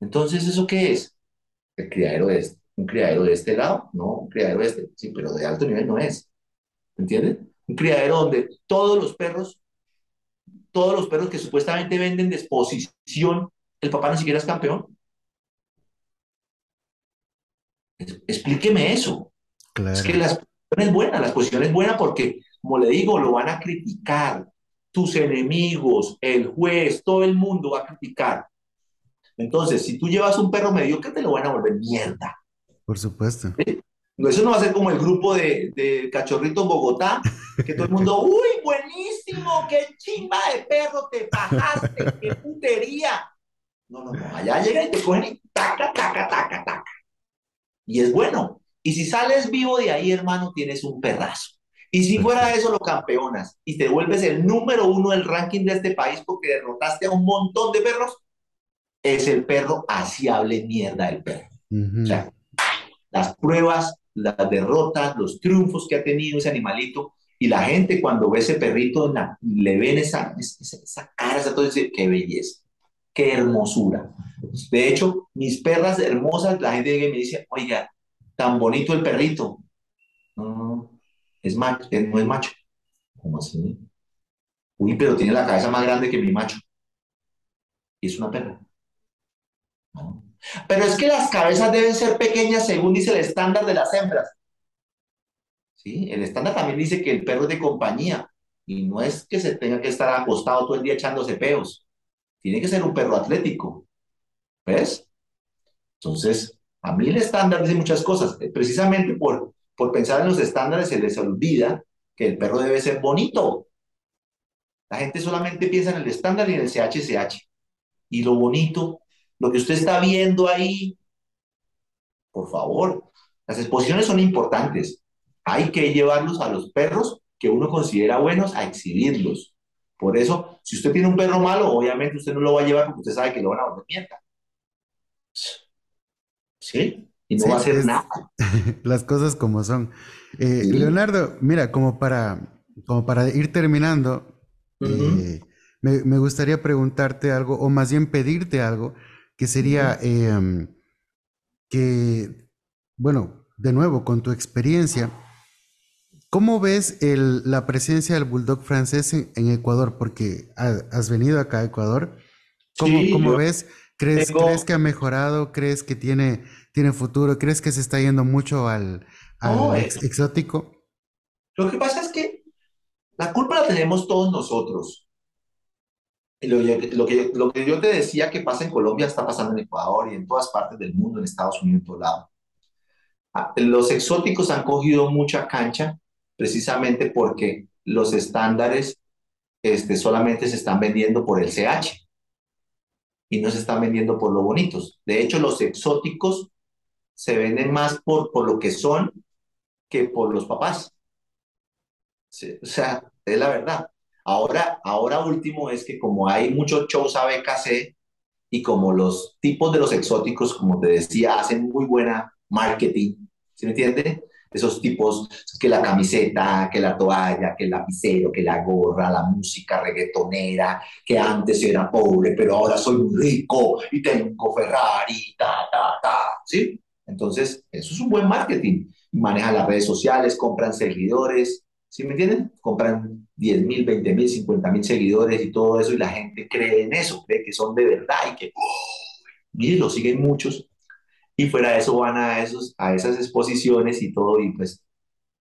[SPEAKER 2] Entonces, ¿eso qué es? El criadero de este. ¿Un criadero de este lado? No, un criadero de este. Sí, pero de alto nivel no es. ¿Entienden? Un criadero donde todos los perros todos los perros que supuestamente venden de exposición, el papá ni siquiera es campeón. Explíqueme eso. Es que la exposición es buena, la exposición es buena porque, como le digo, lo van a criticar. Tus enemigos, el juez, todo el mundo va a criticar. Entonces, si tú llevas un perro medio, ¿qué te lo van a volver mierda.
[SPEAKER 1] Por supuesto.
[SPEAKER 2] Eso no va a ser como el grupo de, de Cachorrito Bogotá, que todo el mundo, uy, buenísimo, qué chimba de perro te bajaste, qué putería. No, no, no, allá llega y te cogen y taca, taca, taca, taca. Y es bueno. Y si sales vivo de ahí, hermano, tienes un perrazo. Y si fuera eso, lo campeonas y te vuelves el número uno del ranking de este país porque derrotaste a un montón de perros, es el perro asiable mierda del perro. O sea, las pruebas, las derrotas, los triunfos que ha tenido ese animalito, y la gente cuando ve ese perrito, le ven esa, esa, cara, esa todo dice, qué belleza, qué hermosura. De hecho, mis perras hermosas, la gente me dice, oiga, tan bonito el perrito. No, es macho, no es macho. ¿Cómo así? Uy, pero tiene la cabeza más grande que mi macho. Y es una perra. Pero es que las cabezas deben ser pequeñas según dice el estándar de las hembras. ¿Sí? El estándar también dice que el perro es de compañía y no es que se tenga que estar acostado todo el día echándose peos. Tiene que ser un perro atlético. ¿Ves? Entonces, a mí el estándar dice muchas cosas. Precisamente por, por pensar en los estándares se les olvida que el perro debe ser bonito. La gente solamente piensa en el estándar y en el CHCH. Y lo bonito lo que usted está viendo ahí, por favor, las exposiciones son importantes. Hay que llevarlos a los perros que uno considera buenos a exhibirlos. Por eso, si usted tiene un perro malo, obviamente usted no lo va a llevar porque usted sabe que lo van a volver mierda. ¿Sí? Y no va a hacer nada.
[SPEAKER 1] Las cosas como son. Eh, Leonardo, mira, como para, como para ir terminando, eh, me, me, gustaría preguntarte algo, o más bien pedirte algo, que sería em, que, bueno, de nuevo, con tu experiencia, ¿cómo ves la presencia del bulldog francés en, Ecuador? Porque has venido acá a Ecuador. ¿Cómo, ves? ¿Crees, ¿Crees, que ha mejorado? ¿Crees que tiene, tiene futuro? ¿Crees que se está yendo mucho al, exótico?
[SPEAKER 2] Lo que pasa es que la culpa la tenemos todos nosotros. Lo, que, lo que yo te decía que pasa en Colombia está pasando en Ecuador y en todas partes del mundo, en Estados Unidos, en todo lado. Ah, los exóticos han cogido mucha cancha precisamente porque los estándares este, solamente se están vendiendo por el CH y no se están vendiendo por lo bonitos. De hecho, los exóticos se venden más por, por lo que son que por los papás. o sea, es la verdad. Ahora, ahora último es que como hay muchos shows ABKC y como los tipos de los exóticos, como te decía, hacen muy buena marketing, ¿se me entiende? Esos tipos, que la camiseta, que la toalla, que el lapicero, que la gorra, la música reggaetonera, que antes era pobre, pero ahora soy rico y tengo Ferrari, ta, ta, ta, ¿sí? Entonces, eso es un buen marketing. Manejan las redes sociales, compran seguidores, ¿sí me entienden? Compran 10 mil, 20 mil, 50 mil seguidores y todo eso, y la gente cree en eso, cree que son de verdad y que, ¡oh! mire, lo siguen muchos, y fuera de eso van a, esos, a esas exposiciones y todo, y pues,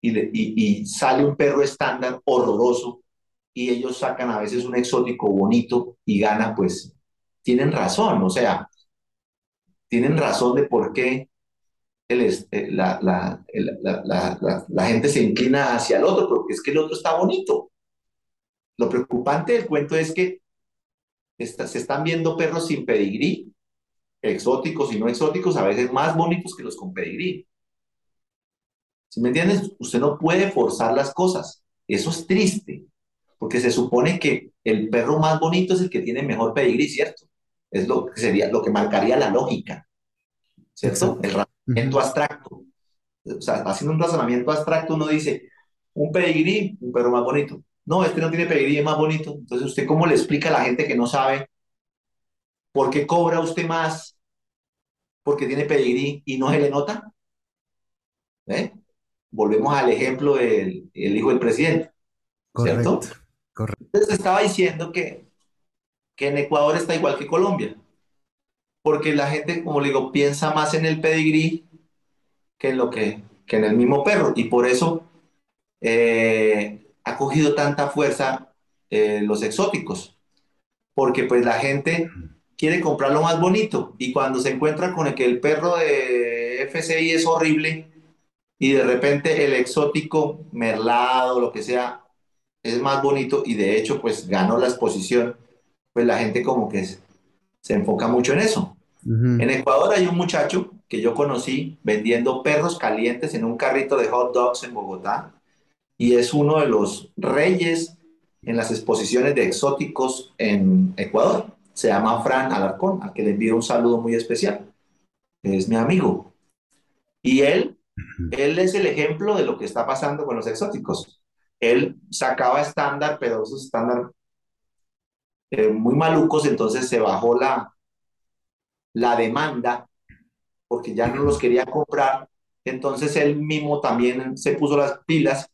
[SPEAKER 2] y, y, y sale un perro estándar horroroso, y ellos sacan a veces un exótico bonito y gana, pues, tienen razón, o sea, tienen razón de por qué eh, la, la, la, la, gente se inclina hacia el otro, porque es que el otro está bonito. Lo preocupante del cuento es que se están viendo perros sin pedigrí, exóticos y no exóticos, a veces más bonitos que los con pedigrí. ¿Sí me entiendes? Usted no puede forzar las cosas. Eso es triste, porque se supone que el perro más bonito es el que tiene mejor pedigrí, ¿cierto? Es lo que sería, lo que marcaría la lógica, ¿cierto? El razonamiento abstracto. O sea, haciendo un razonamiento abstracto, uno dice, un pedigrí, un perro más bonito no, este no tiene pedigrí, es más bonito. Entonces, ¿usted cómo le explica a la gente que no sabe por qué cobra usted más porque tiene pedigrí y no se le nota? ¿Eh? Volvemos al ejemplo del hijo del presidente.
[SPEAKER 1] Correcto,
[SPEAKER 2] Correcto. Entonces estaba diciendo que, que en Ecuador está igual que Colombia, porque la gente, como le digo, piensa más en el pedigrí que en lo que, que en el mismo perro, y por eso eh, ha cogido tanta fuerza eh, los exóticos, porque pues la gente quiere comprar lo más bonito y cuando se encuentra con el que el perro de FCI es horrible y de repente el exótico merlado, lo que sea, es más bonito y de hecho pues ganó la exposición, pues la gente como que se enfoca mucho en eso. En Ecuador hay un muchacho que yo conocí vendiendo perros calientes en un carrito de hot dogs en Bogotá y es uno de los reyes en las exposiciones de exóticos en Ecuador. Se llama Fran Alarcón, a que le envío un saludo muy especial. Es mi amigo. Y él, él es el ejemplo de lo que está pasando con los exóticos. Él sacaba estándar, pero esos estándar eh, muy malucos, entonces se bajó la, la demanda porque ya no los quería comprar. Entonces él mismo también se puso las pilas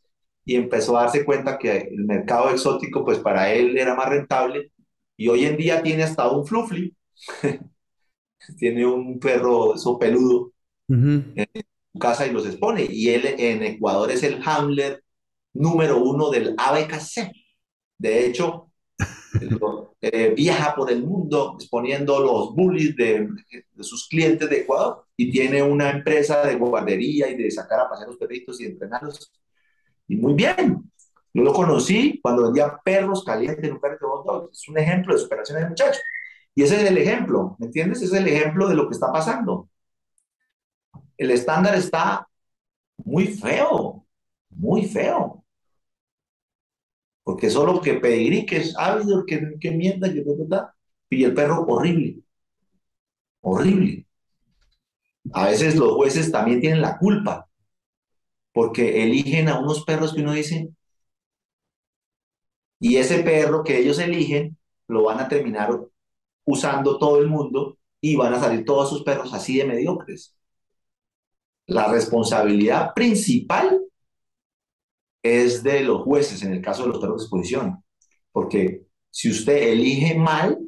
[SPEAKER 2] y empezó a darse cuenta que el mercado exótico, pues para él era más rentable. Y hoy en día tiene hasta un flufli, tiene un perro eso peludo en su casa y los expone. Y él en Ecuador es el handler número uno del ABKC. De hecho, eh, viaja por el mundo exponiendo los bullies de, de, sus clientes de Ecuador y tiene una empresa de guardería y de sacar a pasear los perritos y entrenarlos y muy bien. Yo lo conocí cuando vendía perros calientes en un perro de hot Es un ejemplo de superación de muchacho. Y ese es el ejemplo, ¿me entiendes? Es el ejemplo de lo que está pasando. El estándar está muy feo, muy feo. Porque solo que pedigrí, que es ávido, que, que mienta, que ta, y el perro horrible. Horrible. A veces los jueces también tienen la culpa porque eligen a unos perros que uno dice, y ese perro que ellos eligen lo van a terminar usando todo el mundo y van a salir todos sus perros así de mediocres. La responsabilidad principal es de los jueces en el caso de los perros de exposición, porque si usted elige mal,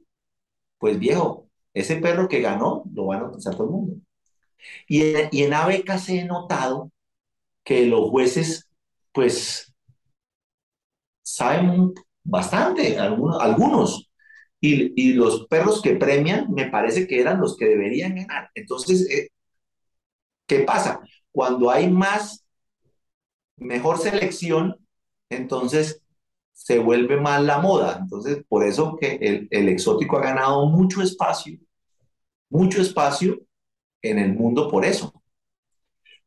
[SPEAKER 2] pues viejo, ese perro que ganó lo van a utilizar todo el mundo. Y en, y ABK he notado que los jueces, pues, saben bastante, algunos, algunos. Y, los perros que premian me parece que eran los que deberían ganar. Entonces, eh, ¿qué pasa? Cuando hay más, mejor selección, entonces se vuelve más la moda. Entonces, por eso que el, exótico ha ganado mucho espacio, mucho espacio en el mundo por eso.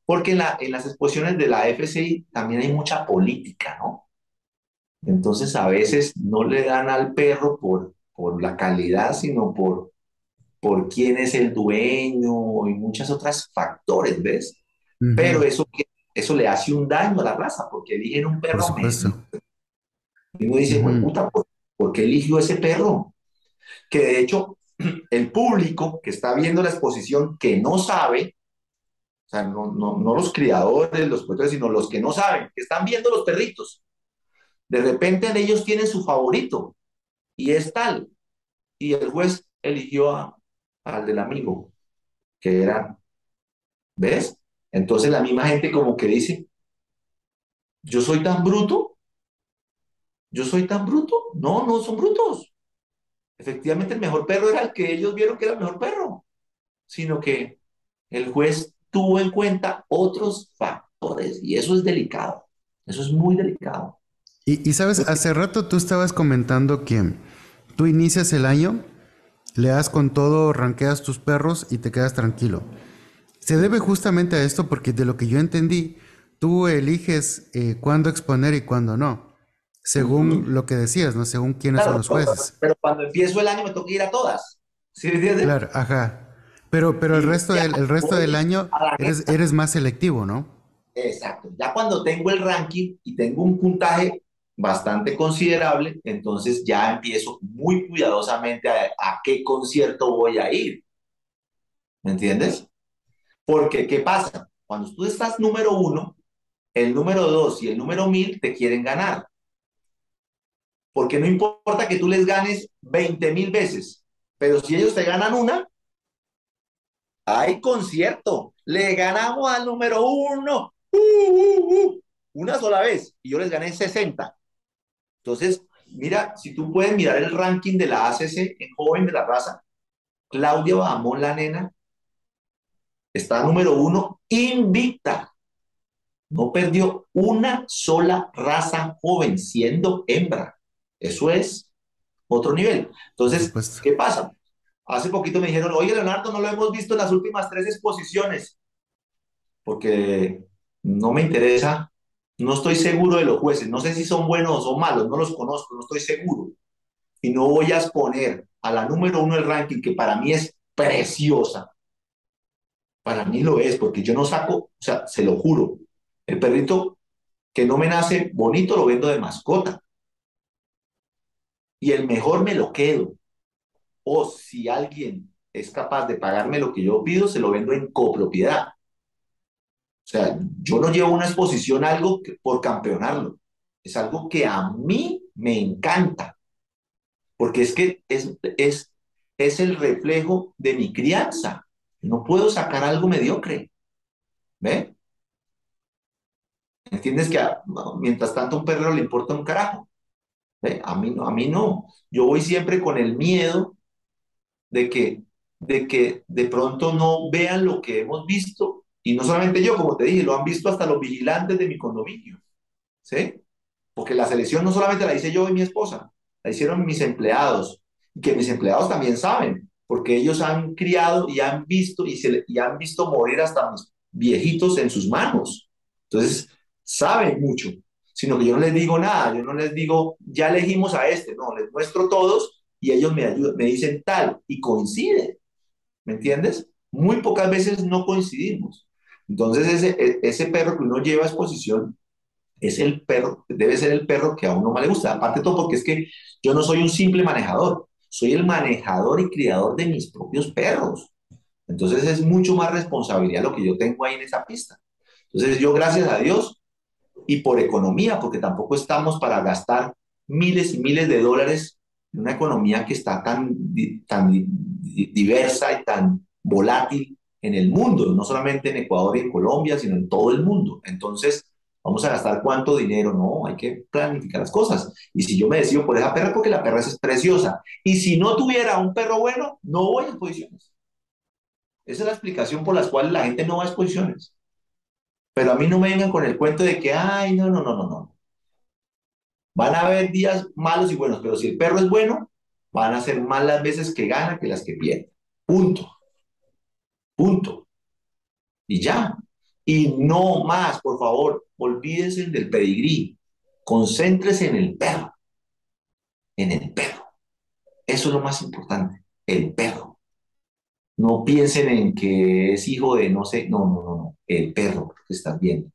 [SPEAKER 2] Porque la, en las exposiciones de la FCI también hay mucha política, ¿no? Entonces a veces no le dan al perro por, por la calidad, sino por, por quién es el dueño y muchos otros factores, ¿ves? Pero eso, eso le hace un daño a la raza, porque eligen un perro. Y uno dice, puta, ¿por, ¿por qué eligió ese perro? Que de hecho, el público que está viendo la exposición, que no sabe, o sea, no, no, no los criadores, los productores, sino los que no saben, que están viendo los perritos. De repente ellos tienen su favorito y es tal. Y el juez eligió a, al del amigo, que era, ¿ves? Entonces la misma gente como que dice, yo soy tan bruto, yo soy tan bruto. No, no son brutos. Efectivamente el mejor perro era el que ellos vieron que era el mejor perro, sino que el juez tuvo en cuenta otros factores y eso es delicado, eso es muy delicado.
[SPEAKER 1] Y, sabes, hace rato tú estabas comentando que tú inicias el año, le das con todo, ranqueas tus perros y te quedas tranquilo. Se debe justamente a esto porque de lo que yo entendí, tú eliges eh, cuándo exponer y cuándo no, según lo que decías, ¿no? Según quiénes son los jueces.
[SPEAKER 2] Pero cuando empiezo el año me toca ir a todas. ¿Sí
[SPEAKER 1] Claro, ajá. Pero, pero el resto del, el resto del año eres, eres más selectivo, ¿no?
[SPEAKER 2] Exacto. Ya cuando tengo el ranking y tengo un puntaje bastante considerable, entonces ya empiezo muy cuidadosamente a, a, qué concierto voy a ir. ¿Me entiendes? Porque, ¿qué pasa? Cuando tú estás número uno, el número dos y el número mil te quieren ganar. Porque no importa que tú les ganes 20 mil veces, pero si ellos te ganan una, hay concierto. Le ganamos al número uno. Uh, uh, uh, una sola vez. Y yo les gané 60. Entonces, mira, si tú puedes mirar el ranking de la ACC en joven de la raza, Claudia Bahamón, la nena, está número uno invicta. No perdió una sola raza joven siendo hembra. Eso es otro nivel. Entonces, ¿qué pasa? Hace poquito me dijeron, oye Leonardo, no lo hemos visto en las últimas tres exposiciones, porque no me interesa, no estoy seguro de los jueces, no sé si son buenos o malos, no los conozco, no estoy seguro. Y no voy a exponer a la número uno del ranking, que para mí es preciosa. Para mí lo es, porque yo no saco, o sea, se lo juro, el perrito que no me nace bonito lo vendo de mascota. Y el mejor me lo quedo. O si alguien es capaz de pagarme lo que yo pido, se lo vendo en copropiedad. O sea, yo no llevo una exposición algo por campeonarlo. Es algo que a mí me encanta. Porque es que es, es, es el reflejo de mi crianza. No puedo sacar algo mediocre. ¿Ve? ¿Entiendes que mientras tanto a un perro le importa un carajo? A mí no, a mí no. Yo voy siempre con el miedo de que, de que de pronto no vean lo que hemos visto. Y no solamente yo, como te dije, lo han visto hasta los vigilantes de mi condominio. ¿Sí? Porque la selección no solamente la hice yo y mi esposa, la hicieron mis empleados. Y que mis empleados también saben, porque ellos han criado y han visto y, se, y han visto morir hasta mis viejitos en sus manos. Entonces, saben mucho, sino que yo no les digo nada, yo no les digo, ya elegimos a este, no, les muestro todos y ellos me, ayudan, me dicen tal y coinciden, ¿me entiendes? Muy pocas veces no coincidimos. Entonces ese, e, ese perro que uno lleva a exposición es el perro, debe ser el perro que a uno más le gusta. Aparte de todo porque es que yo no soy un simple manejador, soy el manejador y criador de mis propios perros. Entonces es mucho más responsabilidad lo que yo tengo ahí en esa pista. Entonces yo, gracias a Dios, y por economía, porque tampoco estamos para gastar miles y miles de dólares en una economía que está tan, tan diversa y tan volátil en el mundo, no solamente en Ecuador y en Colombia, sino en todo el mundo. Entonces, vamos a gastar cuánto dinero, no, hay que planificar las cosas. Y si yo me decido por esa perra, porque la perra es preciosa. Y si no tuviera un perro bueno, no voy a exposiciones. Esa es la explicación por la cual la gente no va a exposiciones. Pero a mí no me vengan con el cuento de que, ay, no, no, no, no, no. Van a haber días malos y buenos, pero si el perro es bueno, van a ser más las veces que gana que las que pierde. Punto. Punto. Y ya. Y no más, por favor, olvídense del pedigrí. Concéntrese en el perro. En el perro. Eso es lo más importante, el perro. No piensen en que es hijo de no sé, no, no, no, no, el perro que estás viendo.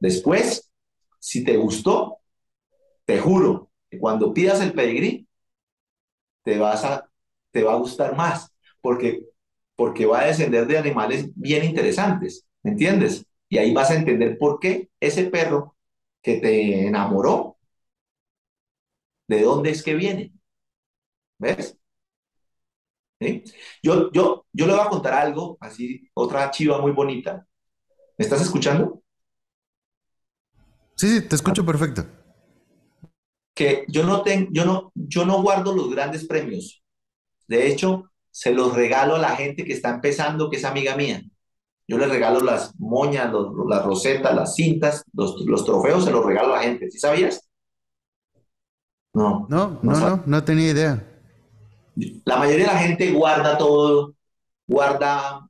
[SPEAKER 2] Después, si te gustó, te juro que cuando pidas el pedigrí, te, vas a, te va a gustar más, porque, porque va a descender de animales bien interesantes, ¿me entiendes? Y ahí vas a entender por qué ese perro que te enamoró, de dónde es que viene. ¿Ves? Yo, yo, yo le voy a contar algo, así, otra chiva muy bonita. ¿Me estás escuchando?
[SPEAKER 1] Sí, sí, te escucho perfecto.
[SPEAKER 2] Que yo no, tengo, yo, no, yo no guardo los grandes premios. De hecho, se los regalo a la gente que está empezando, que es amiga mía. Yo les regalo las moñas, las rosetas, las cintas, los, los, trofeos, se los regalo a la gente. ¿Sí sabías?
[SPEAKER 1] No. No, no, no, no tenía idea
[SPEAKER 2] la mayoría de la gente guarda todo, guarda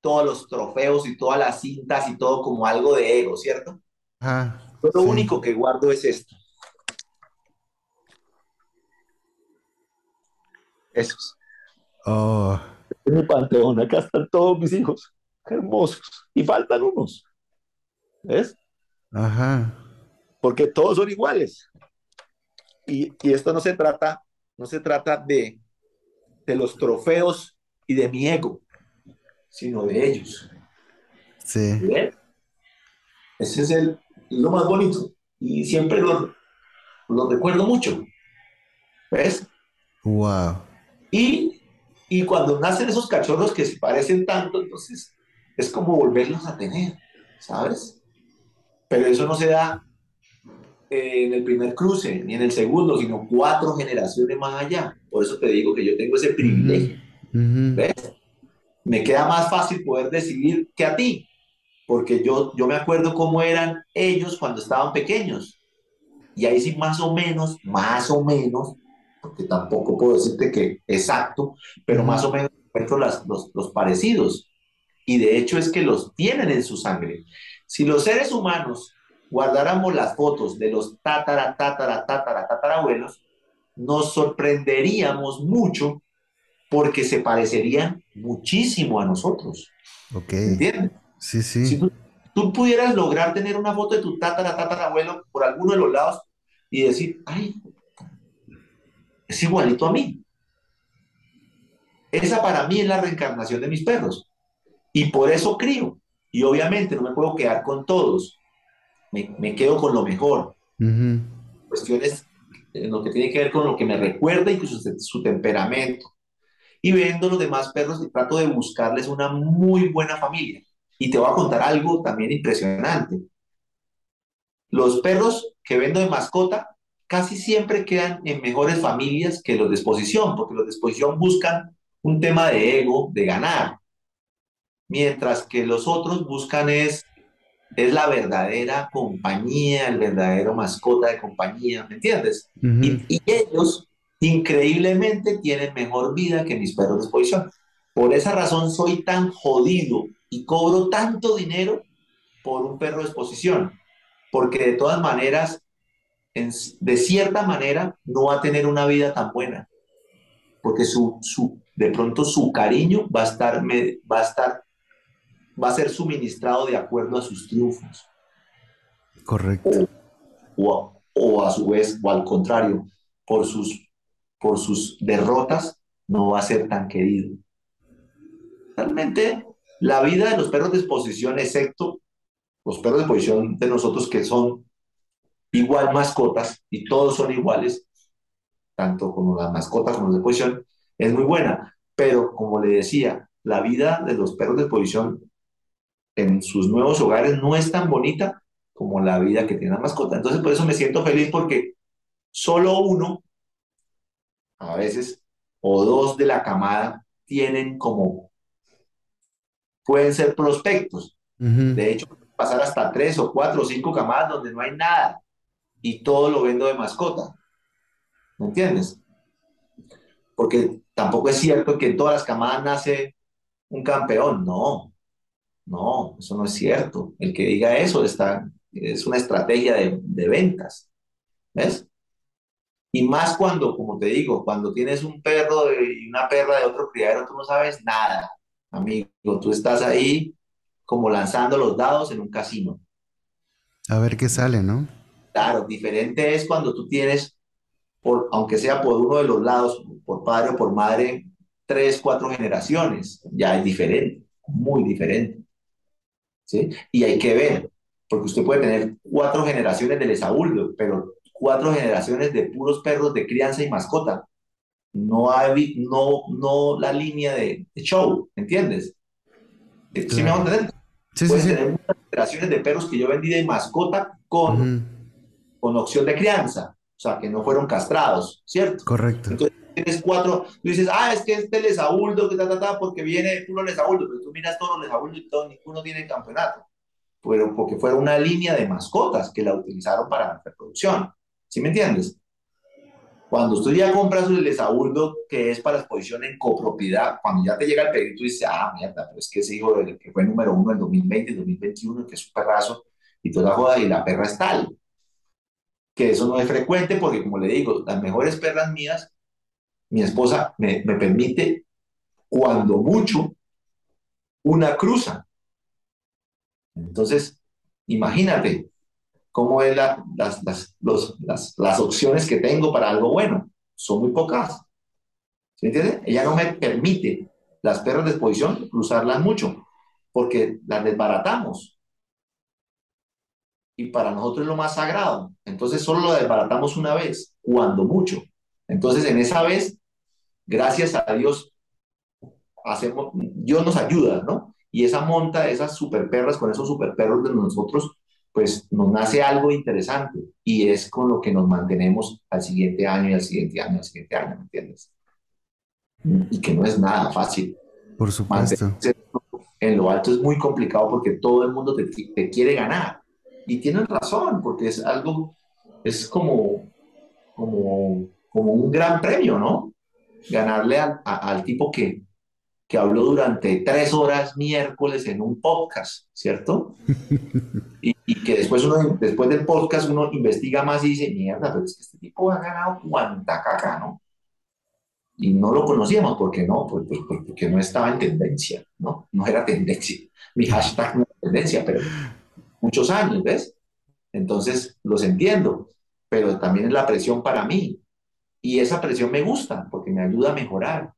[SPEAKER 2] todos los trofeos y todas las cintas y todo como algo de ego, ¿cierto? Ah, lo único que guardo es esto. Esos. Oh. En mi panteón, acá están todos mis hijos, hermosos, y faltan unos. ¿Ves? Ajá. Porque todos son iguales. Y, y esto no se trata, no se trata de, de los trofeos y de mi ego, sino de ellos. Sí. Ese es el, lo más bonito. Y siempre lo, lo recuerdo mucho. ¿Ves?
[SPEAKER 1] Wow.
[SPEAKER 2] Y, y cuando nacen esos cachorros que se parecen tanto, entonces es como volverlos a tener, ¿sabes? Pero eso no se da en el primer cruce, ni en el segundo, sino cuatro generaciones más allá. Por eso te digo que yo tengo ese privilegio. ¿Ves? Me queda más fácil poder decidir que a ti, porque yo, yo me acuerdo cómo eran ellos cuando estaban pequeños. Y ahí sí, más o menos, más o menos, porque tampoco puedo decirte que exacto, pero más o menos encuentro las, los, los parecidos. Y de hecho es que los tienen en su sangre. Si los seres humanos guardáramos las fotos de los tatara, tatara, tatara, tatarabuelos, nos sorprenderíamos mucho porque se parecerían muchísimo a nosotros.
[SPEAKER 1] Ok.
[SPEAKER 2] ¿Entiendes?
[SPEAKER 1] Sí, sí.
[SPEAKER 2] Si tú, tú pudieras lograr tener una foto de tu tatara, tatarabuelo por alguno de los lados y decir, ay, es igualito a mí. Esa para mí es la reencarnación de mis perros. Y por eso crío. Y obviamente no me puedo quedar con todos. Me, me quedo con lo mejor. Cuestiones en lo que tiene que ver con lo que me recuerda y su, su temperamento. Y vendo los demás perros y trato de buscarles una muy buena familia. Y te voy a contar algo también impresionante. Los perros que vendo de mascota casi siempre quedan en mejores familias que los de exposición, porque los de exposición buscan un tema de ego, de ganar, mientras que los otros buscan es, es la verdadera compañía, el verdadero mascota de compañía, ¿me entiendes? Y ellos, increíblemente, tienen mejor vida que mis perros de exposición. Por esa razón soy tan jodido y cobro tanto dinero por un perro de exposición, porque de todas maneras, en- de cierta manera, no va a tener una vida tan buena, porque su, su, de pronto su cariño va a estar, me- va a estar, va a ser suministrado de acuerdo a sus triunfos,
[SPEAKER 1] Correcto.
[SPEAKER 2] o, a- o a su vez, o al contrario, por sus, por sus derrotas, no va a ser tan querido. Realmente, la vida de los perros de exposición, excepto los perros de exposición de nosotros que son igual mascotas y todos son iguales, tanto como las mascotas como los de exposición, es muy buena. Pero como le decía, la vida de los perros de exposición en sus nuevos hogares no es tan bonita como la vida que tiene la mascota. Entonces, por eso me siento feliz porque solo uno, a veces, o dos de la camada tienen como, pueden ser prospectos. De hecho, pasar hasta tres o cuatro o cinco camadas donde no hay nada y todo lo vendo de mascota. ¿Me entiendes? Porque tampoco es cierto que en todas las camadas nace un campeón. No, no, eso no es cierto. El que diga eso está, es una estrategia de, de ventas. ¿Ves? Y más cuando, como te digo, cuando tienes un perro y una perra de otro criadero, tú no sabes nada, amigo. Tú estás ahí como lanzando los dados en un casino.
[SPEAKER 1] A ver qué sale, ¿no?
[SPEAKER 2] Claro, diferente es cuando tú tienes, por, aunque sea por uno de los lados, por padre o por madre, tres, cuatro generaciones. Ya es diferente, muy diferente. ¿Sí? Y hay que ver, porque usted puede tener cuatro generaciones del Esaúldo, pero cuatro generaciones de puros perros de crianza y mascota. No hay, no, no la línea de, de show, ¿entiendes? ¿Sí me
[SPEAKER 1] Claro.
[SPEAKER 2] van a entender?
[SPEAKER 1] Sí, sí,
[SPEAKER 2] Puedes
[SPEAKER 1] sí.
[SPEAKER 2] tener muchas generaciones de perros que yo vendí de mascota con
[SPEAKER 1] Ujú.
[SPEAKER 2] Con opción de crianza, o sea, que no fueron castrados, ¿cierto?
[SPEAKER 1] Correcto.
[SPEAKER 2] Entonces tienes cuatro, tú dices, ah, es que este Lesauldo, que ta, ta, ta, porque viene puro Lesauldo, pero tú miras todos los Lesauldo y todo, ninguno tiene campeonato, pero porque fue una línea de mascotas que la utilizaron para la reproducción, ¿sí me entiendes? Cuando tú ya compras el Lesauldo, que es para exposición en copropiedad, cuando ya te llega el pedido, tú dices, ah, mierda, pero es que ese hijo del que fue número uno en 2020, 2021, que es un perrazo, y toda la joda, y la perra es tal que eso no es frecuente porque, como le digo, las mejores perras mías, mi esposa me, me permite, cuando mucho, una cruza. Entonces, imagínate cómo es la- las, las, las, las opciones que tengo para algo bueno. Son muy pocas. ¿Sí me entiende? Ella no me permite las perras de exposición cruzarlas mucho porque las desbaratamos. Y para nosotros es lo más sagrado. Entonces solo lo desbaratamos una vez, cuando mucho. Entonces en esa vez, gracias a Dios, hacemos, Dios nos ayuda, ¿no? Y esa monta, esas super perras con esos super perros de nosotros, pues nos nace algo interesante y es con lo que nos mantenemos al siguiente año y al siguiente año, al siguiente año, ¿me entiendes? Y que no es nada fácil.
[SPEAKER 1] Por supuesto.
[SPEAKER 2] En lo alto es muy complicado porque todo el mundo te, te quiere ganar. Y tienen razón, porque es algo, es como, como, como un gran premio, ¿no? Ganarle al, al tipo que, que habló durante tres horas miércoles en un podcast, ¿cierto? y, y, que después, uno, después del podcast uno investiga más y dice, mierda, pero es que este tipo ha ganado cuanta caca, ¿no? Y no lo conocíamos, ¿por qué no? Pues, pues, pues, porque no estaba en tendencia, ¿no? No era tendencia. Mi hashtag no era tendencia, pero muchos años, ¿ves? Entonces, los entiendo, pero también es la presión para mí. Y esa presión me gusta porque me ayuda a mejorar.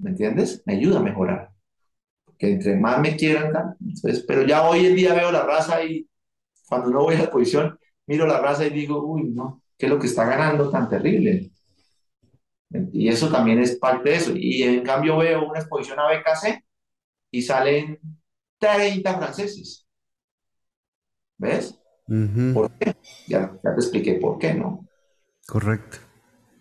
[SPEAKER 2] ¿me entiendes? Me ayuda a mejorar. Que entre más me quieran, entonces, pero ya hoy en día veo la raza y cuando no voy a la exposición, miro la raza y digo, uy, no, ¿qué es lo que está ganando tan terrible? Y eso también es parte de eso. Y en cambio veo una exposición a BKC y salen 30 franceses. ¿Ves? ¿Por qué? Ya, ya, te expliqué por qué, ¿no?
[SPEAKER 1] Correcto.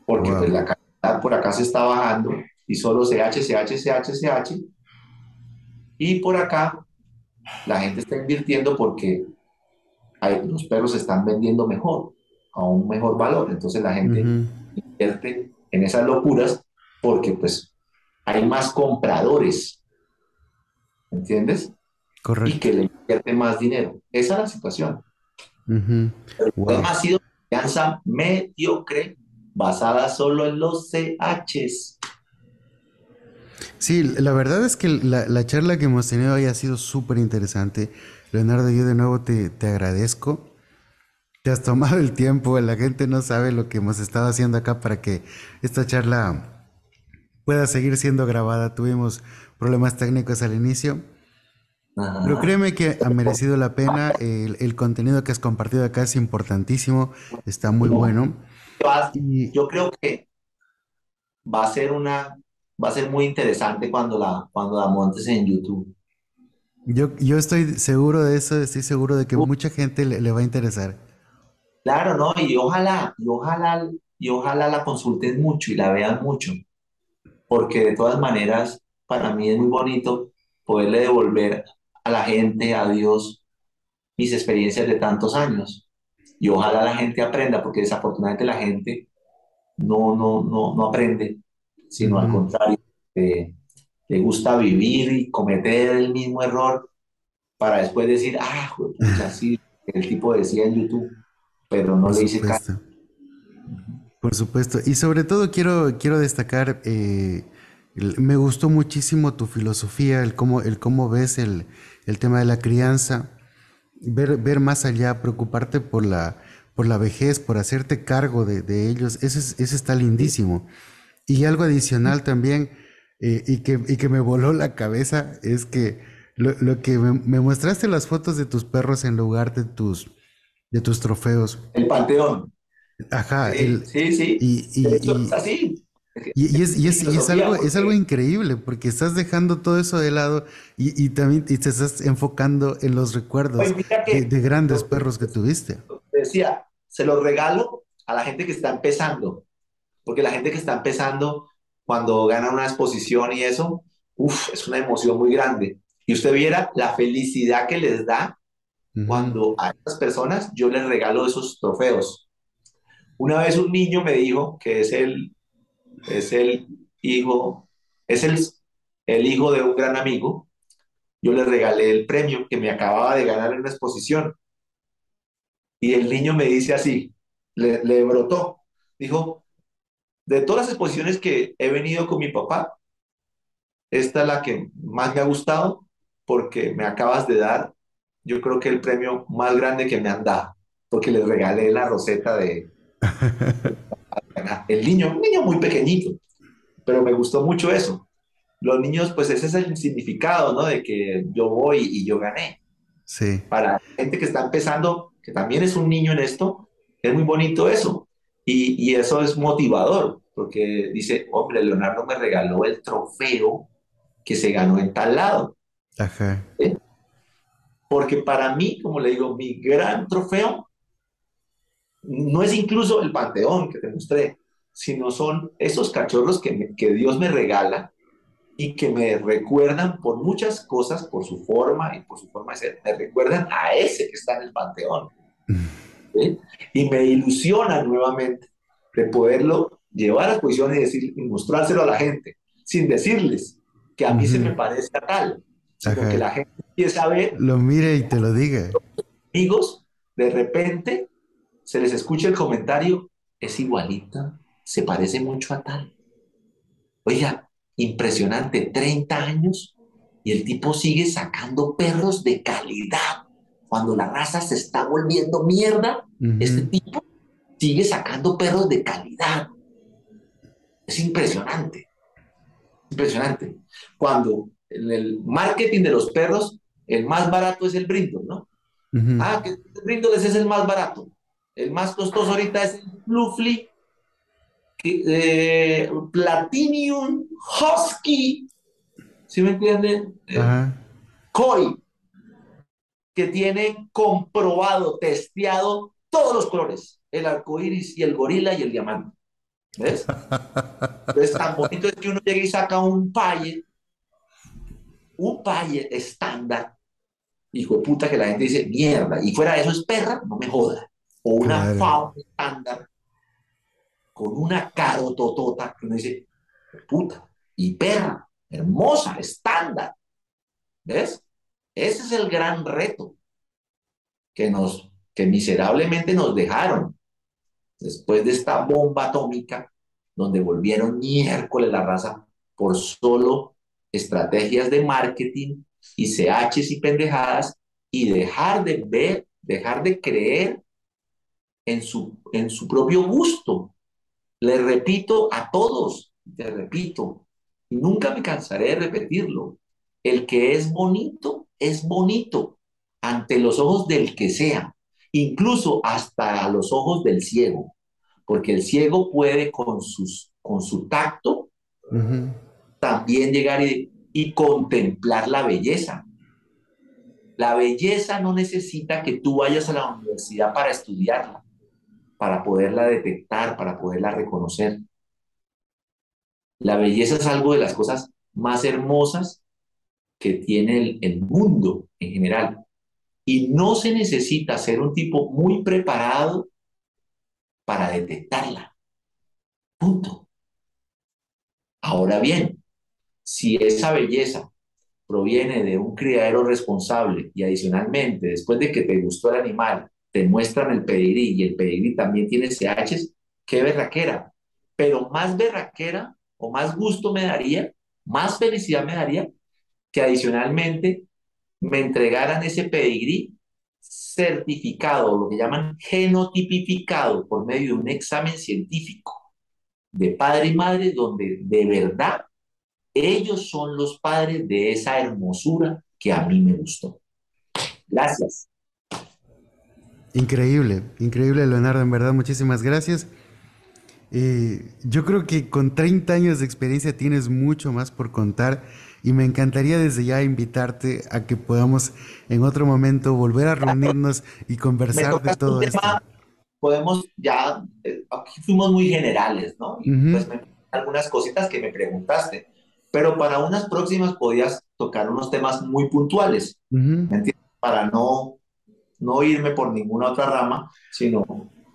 [SPEAKER 2] Porque pues, la calidad por acá se está bajando y solo CH, CH, CH, CH. Y por acá la gente está invirtiendo porque los perros se están vendiendo mejor, a un mejor valor. Entonces la gente invierte en esas locuras porque pues hay más compradores. ¿Entiendes?
[SPEAKER 1] Correcto.
[SPEAKER 2] Y que le invierte más dinero. Esa es la situación. El problema ha sido crianza mediocre basada solo en los CHs.
[SPEAKER 1] Sí, la verdad es que la, charla que hemos tenido hoy ha sido súper interesante. Leonardo, yo de nuevo te, agradezco. Te has tomado el tiempo, la gente no sabe lo que hemos estado haciendo acá para que esta charla pueda seguir siendo grabada. Tuvimos problemas técnicos al inicio, pero créeme que ha merecido la pena. El, el, contenido que has compartido acá es importantísimo, está muy bueno.
[SPEAKER 2] Yo creo que va a ser una va a ser muy interesante cuando la, cuando la montes en YouTube.
[SPEAKER 1] Yo, yo estoy seguro de eso, estoy seguro de que mucha gente le, va a interesar.
[SPEAKER 2] Claro, ¿no? Y ojalá, y ojalá, y ojalá la consulten mucho y la vean mucho, porque de todas maneras, para mí es muy bonito poderle devolver a la gente, a Dios, mis experiencias de tantos años. Y ojalá la gente aprenda, porque desafortunadamente la gente no, no, no, no aprende sino al contrario, le gusta vivir y cometer el mismo error para después decir, ah, así el tipo decía en YouTube, pero no le hice caso.
[SPEAKER 1] Por supuesto. Y sobre todo quiero, quiero destacar, eh, me gustó muchísimo tu filosofía, el cómo, el cómo ves el, tema de la crianza, ver, ver más allá, preocuparte por la, por la vejez, por hacerte cargo de, ellos, eso, eso está lindísimo. Y algo adicional también, eh, y, que, y, que, me voló la cabeza, es que lo, que me, mostraste las fotos de tus perros en lugar de tus, de tus trofeos.
[SPEAKER 2] El panteón.
[SPEAKER 1] Ajá.
[SPEAKER 2] Sí, sí, sí.
[SPEAKER 1] Y,
[SPEAKER 2] y, así.
[SPEAKER 1] Y, es, y, es, y es, algo, es algo increíble porque estás dejando todo eso de lado y, y también te estás enfocando en los recuerdos de, de, grandes perros que tuviste.
[SPEAKER 2] Decía, se los regalo a la gente que está empezando porque la gente que está empezando, cuando gana una exposición y eso, uff, es una emoción muy grande. Y usted viera la felicidad que les da cuando a estas personas yo les regalo esos trofeos. Una vez un niño me dijo que es el, es el hijo, es el, el hijo de un gran amigo. Yo le regalé el premio que me acababa de ganar en una exposición. Y el niño me dice así, le, le brotó, dijo, de todas las exposiciones que he venido con mi papá, esta es la que más me ha gustado porque me acabas de dar, yo creo que el premio más grande que me han dado, porque les regalé la roseta de... el niño, un niño muy pequeñito, pero me gustó mucho eso. Los niños, pues ese es el significado, ¿no? De que yo voy y yo gané.
[SPEAKER 1] Sí.
[SPEAKER 2] Para gente que está empezando, que también es un niño en esto, es muy bonito eso. Y, y eso es motivador, porque dice, hombre, Leonardo me regaló el trofeo que se ganó en tal lado.
[SPEAKER 1] Ajá.
[SPEAKER 2] Porque para mí, como le digo, mi gran trofeo no es incluso el panteón que te mostré, sino son esos cachorros que, que Dios me regala y que me recuerdan por muchas cosas, por su forma y por su forma de ser, me recuerdan a ese que está en el panteón. Y me ilusiona nuevamente de poderlo llevar a la exposición y, decir, y mostrárselo a la gente, sin decirles que a mí se me parece a tal, sino que la gente empieza a ver.
[SPEAKER 1] Lo mire y te lo diga.
[SPEAKER 2] Amigos, de repente se les escucha el comentario, es igualita, se parece mucho a tal. Oiga, impresionante, 30 años y el tipo sigue sacando perros de calidad. Cuando la raza se está volviendo mierda, este tipo sigue sacando perros de calidad. Es impresionante. Impresionante. Cuando en el marketing de los perros, el más barato es el Brindle, ¿no? Ah, que el Brindle es el más barato. El más costoso ahorita es el Fluffy eh, Platinum Husky. ¿Sí me entienden? Eh, Koi, que tiene comprobado, testeado todos los colores: el arco iris y el gorila y el diamante. ¿Ves? Es tan bonito es que uno llega y saca un paye, un paye estándar, hijo de puta, que la gente dice mierda, y fuera de eso es perra, no me joda o una fauna estándar con una carototota que uno dice, puta, y perra, hermosa, estándar. ¿Ves? Ese es el gran reto que nos, que miserablemente nos dejaron después de esta bomba atómica, donde volvieron miércoles la raza por solo estrategias de marketing y CHs y pendejadas y dejar de ver, dejar de creer en su, en su propio gusto. Le repito a todos, te repito, y nunca me cansaré de repetirlo, el que es bonito es bonito ante los ojos del que sea, incluso hasta a los ojos del ciego, porque el ciego puede con, sus, con su tacto también llegar y, y contemplar la belleza. La belleza no necesita que tú vayas a la universidad para estudiarla para poderla detectar, para poderla reconocer. La belleza es algo de las cosas más hermosas que tiene el, mundo en general. Y no se necesita ser un tipo muy preparado para detectarla. Punto. Ahora bien, si esa belleza proviene de un criadero responsable y adicionalmente, después de que te gustó el animal, te muestran el pedigrí y el pedigrí también tiene CHs, qué berraquera. Pero más berraquera o más gusto me daría, más felicidad me daría que adicionalmente me entregaran ese pedigrí certificado, lo que llaman genotipificado por medio de un examen científico de padre y madre, donde de verdad ellos son los padres de esa hermosura que a mí me gustó. Gracias.
[SPEAKER 1] Increíble, increíble Leonardo, en verdad, muchísimas gracias. Eh, yo creo que con 30 años de experiencia tienes mucho más por contar y me encantaría desde ya invitarte a que podamos en otro momento volver a reunirnos y conversar de todo esto.
[SPEAKER 2] Podemos ya, eh, aquí fuimos muy generales, ¿no? Y pues me, algunas cositas que me preguntaste, pero para unas próximas podías tocar unos temas muy puntuales, ¿me entiendes? Para no no irme por ninguna otra rama, sino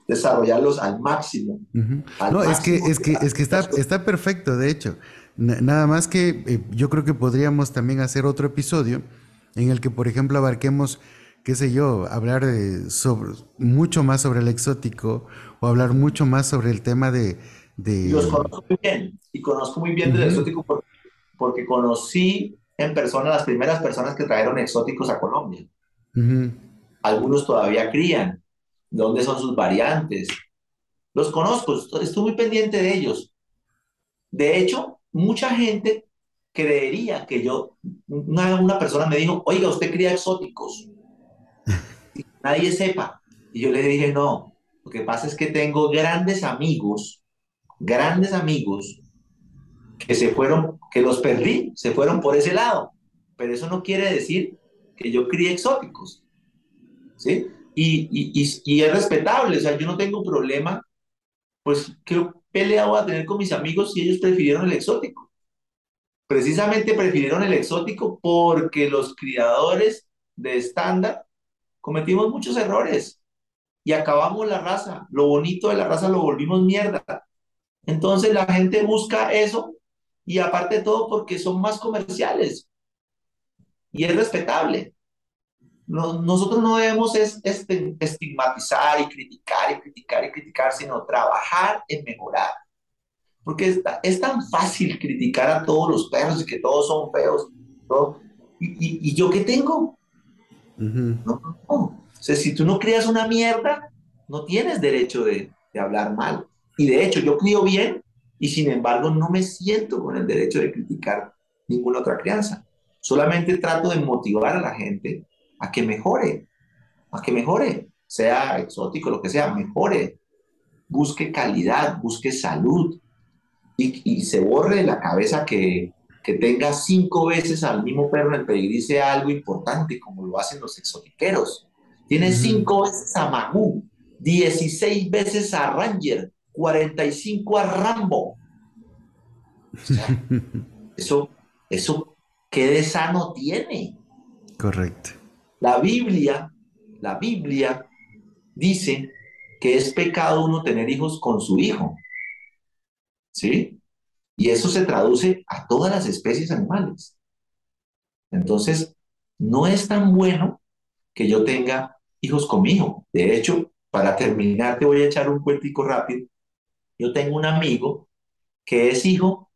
[SPEAKER 2] desarrollarlos al máximo.
[SPEAKER 1] no, es que, es que, es que está, está perfecto, de hecho. nada más que eh, yo creo que podríamos también hacer otro episodio en el que, por ejemplo, abarquemos, qué sé yo, hablar de, sobre, mucho más sobre el exótico o hablar mucho más sobre el tema de... de...
[SPEAKER 2] Los conozco muy bien y conozco muy bien del exótico porque, porque, conocí en persona las primeras personas que trajeron exóticos a Colombia. Algunos todavía crían. ¿Dónde son sus variantes? Los conozco, estoy muy pendiente de ellos. De hecho, mucha gente creería que yo, una, una persona me dijo, oiga, usted cría exóticos. nadie sepa. Y yo le dije, no, lo que pasa es que tengo grandes amigos, grandes amigos, que se fueron, que los perdí, se fueron por ese lado. Pero eso no quiere decir que yo críe exóticos. Y, y, y, es respetable, o sea, yo no tengo problema, pues, ¿qué pelea voy a tener con mis amigos si ellos prefirieron el exótico? Precisamente prefirieron el exótico porque los criadores de estándar cometimos muchos errores y acabamos la raza. Lo bonito de la raza lo volvimos mierda. Entonces la gente busca eso y aparte de todo porque son más comerciales. Y es respetable. Nosotros no debemos es, estigmatizar y criticar y criticar y criticar, sino trabajar en mejorar. Porque es, es tan fácil criticar a todos los perros y que todos son feos. ¿Y, y, yo qué tengo? no, no, O sea, si tú no crías una mierda, no tienes derecho de, de hablar mal. Y de hecho, yo crío bien y sin embargo no me siento con el derecho de criticar ninguna otra crianza. Solamente trato de motivar a la gente a que mejore, a que mejore, sea exótico, lo que sea, mejore, busque calidad, busque salud y, y se borre de la cabeza que, que tenga cinco veces al mismo perro en el pedigrí sea algo importante, como lo hacen los exotiqueros. Tiene cinco veces a Magú, 16 veces a Ranger, 45 a Rambo. eso, eso, ¿qué de sano tiene?
[SPEAKER 1] Correcto.
[SPEAKER 2] La Biblia, la Biblia dice que es pecado uno tener hijos con su hijo. ¿Sí? Y eso se traduce a todas las especies animales. Entonces, no es tan bueno que yo tenga hijos con mi hijo. De hecho, para terminar, te voy a echar un cuentico rápido. Yo tengo un amigo que es hijo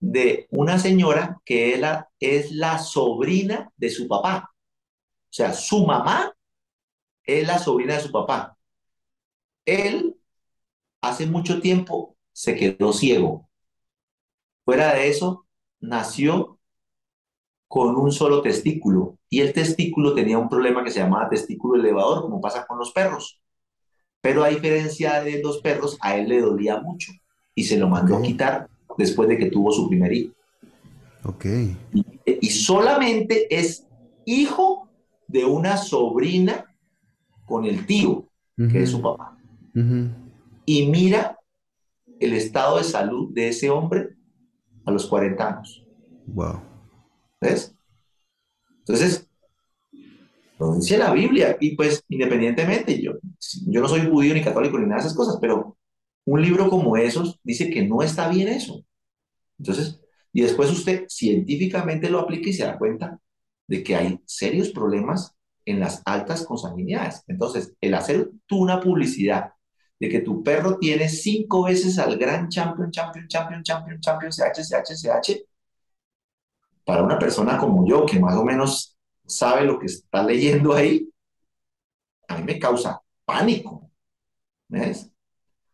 [SPEAKER 2] de una señora que es la, es la sobrina de su papá. O sea, su mamá es la sobrina de su papá. Él hace mucho tiempo se quedó ciego. Fuera de eso, nació con un solo testículo y el testículo tenía un problema que se llamaba testículo elevador, como pasa con los perros. Pero a diferencia de los perros, a él le dolía mucho y se lo mandó a quitar después de que tuvo su primer hijo.
[SPEAKER 1] Ok.
[SPEAKER 2] Y, solamente es hijo de una sobrina con el tío, que es su papá. Y mira el estado de salud de ese hombre a los 40 años.
[SPEAKER 1] Wow.
[SPEAKER 2] ¿Ves? Entonces, lo dice la Biblia, y pues independientemente, yo, yo no soy judío ni católico ni nada de esas cosas, pero un libro como esos dice que no está bien eso. Entonces, y después usted científicamente lo aplica y se da cuenta de que hay serios problemas en las altas consanguinidades. Entonces, el hacer tú una publicidad de que tu perro tiene cinco veces al gran champion, champion, champion, champion, champion, CH, CH, CH, para una persona como yo, que más o menos sabe lo que está leyendo ahí, a mí me causa pánico. ¿Ves?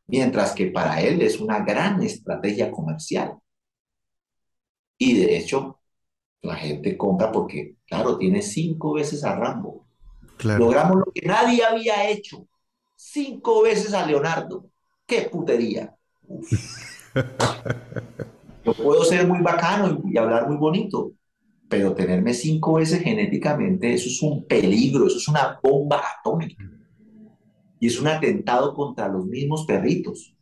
[SPEAKER 2] Mientras que para él es una gran estrategia comercial. Y de hecho, la gente compra porque, claro, tiene cinco veces a Rambo. Logramos lo que nadie había hecho. Cinco veces a Leonardo. ¡Qué putería! Yo puedo ser muy bacano y, hablar muy bonito, pero tenerme cinco veces genéticamente, eso es un peligro, eso es una bomba atómica. Y es un atentado contra los mismos perritos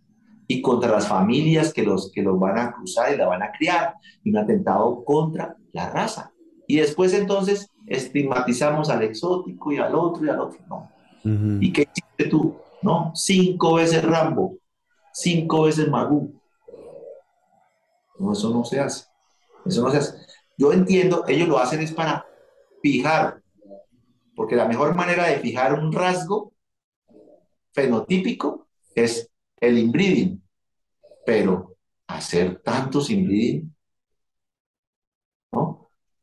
[SPEAKER 2] y contra las familias que los, que los van a cruzar y la van a criar, y un atentado contra la raza. Y después entonces estigmatizamos al exótico y al otro y al otro. No. ¿Y qué hiciste tú? No, cinco veces Rambo, cinco veces Magú. No, eso no se hace. Eso no se hace. Yo entiendo, ellos lo hacen es para fijar, porque la mejor manera de fijar un rasgo fenotípico es el inbreeding, pero hacer tantos inbreeding.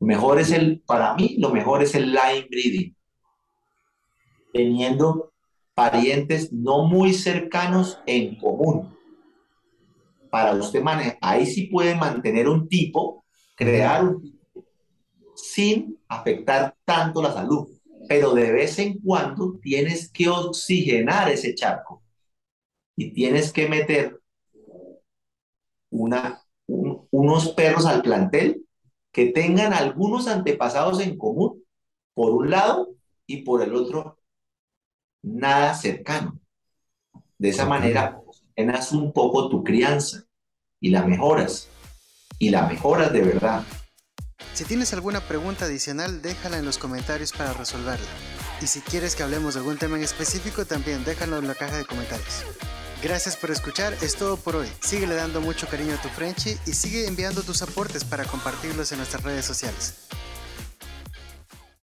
[SPEAKER 2] Mejor es el, para mí, lo mejor es el line breeding, teniendo parientes no muy cercanos en común. Para usted manejar, ahí sí puede mantener un tipo, crear un tipo, sin afectar tanto la salud. pero de vez en cuando tienes que oxigenar ese charco y tienes que meter una, unos perros al plantel que tengan algunos antepasados en común, por un lado, y por el otro, nada cercano. De esa manera, llenas un poco tu crianza y la mejoras, y la mejoras de verdad.
[SPEAKER 1] Si tienes alguna pregunta adicional, déjala en los comentarios para resolverla. Y si quieres que hablemos de algún tema en específico, también déjalo en la caja de comentarios. Gracias por escuchar, es todo por hoy. Síguele dando mucho cariño a tu Frenchy y sigue enviando tus aportes para compartirlos en nuestras redes sociales.